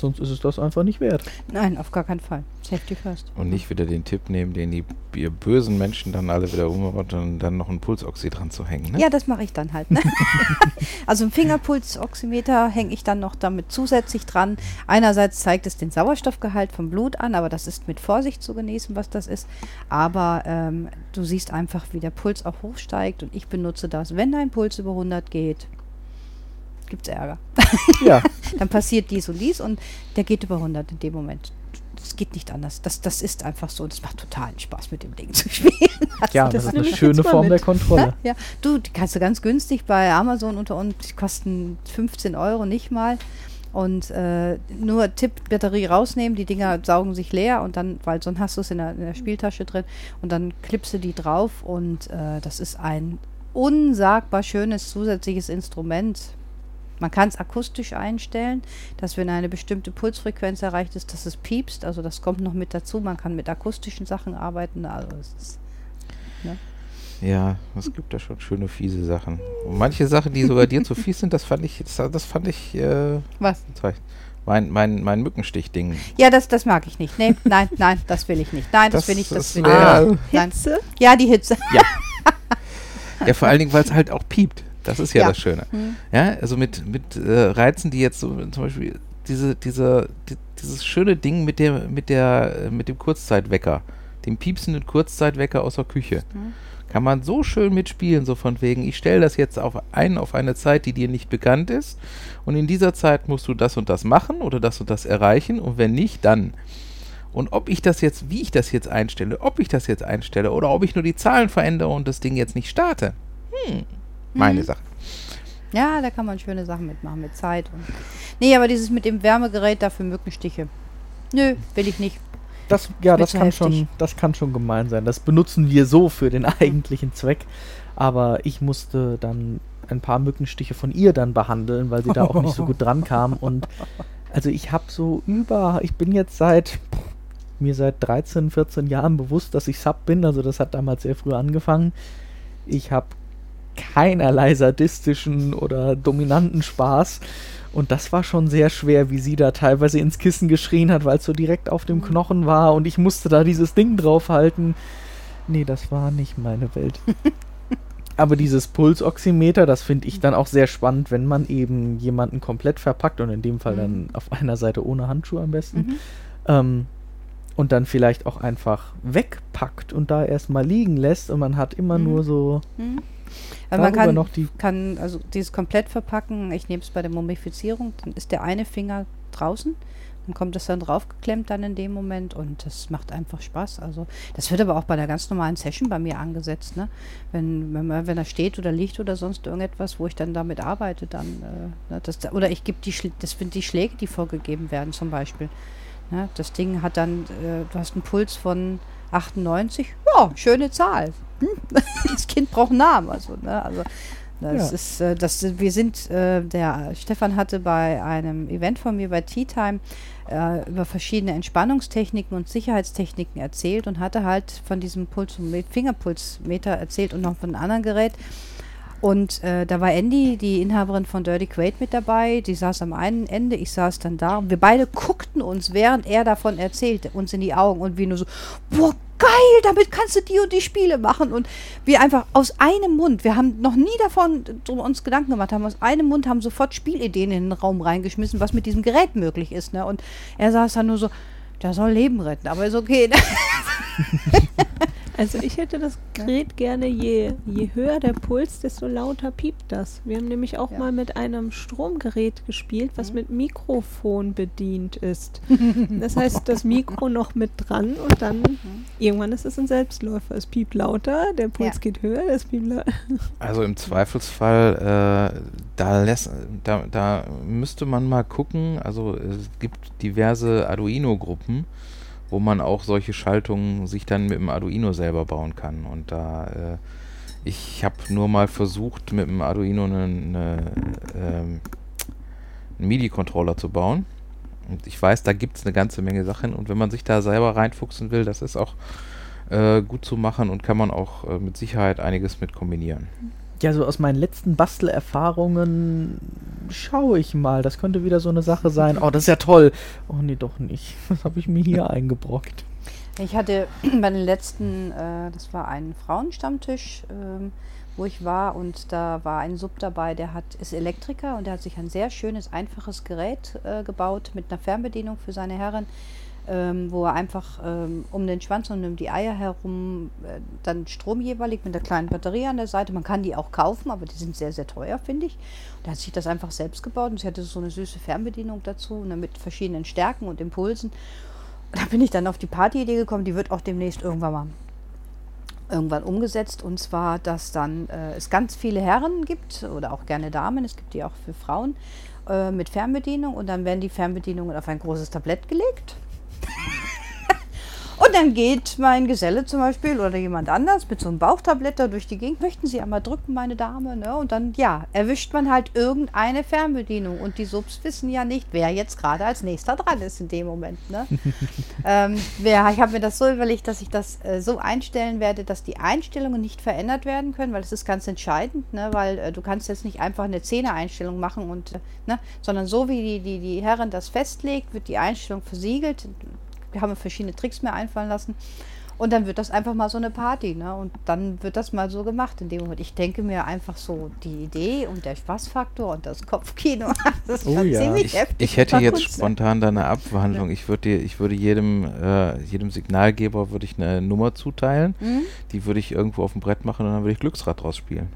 Sonst ist es das einfach nicht wert. nein, auf gar keinen Fall. Safety First. Und nicht wieder den Tipp nehmen, den die ihr bösen Menschen dann alle wieder umbauen und dann noch ein Pulsoxy dran zu hängen. Ne? Ja, das mache ich dann halt. Ne? also ein Fingerpulsoximeter hänge ich dann noch damit zusätzlich dran. Einerseits zeigt es den Sauerstoffgehalt vom Blut an, aber das ist mit Vorsicht zu genießen, was das ist. Aber ähm, du siehst einfach, wie der Puls auch hochsteigt und ich benutze das. Wenn dein Puls über 100 geht, gibt es Ärger. Ja, Dann passiert dies und dies und der geht über 100 in dem Moment. Das geht nicht anders. Das, das ist einfach so. Das macht totalen Spaß, mit dem Ding zu spielen. ja, das das ist eine schöne Form der mit. Kontrolle. Ja, du, die kannst du ganz günstig bei Amazon unter uns, die kosten 15 Euro nicht mal. Und äh, nur Tipp, Batterie rausnehmen, die Dinger saugen sich leer und dann, weil sonst hast du es in der, in der Spieltasche drin und dann klippst du die drauf und äh, das ist ein unsagbar schönes zusätzliches Instrument. Man kann es akustisch einstellen, dass wenn eine bestimmte Pulsfrequenz erreicht ist, dass es piepst. Also das kommt noch mit dazu. Man kann mit akustischen Sachen arbeiten. Also es ist Ja, es gibt da schon schöne fiese Sachen. Und manche Sachen, die sogar dir zu fies sind, das fand ich, das, das fand ich, äh, was? mein, mein, mein Mückenstich-Ding. Ja, das, das mag ich nicht. Nee, nein, nein, das will ich nicht. Nein, das, Das- will ich, das, das will wär- ich nicht. Nein. Hitze? Ja, die Hitze. Ja, vor allen Dingen, weil es halt auch piept. Das ist ja, Ja. das Schöne. Hm. Ja, also mit, mit äh, Reizen, die jetzt so zum Beispiel diese, diese, die, dieses schöne Ding mit der, mit der, mit dem Kurzzeitwecker, dem piepsenden Kurzzeitwecker aus der Küche. Mhm. Kann man so schön mitspielen, so von wegen, ich stelle das jetzt auf ein, auf eine Zeit, die dir nicht bekannt ist. Und in dieser Zeit musst du das und das machen oder das und das erreichen. Und wenn nicht, dann. Und ob ich das jetzt, wie ich das jetzt einstelle, ob ich das jetzt einstelle oder ob ich nur die Zahlen verändere und das Ding jetzt nicht starte. Hm, meine Mhm. Sache. Ja, da kann man schöne Sachen mitmachen mit Zeit. Und nee, aber dieses mit dem Wärmegerät da für Mückenstiche. Nö, will ich nicht. Das, ja, das kann, heftig. schon, das kann schon gemein sein. Das benutzen wir so für den eigentlichen Zweck. Aber ich musste dann ein paar Mückenstiche von ihr dann behandeln, weil sie da auch nicht so gut dran kam. Und also ich habe so über, ich bin jetzt seit mir seit 13, 14 Jahren bewusst, dass ich Sub bin. Also das hat damals sehr früh angefangen. Ich habe keinerlei sadistischen oder dominanten Spaß. Und das war schon sehr schwer, wie sie da teilweise ins Kissen geschrien hat, weil es so direkt auf dem Knochen war und ich musste da dieses Ding draufhalten. Nee, das war nicht meine Welt. Aber dieses Pulsoximeter, das finde ich dann auch sehr spannend, wenn man eben jemanden komplett verpackt und in dem Fall dann auf einer Seite ohne Handschuhe am besten. Mhm. Ähm, und dann vielleicht auch einfach wegpackt und da erstmal liegen lässt und man hat immer Mhm. nur so Mhm. Weil man kann, noch die kann also dieses komplett verpacken. Ich nehme es bei der Mumifizierung, dann ist der eine Finger draußen. Dann kommt das dann draufgeklemmt dann in dem Moment und das macht einfach Spaß. Also das wird aber auch bei der ganz normalen Session bei mir angesetzt, ne? Wenn, wenn, man, wenn er steht oder liegt oder sonst irgendetwas, wo ich dann damit arbeite, dann äh, ne, das, oder ich gebe die das sind die Schläge, die vorgegeben werden zum Beispiel. Ne? Das Ding hat dann, äh, du hast einen Puls von 98, ja, schöne Zahl. Hm? Das Kind braucht einen Namen, also, ne? also das Ja. ist, äh, das, wir sind, äh, der Stefan hatte bei einem Event von mir bei Tea Time äh, über verschiedene Entspannungstechniken und Sicherheitstechniken erzählt und hatte halt von diesem Puls Fingerpulsmeter erzählt und noch von einem anderen Gerät. Und äh, da war Andy, die Inhaberin von Dirty Quaid, mit dabei. Die saß am einen Ende, ich saß dann da. Und wir beide guckten uns, während er davon erzählte, uns in die Augen und wir nur so, boah, geil, damit kannst du die und die Spiele machen. Und wir einfach aus einem Mund, wir haben noch nie davon drum uns Gedanken gemacht, haben aus einem Mund, haben sofort Spielideen in den Raum reingeschmissen, was mit diesem Gerät möglich ist. Ne? Und er saß dann nur so, der soll Leben retten, aber ist okay. Ne? Also ich hätte das Gerät gerne, je, je höher der Puls, desto lauter piept das. Wir haben nämlich auch Ja. mal mit einem Stromgerät gespielt, was Mhm. mit Mikrofon bedient ist. Das heißt, das Mikro noch mit dran und dann irgendwann ist es ein Selbstläufer. Es piept lauter, der Puls Ja. geht höher, es piept lauter. Also im Zweifelsfall, äh, da, lässt, da, da müsste man mal gucken. Also es gibt diverse Arduino-Gruppen, wo man auch solche Schaltungen sich dann mit dem Arduino selber bauen kann. Und da, äh, ich habe nur mal versucht, mit dem Arduino eine, eine, ähm, einen MIDI-Controller zu bauen. Und ich weiß, da gibt es eine ganze Menge Sachen. Und wenn man sich da selber reinfuchsen will, das ist auch äh, gut zu machen und kann man auch äh, mit Sicherheit einiges mit kombinieren. Ja, so aus meinen letzten Bastelerfahrungen schaue ich mal. Das könnte wieder so eine Sache sein. Oh, das ist ja toll. Oh, nee, doch nicht. Was habe ich mir hier eingebrockt? Ich hatte bei den letzten, äh, das war ein Frauenstammtisch, ähm, wo ich war und da war ein Sub dabei, der hat, ist Elektriker und der hat sich ein sehr schönes, einfaches Gerät äh, gebaut mit einer Fernbedienung für seine Herren, ähm, wo er einfach ähm, um den Schwanz und um die Eier herum äh, dann Strom jeweilig mit einer kleinen Batterie an der Seite. Man kann die auch kaufen, aber die sind sehr, sehr teuer, finde ich. Und er hat sich das einfach selbst gebaut und sie hatte so eine süße Fernbedienung dazu und mit verschiedenen Stärken und Impulsen. Da bin ich dann auf die Partyidee gekommen, die wird auch demnächst irgendwann mal irgendwann umgesetzt. Und zwar, dass dann äh, es ganz viele Herren gibt oder auch gerne Damen, es gibt die auch für Frauen äh, mit Fernbedienung und dann werden die Fernbedienungen auf ein großes Tablett gelegt. Und dann geht mein Geselle zum Beispiel oder jemand anders mit so einem Bauchtablett da durch die Gegend. Möchten Sie einmal drücken, meine Dame? Ne? Und dann, ja, erwischt man halt irgendeine Fernbedienung. Und die Subs wissen ja nicht, wer jetzt gerade als nächster dran ist in dem Moment. Ne? ähm, wer, ich habe mir das so überlegt, dass ich das äh, so einstellen werde, dass die Einstellungen nicht verändert werden können, weil das ist ganz entscheidend, ne? weil äh, du kannst jetzt nicht einfach eine Zehner-Einstellung machen, und, äh, ne? sondern so wie die, die, die Herren das festlegt, wird die Einstellung versiegelt. Wir haben mir verschiedene Tricks mir einfallen lassen. Und dann wird das einfach mal so eine Party, ne? Und dann wird das mal so gemacht in dem Moment. Ich denke mir einfach so, die Idee und der Spaßfaktor und das Kopfkino, das ist Oh schon ja. ziemlich Ich, heftig. ich hätte jetzt Kunst, ne? spontan da eine Abwandlung. Ich würde ich würde jedem, äh, jedem Signalgeber würde ich eine Nummer zuteilen. Mhm. Die würde ich irgendwo auf dem Brett machen und dann würde ich Glücksrad draus spielen.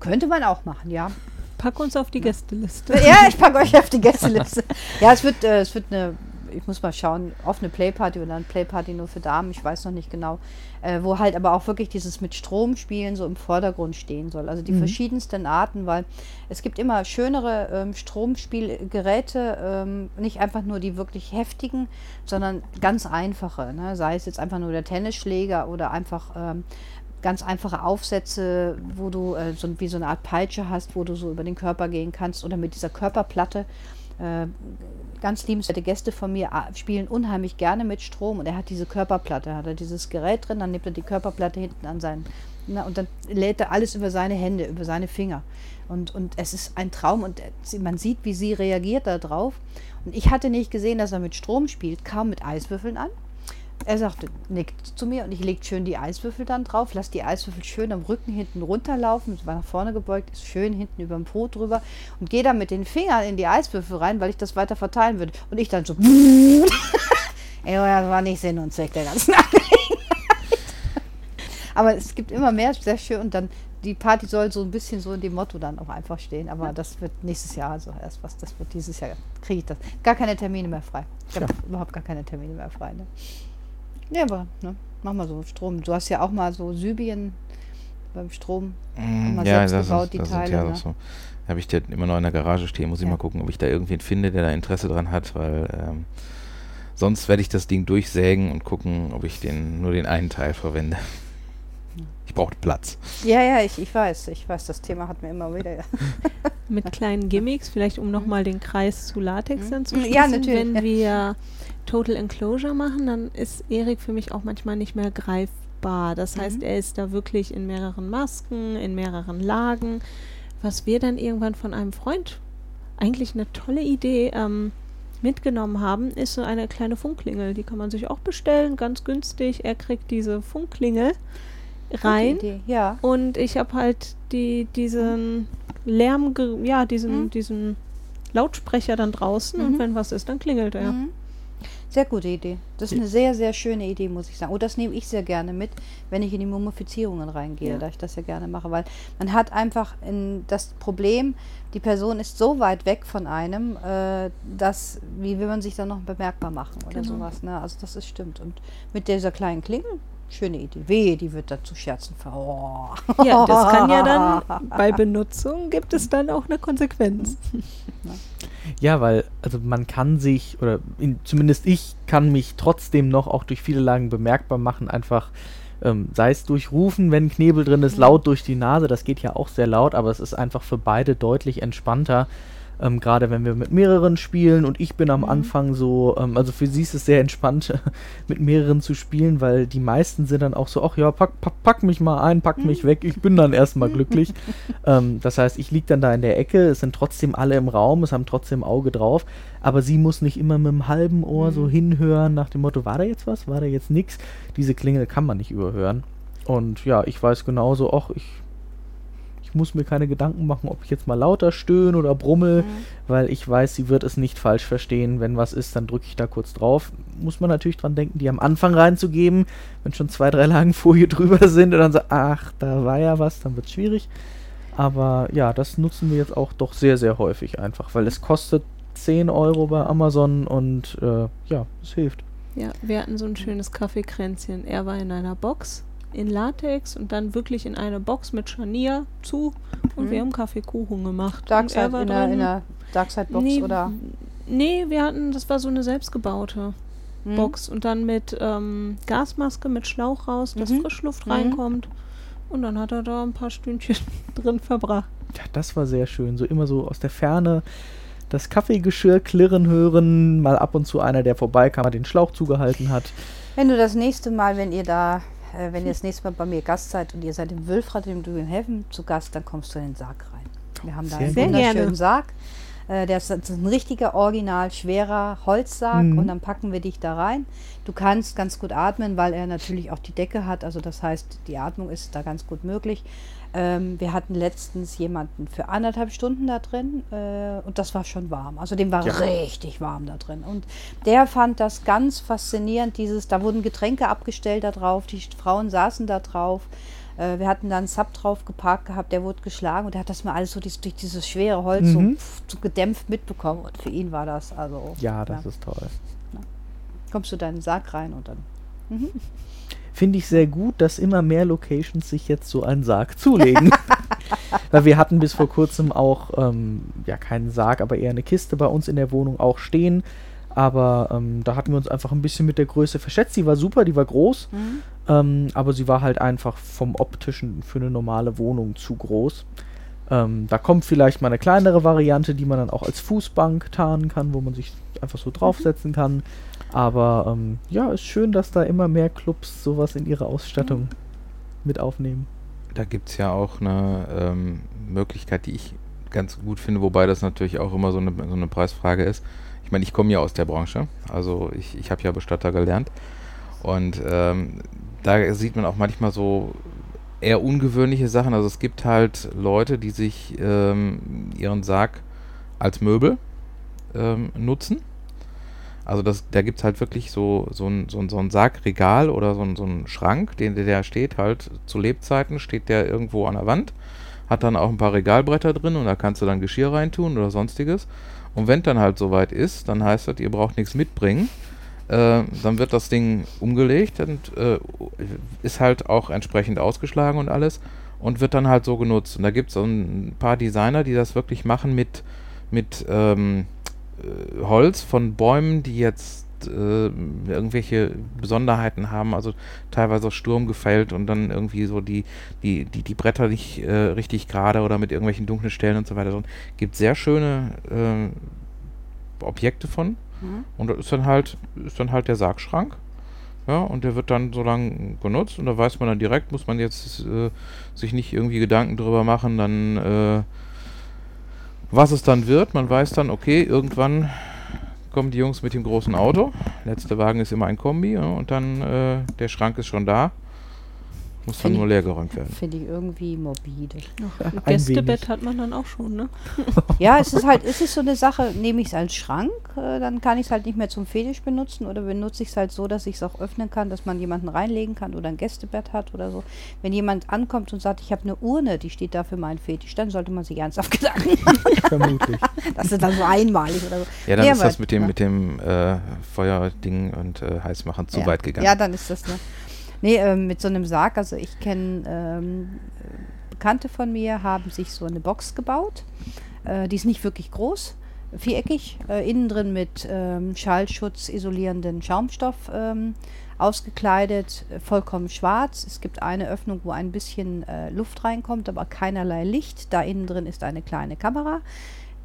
Könnte man auch machen, ja. Pack uns auf die Gästeliste. Ja, ich packe euch auf die Gästeliste. Ja, es wird, äh, es wird eine, ich muss mal schauen, offene Playparty oder eine Playparty nur für Damen, ich weiß noch nicht genau. Äh, wo halt aber auch wirklich dieses mit Strom spielen so im Vordergrund stehen soll. Also die verschiedensten Arten, weil es gibt immer schönere ähm, Stromspielgeräte, ähm, nicht einfach nur die wirklich heftigen, sondern ganz einfache. Ne? Sei es jetzt einfach nur der Tennisschläger oder einfach ähm, ganz einfache Aufsätze, wo du äh, so wie so eine Art Peitsche hast, wo du so über den Körper gehen kannst oder mit dieser Körperplatte. Äh, ganz liebenswerte Gäste von mir ah, spielen unheimlich gerne mit Strom und er hat diese Körperplatte, hat er dieses Gerät drin, dann nimmt er die Körperplatte hinten an seinen, na, und dann lädt er alles über seine Hände, über seine Finger. Und, und es ist ein Traum und sie- man sieht, wie sie reagiert darauf. Und ich hatte nicht gesehen, dass er mit Strom spielt, kam mit Eiswürfeln an. Er sagte, nickt zu mir und ich legt schön die Eiswürfel dann drauf, lass die Eiswürfel schön am Rücken hinten runterlaufen, war nach vorne gebeugt, ist schön hinten über dem Po drüber und gehe dann mit den Fingern in die Eiswürfel rein, weil ich das weiter verteilen würde. Und ich dann so, Ey, das war nicht Sinn und Zweck der ganzen Angelegenheit. Aber es gibt immer mehr, sehr schön. Und dann, die Party soll so ein bisschen so in dem Motto dann auch einfach stehen. Aber das wird nächstes Jahr also erst was. Das wird dieses Jahr, kriege ich das. Gar keine Termine mehr frei. Ich habe überhaupt gar keine Termine mehr frei. Ne? Ja, aber, ne? Mach mal so Strom. Du hast ja auch mal so Sybien beim Strom. Mm, mal ja, selbst das, gebaut, ist, die das Teile, sind ja ne? auch so. Habe ich der immer noch in der Garage stehen, muss ich Ja. mal gucken, ob ich da irgendwen finde, der da Interesse dran hat, weil ähm, sonst werde ich das Ding durchsägen und gucken, ob ich den nur den einen Teil verwende. Ich brauche Platz. Ja, ja, ich, ich weiß. Ich weiß, das Thema hat mir immer wieder. Mit kleinen Gimmicks, vielleicht um nochmal den Kreis zu Latex Mhm. dann zu Ja, schließen. natürlich, Wenn ja. wir Total Enclosure machen, dann ist Erik für mich auch manchmal nicht mehr greifbar. Das heißt, Mhm. er ist da wirklich in mehreren Masken, in mehreren Lagen. Was wir dann irgendwann von einem Freund, eigentlich eine tolle Idee, ähm, mitgenommen haben, ist so eine kleine Funkklingel. Die kann man sich auch bestellen, ganz günstig. Er kriegt diese Funkklingel rein. Idee, Ja. Und ich habe halt die, diesen Lärm, ja, diesen, Mhm. diesen Lautsprecher dann draußen Mhm. und wenn was ist, dann klingelt er. Mhm. Sehr gute Idee. Das ist eine sehr, sehr schöne Idee, muss ich sagen. Oh, das nehme ich sehr gerne mit, wenn ich in die Mumifizierungen reingehe, Ja. da ich das ja gerne mache, weil man hat einfach in das Problem, die Person ist so weit weg von einem, äh, dass, wie will man sich dann noch bemerkbar machen oder Genau. sowas. Ne? Also das ist stimmt. Und mit dieser kleinen Klingel, schöne Idee. Wehe, die wird dazu Scherzen ver. Oh. Ja, das kann ja dann, bei Benutzung gibt es dann auch eine Konsequenz. Ja, weil, also man kann sich, oder in, zumindest ich kann mich trotzdem noch auch durch viele Lagen bemerkbar machen, einfach, ähm, sei es durch Rufen, wenn Knebel drin ist, Mhm. laut durch die Nase, das geht ja auch sehr laut, aber es ist einfach für beide deutlich entspannter. Ähm, Gerade wenn wir mit mehreren spielen und ich bin am Mhm. Anfang so, ähm, also für sie ist es sehr entspannt, mit mehreren zu spielen, weil die meisten sind dann auch so, ach ja, pack, pack, pack mich mal ein, pack Mhm. mich weg, ich bin dann erstmal glücklich. ähm, das heißt, ich liege dann da in der Ecke, es sind trotzdem alle im Raum, es haben trotzdem Auge drauf, aber sie muss nicht immer mit dem halben Ohr so Mhm. hinhören nach dem Motto, war da jetzt was, war da jetzt nix? Diese Klingel kann man nicht überhören. Und ja, ich weiß genauso, ach, ich, ich muss mir keine Gedanken machen, ob ich jetzt mal lauter stöhne oder brummel, Mhm. weil ich weiß, sie wird es nicht falsch verstehen. Wenn was ist, dann drücke ich da kurz drauf. Muss man natürlich dran denken, die am Anfang reinzugeben, wenn schon zwei, drei Lagen Folie drüber sind und dann so, ach, da war ja was, dann wird es schwierig. Aber ja, das nutzen wir jetzt auch doch sehr, sehr häufig einfach, weil es kostet 10 Euro bei Amazon und äh, ja, es hilft. Ja, wir hatten so ein schönes Kaffeekränzchen. Er war in einer Box in Latex und dann wirklich in eine Box mit Scharnier zu und Mhm. wir haben Kaffeekuchen gemacht. Darkside in der, in der Darkside-Box nee, oder? Nee, wir hatten, das war so eine selbstgebaute Hm? Box und dann mit ähm, Gasmaske, mit Schlauch raus, dass Mhm. Frischluft Mhm. reinkommt. Und dann hat er da ein paar Stündchen drin verbracht. Ja, das war sehr schön. So immer so aus der Ferne das Kaffeegeschirr klirren hören, mal ab und zu einer, der vorbeikam, den Schlauch zugehalten hat. Wenn du das nächste Mal, wenn ihr da, äh, wenn ihr das nächste Mal bei mir Gast seid und ihr seid im Wülfrad im Dugenheffen zu Gast, dann kommst du in den Sarg rein. Wir haben da Sehr einen gut. Sehr wunderschönen gerne. Sarg. Äh, der das ist ein richtiger, original schwerer Holzsarg Mhm. und dann packen wir dich da rein. Du kannst ganz gut atmen, weil er natürlich auch die Decke hat. Also das heißt, die Atmung ist da ganz gut möglich. Ähm, wir hatten letztens jemanden für anderthalb Stunden da drin äh, und das war schon warm. Also dem war Ja. richtig warm da drin. Und der fand das ganz faszinierend, dieses, da wurden Getränke abgestellt da drauf, die Frauen saßen da drauf. Äh, wir hatten da einen Sub drauf geparkt gehabt, der wurde geschlagen und der hat das mal alles so dies, durch dieses schwere Holz so, Mhm. pf, so gedämpft mitbekommen. Und für ihn war das also. Ja, das ist toll. Kommst du deinen Sarg rein und dann. Finde ich sehr gut, dass immer mehr Locations sich jetzt so einen Sarg zulegen. Weil wir hatten bis vor kurzem auch, ähm, ja, keinen Sarg, aber eher eine Kiste bei uns in der Wohnung auch stehen. Aber ähm, da hatten wir uns einfach ein bisschen mit der Größe verschätzt. Die war super, die war groß. Ähm, aber sie war halt einfach vom optischen für eine normale Wohnung zu groß. Ähm, da kommt vielleicht mal eine kleinere Variante, die man dann auch als Fußbank tarnen kann, wo man sich einfach so draufsetzen kann. Aber ähm, ja, ist schön, dass da immer mehr Clubs sowas in ihre Ausstattung mit aufnehmen. Da gibt es ja auch eine ähm, Möglichkeit, die ich ganz gut finde, wobei das natürlich auch immer so eine, so eine Preisfrage ist. Ich meine, ich komme ja aus der Branche, also ich, ich habe ja Bestatter gelernt und ähm, da sieht man auch manchmal so eher ungewöhnliche Sachen. Also es gibt halt Leute, die sich ähm, ihren Sarg als Möbel ähm, nutzen. Also das, da gibt es halt wirklich so, so ein, so ein, so ein Sargregal oder so ein, so ein Schrank, den, der steht halt zu Lebzeiten, steht der irgendwo an der Wand, hat dann auch ein paar Regalbretter drin und da kannst du dann Geschirr reintun oder sonstiges. Und wenn dann halt soweit ist, dann heißt das, ihr braucht nichts mitbringen. Äh, dann wird das Ding umgelegt und äh, ist halt auch entsprechend ausgeschlagen und alles und wird dann halt so genutzt. Und da gibt es ein paar Designer, die das wirklich machen mit, mit ähm, äh, Holz von Bäumen, die jetzt äh, irgendwelche Besonderheiten haben, also teilweise aus Sturm gefällt und dann irgendwie so die, die, die, die Bretter nicht äh, richtig gerade oder mit irgendwelchen dunklen Stellen und so weiter. Es gibt sehr schöne äh, Objekte von. Mhm. Und das ist dann halt, ist dann halt der Sargschrank. Ja, und der wird dann so lange genutzt und da weiß man dann direkt, muss man jetzt äh, sich nicht irgendwie Gedanken drüber machen, dann äh, was es dann wird. Man weiß dann, okay, irgendwann kommen die Jungs mit dem großen Auto. Letzter Wagen ist immer ein Kombi ja, und dann äh, der Schrank ist schon da. Muss dann nur leer geräumt werden. Finde ich irgendwie morbide. Ein Gästebett hat man dann auch schon, ne? ja, es ist halt, es ist so eine Sache, nehme ich es als Schrank, äh, dann kann ich es halt nicht mehr zum Fetisch benutzen oder benutze ich es halt so, dass ich es auch öffnen kann, dass man jemanden reinlegen kann oder ein Gästebett hat oder so. Wenn jemand ankommt und sagt, ich habe eine Urne, die steht da für meinen Fetisch, dann sollte man sich ernsthaft Gedanken machen. Vermutlich. das ist dann so einmalig oder so. Ja, dann nee, ist das mit dem, ja. mit dem äh, Feuerding und äh, Heißmachen zu ja. weit gegangen. Ja, dann ist das, ne? Nee, ähm, mit so einem Sarg, also ich kenne ähm, Bekannte von mir, haben sich so eine Box gebaut. Äh, die ist nicht wirklich groß, viereckig, äh, innen drin mit ähm, Schallschutz isolierenden Schaumstoff ähm, ausgekleidet, äh, vollkommen schwarz. Es gibt eine Öffnung, wo ein bisschen äh, Luft reinkommt, aber keinerlei Licht. Da innen drin ist eine kleine Kamera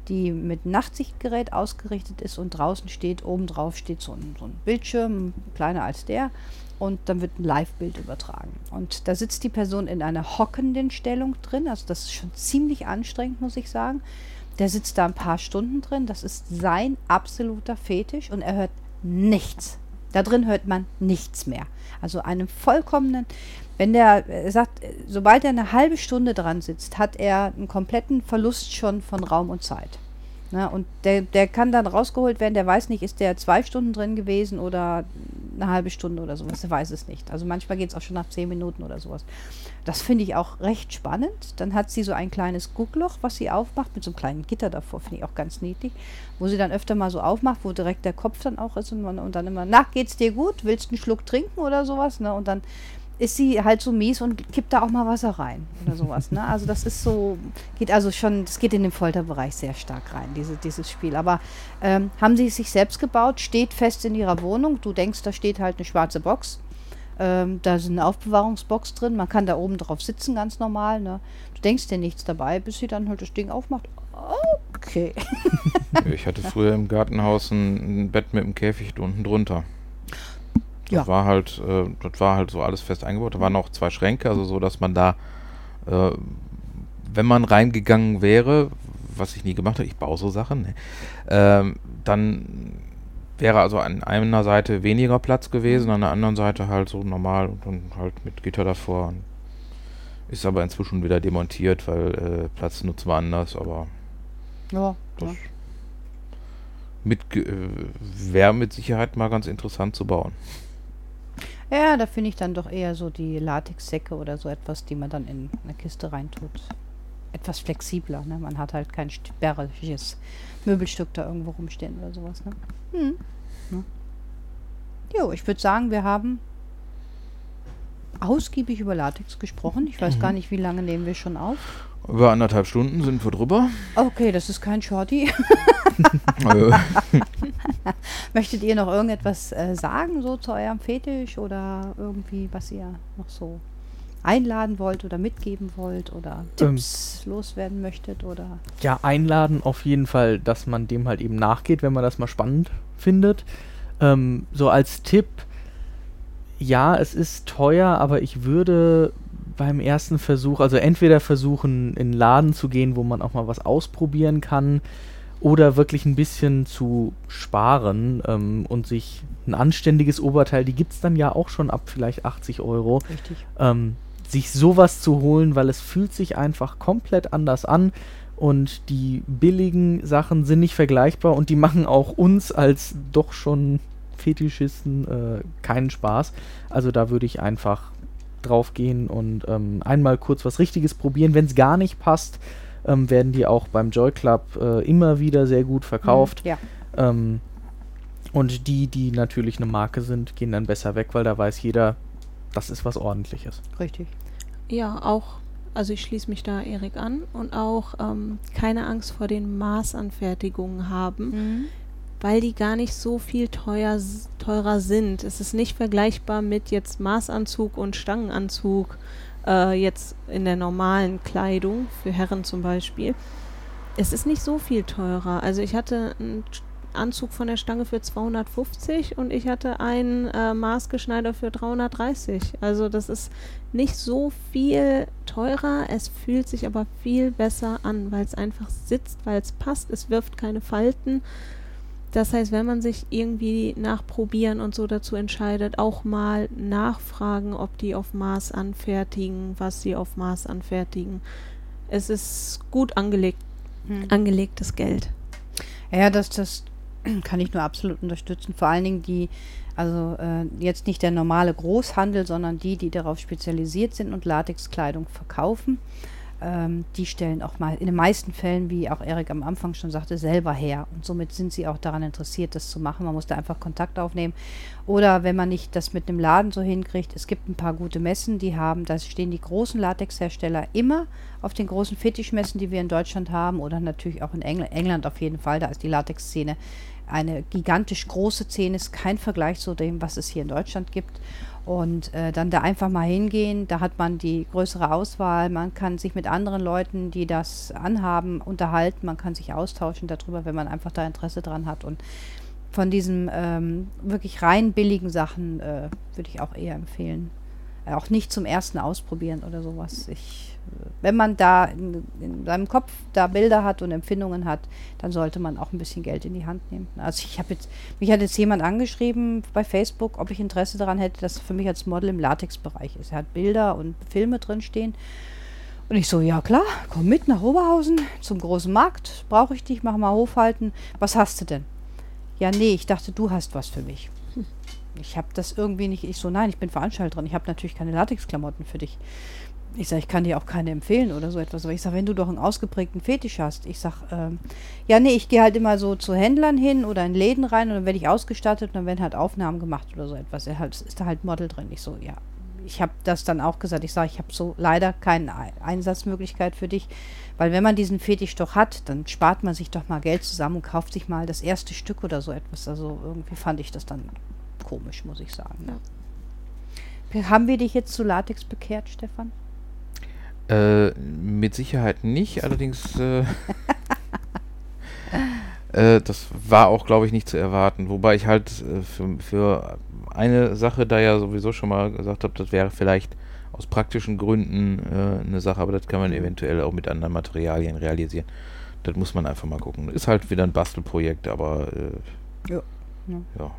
die mit Nachtsichtgerät ausgerichtet ist und draußen steht, oben drauf steht so ein, so ein Bildschirm, kleiner als der und dann wird ein Live-Bild übertragen. Und da sitzt die Person in einer hockenden Stellung drin, also das ist schon ziemlich anstrengend, muss ich sagen. Der sitzt da ein paar Stunden drin, das ist sein absoluter Fetisch und er hört nichts. Da drin hört man nichts mehr. Also einen vollkommenen, wenn der sagt, sobald er eine halbe Stunde dran sitzt, hat er einen kompletten Verlust schon von Raum und Zeit. Na, und der, der kann dann rausgeholt werden, der weiß nicht, ist der zwei Stunden drin gewesen oder eine halbe Stunde oder sowas, der weiß es nicht. Also manchmal geht es auch schon nach zehn Minuten oder sowas. Das finde ich auch recht spannend. Dann hat sie so ein kleines Guckloch, was sie aufmacht, mit so einem kleinen Gitter davor, finde ich auch ganz niedlich, wo sie dann öfter mal so aufmacht, wo direkt der Kopf dann auch ist und, man, und dann immer, na, geht's dir gut? Willst du einen Schluck trinken oder sowas? Ne? Und dann ist sie halt so mies und kippt da auch mal Wasser rein oder sowas. Ne? Also das ist so, geht also schon, das geht in den Folterbereich sehr stark rein, diese, dieses Spiel. Aber ähm, haben sie es sich selbst gebaut, steht fest in ihrer Wohnung. Du denkst, da steht halt eine schwarze Box. Ähm, da ist eine Aufbewahrungsbox drin. Man kann da oben drauf sitzen, ganz normal. Ne? Du denkst dir nichts dabei, bis sie dann halt das Ding aufmacht. Okay. ich hatte früher im Gartenhaus ein, ein Bett mit einem Käfig unten drunter. Das ja. war halt, äh, das war halt so alles fest eingebaut. Da waren noch zwei Schränke, also so, dass man da, äh, wenn man reingegangen wäre, was ich nie gemacht habe, ich baue so Sachen, ne? ähm, dann wäre also an einer Seite weniger Platz gewesen, an der anderen Seite halt so normal und dann halt mit Gitter davor. Ist aber inzwischen wieder demontiert, weil äh, Platz nutzt man anders, aber ja, das ja. mit äh, wäre mit Sicherheit mal ganz interessant zu bauen. Ja, da finde ich dann doch eher so die Latexsäcke oder so etwas, die man dann in eine Kiste reintut. Etwas flexibler, ne? Man hat halt kein sperriges Möbelstück da irgendwo rumstehen oder sowas, ne? Hm. Ne? Jo, ich würde sagen, wir haben ausgiebig über Latex gesprochen. Ich weiß mhm. gar nicht, wie lange nehmen wir schon auf. Über anderthalb Stunden sind wir drüber. Okay, das ist kein Shorty. Möchtet ihr noch irgendetwas äh, sagen, so zu eurem Fetisch oder irgendwie, was ihr noch so einladen wollt oder mitgeben wollt oder Tipps ähm, loswerden möchtet oder? Ja, einladen auf jeden Fall, dass man dem halt eben nachgeht, wenn man das mal spannend findet. Ähm, so als Tipp, ja, es ist teuer, aber ich würde beim ersten Versuch, also entweder versuchen, in einen Laden zu gehen, wo man auch mal was ausprobieren kann, oder wirklich ein bisschen zu sparen ähm, und sich ein anständiges Oberteil, die gibt es dann ja auch schon ab vielleicht 80 Euro. Richtig. Ähm, sich sowas zu holen, weil es fühlt sich einfach komplett anders an Und die billigen Sachen sind nicht vergleichbar und die machen auch uns als doch schon Fetischisten äh, keinen Spaß. Also da würde ich einfach drauf gehen und ähm, einmal kurz was Richtiges probieren. Wenn es gar nicht passt, ähm, werden die auch beim Joy Club äh, immer wieder sehr gut verkauft. Ja. Ähm, und die, die natürlich eine Marke sind, gehen dann besser weg, weil da weiß jeder, das ist was ordentliches. Richtig. Ja, auch, also ich schließe mich da Erik an und auch ähm, keine Angst vor den Maßanfertigungen haben, Mhm. Weil die gar nicht so viel teuer, teurer sind. Es ist nicht vergleichbar mit jetzt Maßanzug und Stangenanzug, äh, jetzt in der normalen Kleidung, für Herren zum Beispiel. Es ist nicht so viel teurer. Also ich hatte einen Anzug von der Stange für 250 und ich hatte einen äh, Maßgeschneider für 330. Also das ist nicht so viel teurer, es fühlt sich aber viel besser an, weil es einfach sitzt, weil es passt, es wirft keine Falten. Das heißt, wenn man sich irgendwie nach Probieren und so dazu entscheidet, auch mal nachfragen, ob die auf Maß anfertigen, was sie auf Maß anfertigen. Es ist gut angelegt, Mhm. angelegtes Geld. Ja, das, das kann ich nur absolut unterstützen. Vor allen Dingen die, also äh, jetzt nicht der normale Großhandel, sondern die, die darauf spezialisiert sind und Latexkleidung verkaufen. Ähm, die stellen auch mal in den meisten Fällen, wie auch Erik am Anfang schon sagte, selber her. Und somit sind sie auch daran interessiert, das zu machen. Man muss da einfach Kontakt aufnehmen. Oder wenn man nicht das mit einem Laden so hinkriegt, es gibt ein paar gute Messen, die haben, da stehen die großen Latexhersteller immer auf den großen Fetischmessen, die wir in Deutschland haben oder natürlich auch in Engl England auf jeden Fall. Da ist die Latex-Szene eine gigantisch große Szene, ist kein Vergleich zu dem, was es hier in Deutschland gibt. Und äh, dann da einfach mal hingehen, da hat man die größere Auswahl, man kann sich mit anderen Leuten, die das anhaben, unterhalten, man kann sich austauschen darüber, wenn man einfach da Interesse dran hat. Und von diesen ähm, wirklich rein billigen Sachen äh, würde ich auch eher empfehlen. Äh, auch nicht zum ersten Ausprobieren oder sowas. Ich, wenn man da in, in seinem Kopf da Bilder hat und Empfindungen hat, dann sollte man auch ein bisschen Geld in die Hand nehmen. Also ich habe jetzt, mich hat jetzt jemand angeschrieben bei Facebook, ob ich Interesse daran hätte, dass er für mich als Model im Latex-Bereich ist. Er hat Bilder und Filme drin stehen. Und ich so, ja klar, komm mit nach Oberhausen zum großen Markt. Brauche ich dich, mach mal Hofhalten. Was hast du denn? Ja, nee, ich dachte, du hast was für mich. Ich habe das irgendwie nicht. Ich so, nein, ich bin Veranstalterin. Ich habe natürlich keine Latexklamotten für dich. Ich sage, ich kann dir auch keine empfehlen oder so etwas. Aber ich sage, wenn du doch einen ausgeprägten Fetisch hast. Ich sage, ähm, ja, nee, ich gehe halt immer so zu Händlern hin oder in Läden rein und dann werde ich ausgestattet und dann werden halt Aufnahmen gemacht oder so etwas. Er halt, ist da halt Model drin. Ich so, ja. Ich habe das dann auch gesagt. Ich sage, ich habe so leider keine Ei- Einsatzmöglichkeit für dich. Weil wenn man diesen Fetisch doch hat, dann spart man sich doch mal Geld zusammen und kauft sich mal das erste Stück oder so etwas. Also irgendwie fand ich das dann komisch, muss ich sagen. Ne? Haben wir dich jetzt zu Latex bekehrt, Stefan? Äh, mit Sicherheit nicht, allerdings äh, äh, das war auch, glaube ich, nicht zu erwarten. Wobei ich halt äh, für, für eine Sache da ja sowieso schon mal gesagt habe, das wäre vielleicht aus praktischen Gründen äh, eine Sache, aber das kann man eventuell auch mit anderen Materialien realisieren. Das muss man einfach mal gucken. Ist halt wieder ein Bastelprojekt, aber Ja. Ja. ja.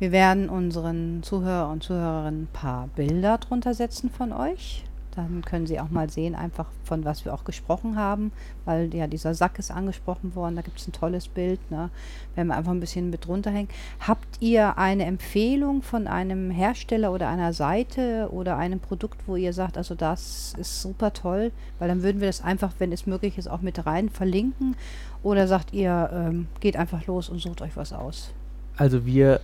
Wir werden unseren Zuhörer und Zuhörerinnen ein paar Bilder drunter setzen von euch. Dann können sie auch mal sehen, einfach von was wir auch gesprochen haben, weil ja dieser Sack ist angesprochen worden, da gibt es ein tolles Bild, ne? wenn wir einfach ein bisschen mit drunter hängen. Habt ihr eine Empfehlung von einem Hersteller oder einer Seite oder einem Produkt, wo ihr sagt, also das ist super toll, weil dann würden wir das einfach, wenn es möglich ist, auch mit rein verlinken. Oder sagt ihr, ähm, geht einfach los und sucht euch was aus? Also wir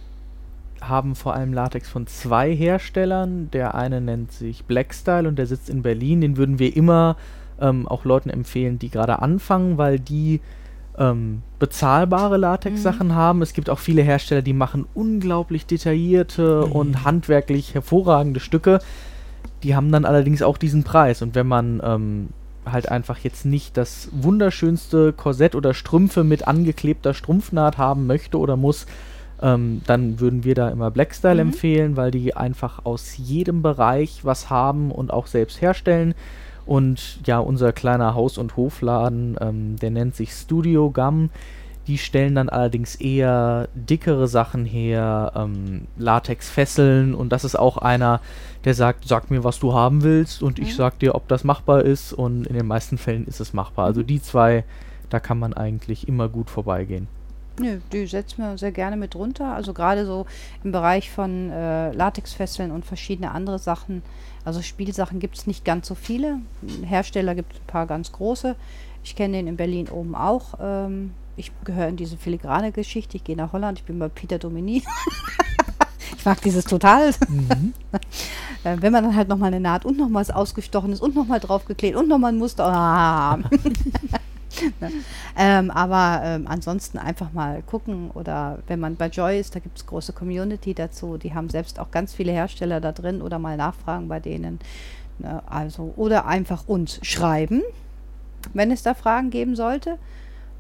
haben vor allem Latex von zwei Herstellern. Der eine nennt sich Blackstyle und der sitzt in Berlin. Den würden wir immer ähm, auch Leuten empfehlen, die gerade anfangen, weil die ähm, bezahlbare Latex-Sachen haben. Es gibt auch viele Hersteller, die machen unglaublich detaillierte und handwerklich hervorragende Stücke. Die haben dann allerdings auch diesen Preis. Und wenn man ähm, halt einfach jetzt nicht das wunderschönste Korsett oder Strümpfe mit angeklebter Strumpfnaht haben möchte oder muss, ähm, dann würden wir da immer Blackstyle Mhm. empfehlen, weil die einfach aus jedem Bereich was haben und auch selbst herstellen. Und ja, unser kleiner Haus- und Hofladen, ähm, der nennt sich Studio Gum. Die stellen dann allerdings eher dickere Sachen her, ähm, Latexfesseln und das ist auch einer, der sagt, sag mir, was du haben willst und ich Mhm. sag dir, ob das machbar ist und in den meisten Fällen ist es machbar. Also die zwei, da kann man eigentlich immer gut vorbeigehen. Nö, die setzen wir sehr gerne mit runter. Also gerade so im Bereich von äh, Latexfesseln und verschiedene andere Sachen. Also Spielsachen gibt es nicht ganz so viele. Hersteller gibt es ein paar ganz große. Ich kenne den in Berlin oben auch. Ähm, ich gehöre in diese filigrane Geschichte. Ich gehe nach Holland. Ich bin bei Peter Domini. ich mag dieses total. Äh, wenn man dann halt nochmal eine Naht und nochmal was Ausgestochenes und nochmal draufgeklebt und nochmal ein Muster. Ah. ne? ähm, aber ähm, ansonsten einfach mal gucken oder wenn man bei Joy ist, da gibt es große Community dazu. Die haben selbst auch ganz viele Hersteller da drin oder mal nachfragen bei denen. Ne? Also, oder einfach uns schreiben, wenn es da Fragen geben sollte.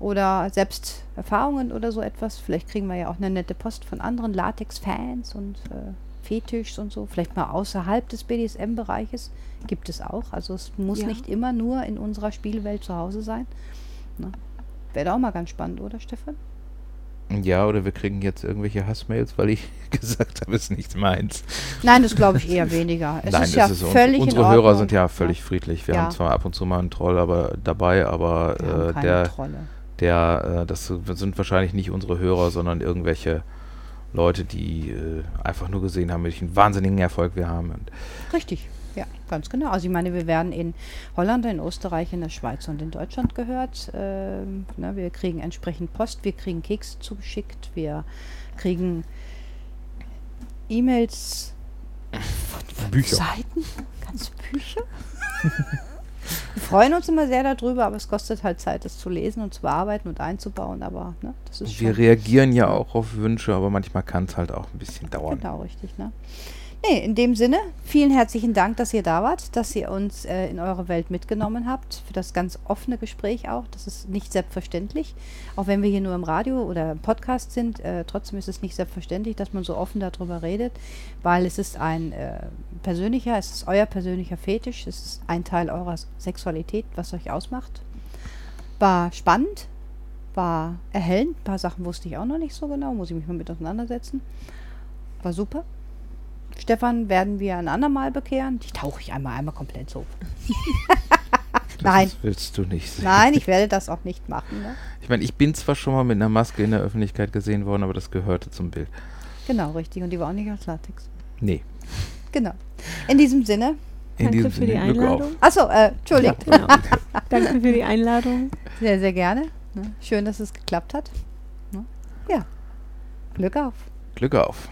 Oder selbst Erfahrungen oder so etwas. Vielleicht kriegen wir ja auch eine nette Post von anderen Latex-Fans und äh, Fetischs und so. Vielleicht mal außerhalb des BDSM-Bereiches. Gibt es auch. Also es muss Ja. nicht immer nur in unserer Spielwelt zu Hause sein. Ne? Wäre doch auch mal ganz spannend, oder Stefan? Ja, oder wir kriegen jetzt irgendwelche Hassmails, weil ich gesagt habe, es ist nicht meins. Nein, das glaube ich eher weniger. Es Nein, ist ja ist uns- völlig unsere in Hörer sind ja völlig friedlich. Wir Ja. haben zwar ab und zu mal einen Troll aber dabei, aber äh, der, Trolle. der, äh, das sind wahrscheinlich nicht unsere Hörer, sondern irgendwelche Leute, die äh, einfach nur gesehen haben, welchen wahnsinnigen Erfolg wir haben. Und Richtig, ja, ganz genau. Also ich meine, wir werden in Holland, in Österreich, in der Schweiz und in Deutschland gehört. Ähm, ne, wir kriegen entsprechend Post, wir kriegen Kekse zugeschickt, wir kriegen E-Mails, Bücher. Seiten, ganze Bücher. wir freuen uns immer sehr darüber, aber es kostet halt Zeit, das zu lesen und zu bearbeiten und einzubauen. Aber ne, das ist Wir reagieren ja auch auf Wünsche, aber manchmal kann es halt auch ein bisschen dauern. Genau, richtig. Ne? Nee, in dem Sinne, vielen herzlichen Dank, dass ihr da wart, dass ihr uns äh, in eure Welt mitgenommen habt, für das ganz offene Gespräch auch. Das ist nicht selbstverständlich. Auch wenn wir hier nur im Radio oder im Podcast sind, äh, trotzdem ist es nicht selbstverständlich, dass man so offen darüber redet, weil es ist ein äh, persönlicher, es ist euer persönlicher Fetisch, es ist ein Teil eurer Sexualität, was euch ausmacht. War spannend, war erhellend, ein paar Sachen wusste ich auch noch nicht so genau, muss ich mich mal mit auseinandersetzen. War super. Stefan werden wir ein andermal bekehren. Die tauche ich einmal, einmal komplett so. Das Nein. willst du nicht sehen. Nein, ich werde das auch nicht machen. Ne? Ich meine, ich bin zwar schon mal mit einer Maske in der Öffentlichkeit gesehen worden, aber das gehörte zum Bild. Genau, richtig. Und die war auch nicht aus Latex. Nee. Genau. In diesem Sinne. In Danke diesem für die Sinne, auf. Einladung. Achso, äh, entschuldigt. Genau. Danke für die Einladung. Sehr, sehr gerne. Ne? Schön, dass es geklappt hat. Ne? Ja. Glück auf. Glück auf.